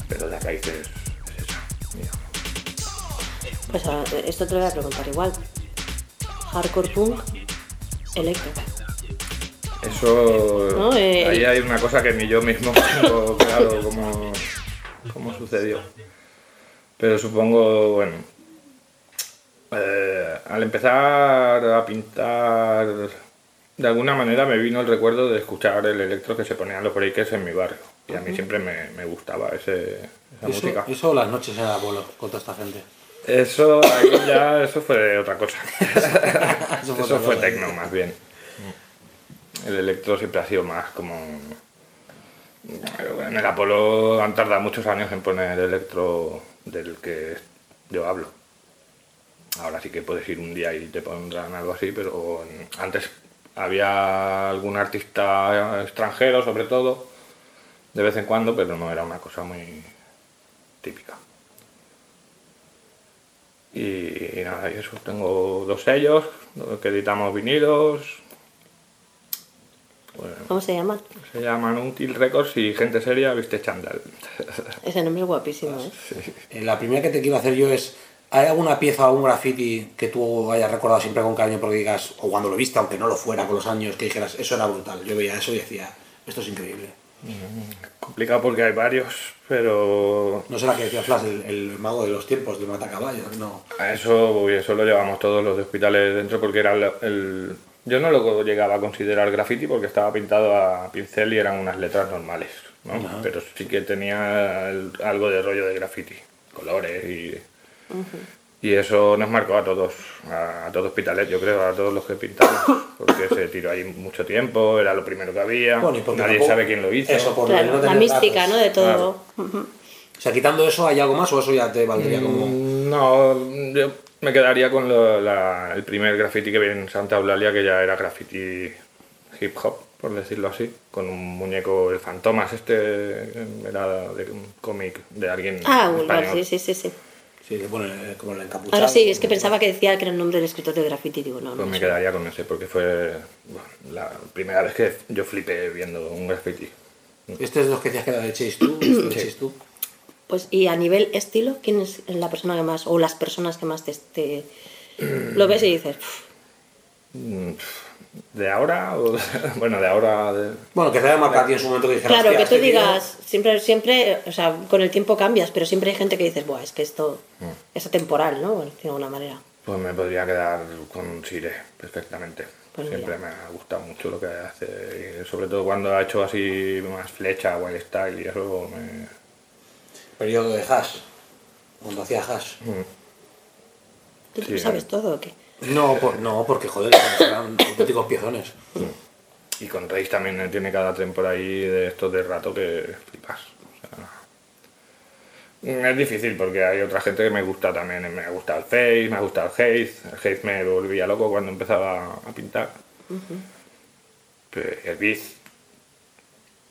pero la raíz es, es esa. digamos. Pues ahora, esto te lo voy a preguntar igual. Hardcore punk, electro. Eso. No, eh, ahí hay una cosa que ni yo mismo [laughs] tengo claro cómo, cómo sucedió. Pero supongo, bueno. Eh, al empezar a pintar, de alguna manera me vino el recuerdo de escuchar el electro que se ponían los breakers en mi barrio. Y a mí siempre me, me gustaba ese, esa Eso, música. eso las noches en el abuelo con toda esta gente. Eso, ahí ya, eso fue otra cosa. [laughs] Eso fue eso fue tecno más bien. El electro siempre ha sido más como... En el Apolo han tardado muchos años en poner electro del que yo hablo. Ahora sí que puedes ir un día y te pondrán algo así, pero antes Había algún artista extranjero, sobre todo, de vez en cuando, pero no era una cosa muy típica. Y, nada, y eso. Tengo dos sellos que editamos vinilos. Bueno, ¿Cómo se llama? se llaman Until Records y Gente Seria Viste Chandal. Ese nombre es guapísimo, ¿eh? Eh, La primera que te quiero hacer yo es, ¿hay alguna pieza o un graffiti que tú hayas recordado siempre con cariño porque digas, o cuando lo viste, aunque no lo fuera con los años, que dijeras, eso era brutal? Yo veía eso y decía, esto es increíble. Complicado porque hay varios, pero No será que decía Flash, el, el mago de los tiempos, de Matacaballos, no. a eso, uy, eso lo llevamos todos los de hospitales dentro porque era el, el- Yo no lo llegaba a considerar graffiti porque estaba pintado a pincel y eran unas letras normales, ¿no? Pero sí que tenía algo de rollo de graffiti, colores y... Y eso nos marcó a todos, a, a todos hospitales, yo creo, a todos los que pintamos, porque se tiró ahí mucho tiempo, era lo primero que había, Bueno, y nadie tampoco- sabe quién lo hizo. Eso, por Claro, no la mística, datos. ¿no? De todo. Claro. O sea, quitando eso, ¿hay algo más o eso ya te valdría como...? Mm, No, yo me quedaría con lo- la- el primer graffiti que vi en Santa Eulalia, que ya era graffiti hip hop, por decirlo así, con un muñeco, el Fantomas, este era de un cómic de alguien Ah, español. sí, sí, sí, sí. Sí, que pone eh, como el encapuchado. Ahora sí, es que pensaba que decía que era el nombre del escritor de graffiti. Digo, no, Pues no. me quedaría con ese, porque fue bueno, la primera vez que yo flipé viendo un graffiti. Este es de los que decías que era de Chase 2, este de Chase 2. Pues, y a nivel estilo, ¿quién es la persona que más, o las personas que más te, te- lo ves y dices, "Pff, Mm, ¿De ahora? O de- [laughs] bueno, de ahora... de- Bueno, que te haya marcado en su momento que dijeras, claro, "Hostia, que tú este tío". digas, siempre, siempre, o sea, con el tiempo cambias, pero siempre hay gente que dices, Buah, es que esto es atemporal, ¿no? De alguna manera. Pues me podría quedar con Sire perfectamente. Pues Siempre mira. me ha gustado mucho lo que hace. Y sobre todo cuando ha hecho así más flecha, wild style y eso me... Periodo de hash. Cuando hacía hash. ¿Tú Sí, sabes eh. todo o qué? No, por- no, porque joder, eran [coughs] auténticos piezones. Y con Reis también tiene cada tren por ahí de estos de rato que flipas. O sea, es difícil porque hay otra gente que me gusta también. Me ha gustado el Face, me ha gustado el Haze. El Haze me volvía loco cuando empezaba a pintar. El Biz.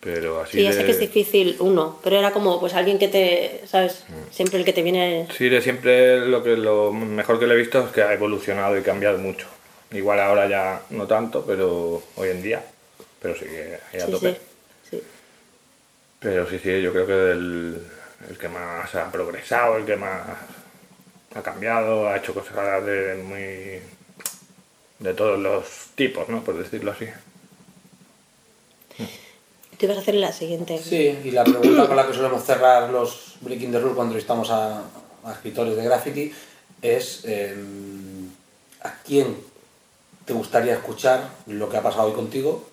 Pero así Sí, ya de... sé que es difícil uno, pero era como, pues alguien que te, ¿sabes? Siempre el que te viene... Sí, de siempre lo que lo mejor que le he visto es que ha evolucionado y cambiado mucho. Igual ahora ya no tanto, pero hoy en día. Pero sí que ahí a Sí, tope. sí, sí. Pero sí, sí, yo creo que el, el que más ha progresado, el que más ha cambiado, ha hecho cosas de muy. de todos los tipos, ¿no? Por decirlo así. Tú ibas a hacer la siguiente. Sí, y la pregunta con la que solemos cerrar los Breaking the Rules cuando entrevistamos a, a escritores de graffiti es eh, ¿a quién te gustaría escuchar lo que ha pasado hoy contigo?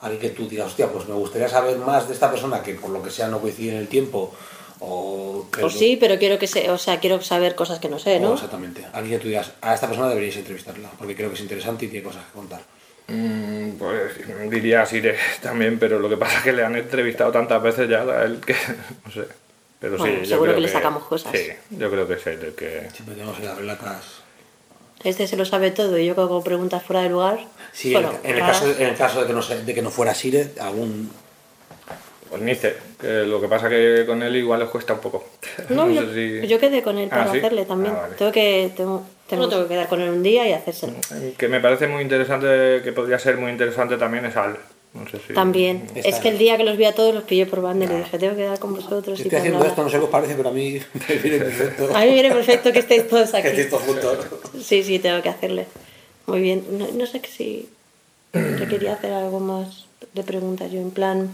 Alguien que tú digas, hostia, pues me gustaría saber más de esta persona que por lo que sea no coincide en el tiempo o... O sí, pero quiero que se, o sea, quiero saber cosas que no sé, o ¿no? exactamente. Alguien que tú digas, a esta persona deberíais entrevistarla, porque creo que es interesante y tiene cosas que contar. Mm, pues diría así de- también, pero lo que pasa es que le han entrevistado tantas veces ya a él que. [laughs] no sé. Pero Bueno, sí, yo seguro creo que le sacamos cosas. Sí, yo creo que es él el que. Siempre tenemos las relatas... Este se lo sabe todo y yo que hago preguntas fuera de lugar. Sí, bueno, en, en el caso, en el caso de que no, se- de que no fuera Sire, algún Pues Nice, que lo que pasa que con él igual les cuesta un poco. [laughs] No, yo, sé si- yo quedé con él Ah, para ¿sí? hacerle también. Ah, vale. Tengo que tengo, tengo, tengo que quedar con él un día y hacérselo. Que me parece muy interesante, que podría ser muy interesante también es Al. No sé si. También. Está Es que el día que los vi a todos los pillé por banda y le dije, tengo que quedar con vosotros. y Estoy tal, haciendo esto, no sé qué os parece, pero a mí [laughs] me viene perfecto. A mí me viene perfecto que estéis todos [laughs] que aquí. estéis todos juntos. Sí, sí, tengo que hacerle. Muy bien. No, no sé que si te quería hacer algo más de preguntas. Yo en plan,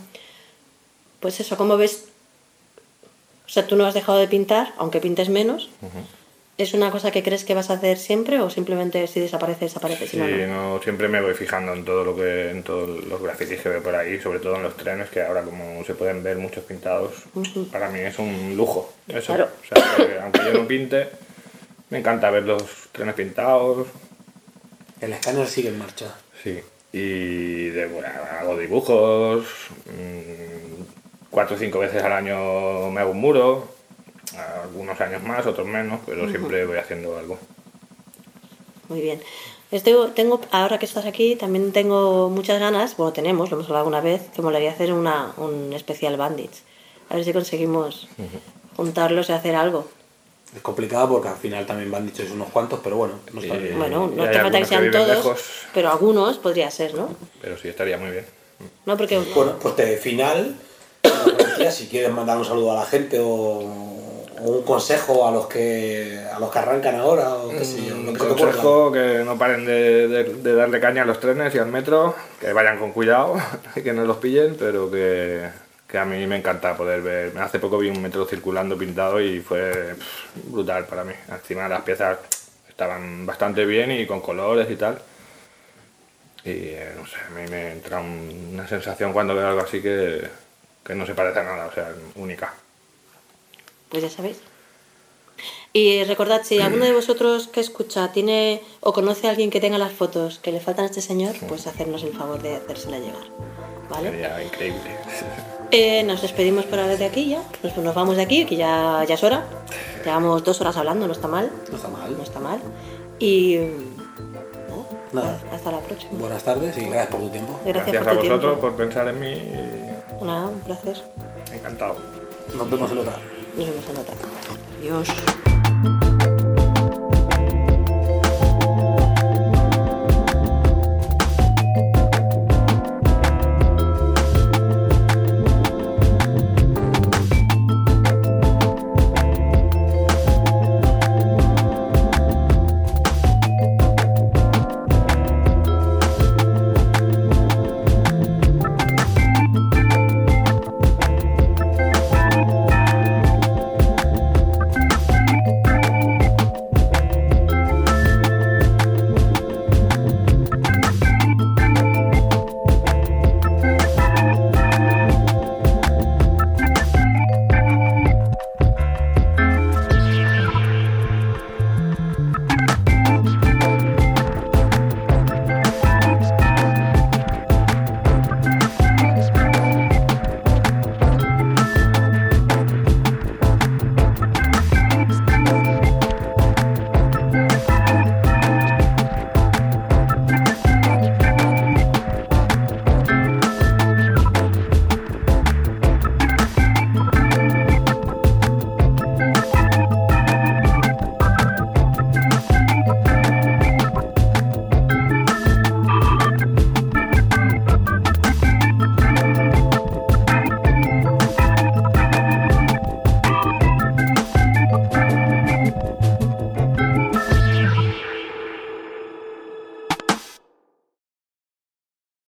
pues eso, ¿cómo ves? O sea, tú no has dejado de pintar, aunque pintes menos. ¿Es una cosa que crees que vas a hacer siempre o simplemente si desaparece, desaparece? Si Sí, no, no? no, siempre me voy fijando en todo lo que, en todos los grafitis que veo por ahí, sobre todo en los trenes, que ahora como se pueden ver muchos pintados, para mí es un lujo. Eso. Claro. O sea, que aunque yo no pinte, me encanta ver los trenes pintados. El escáner sigue en marcha. Sí. Y de, bueno, hago dibujos, mm, cuatro o cinco veces al año me hago un muro, algunos años más, otros menos, pero siempre voy haciendo algo. Muy bien. Este, tengo, ahora que estás aquí, también tengo muchas ganas, bueno, tenemos, lo hemos hablado una vez, que molaría hacer una, un especial Bandits. A ver si conseguimos juntarlos y hacer algo. Es complicado porque al final también van dichos unos cuantos, pero bueno, no está bien. Bueno, no hay te falta que sean todos, lejos. pero algunos podría ser, ¿no? Pero sí, estaría muy bien. No, porque Bueno, pues de final, si quieres mandar un saludo a la gente o un consejo a los que a los que arrancan ahora o qué sé yo, lo Un consejo que no paren de, de- de darle caña a los trenes y al metro, que vayan con cuidado [laughs] y que no los pillen, pero que, que a mí me encanta poder ver. Hace poco vi un metro circulando pintado y fue pff, brutal para mí. Encima las piezas estaban bastante bien y con colores y tal. Y eh, no sé, a mí me entra un- una sensación cuando veo algo así que, que no se parece a nada, o sea, única. Pues ya sabéis. Y recordad, si alguno de vosotros que escucha tiene o conoce a alguien que tenga las fotos que le faltan a este señor, pues hacernos el favor de hacérsela llegar. ¿Vale? Sería increíble. Eh, nos despedimos por ahora de aquí ya. Nos, nos vamos de aquí, que ya, ya es hora. Llevamos dos horas hablando, no está mal. No está mal. No está mal. Y. nada, Nada. Hasta la próxima. Buenas tardes y gracias por tu tiempo. Gracias, Gracias por a tu vosotros tiempo. por pensar en mí y Nada, un placer. encantado. Nos vemos en otra. Nos vemos en otra. Adiós.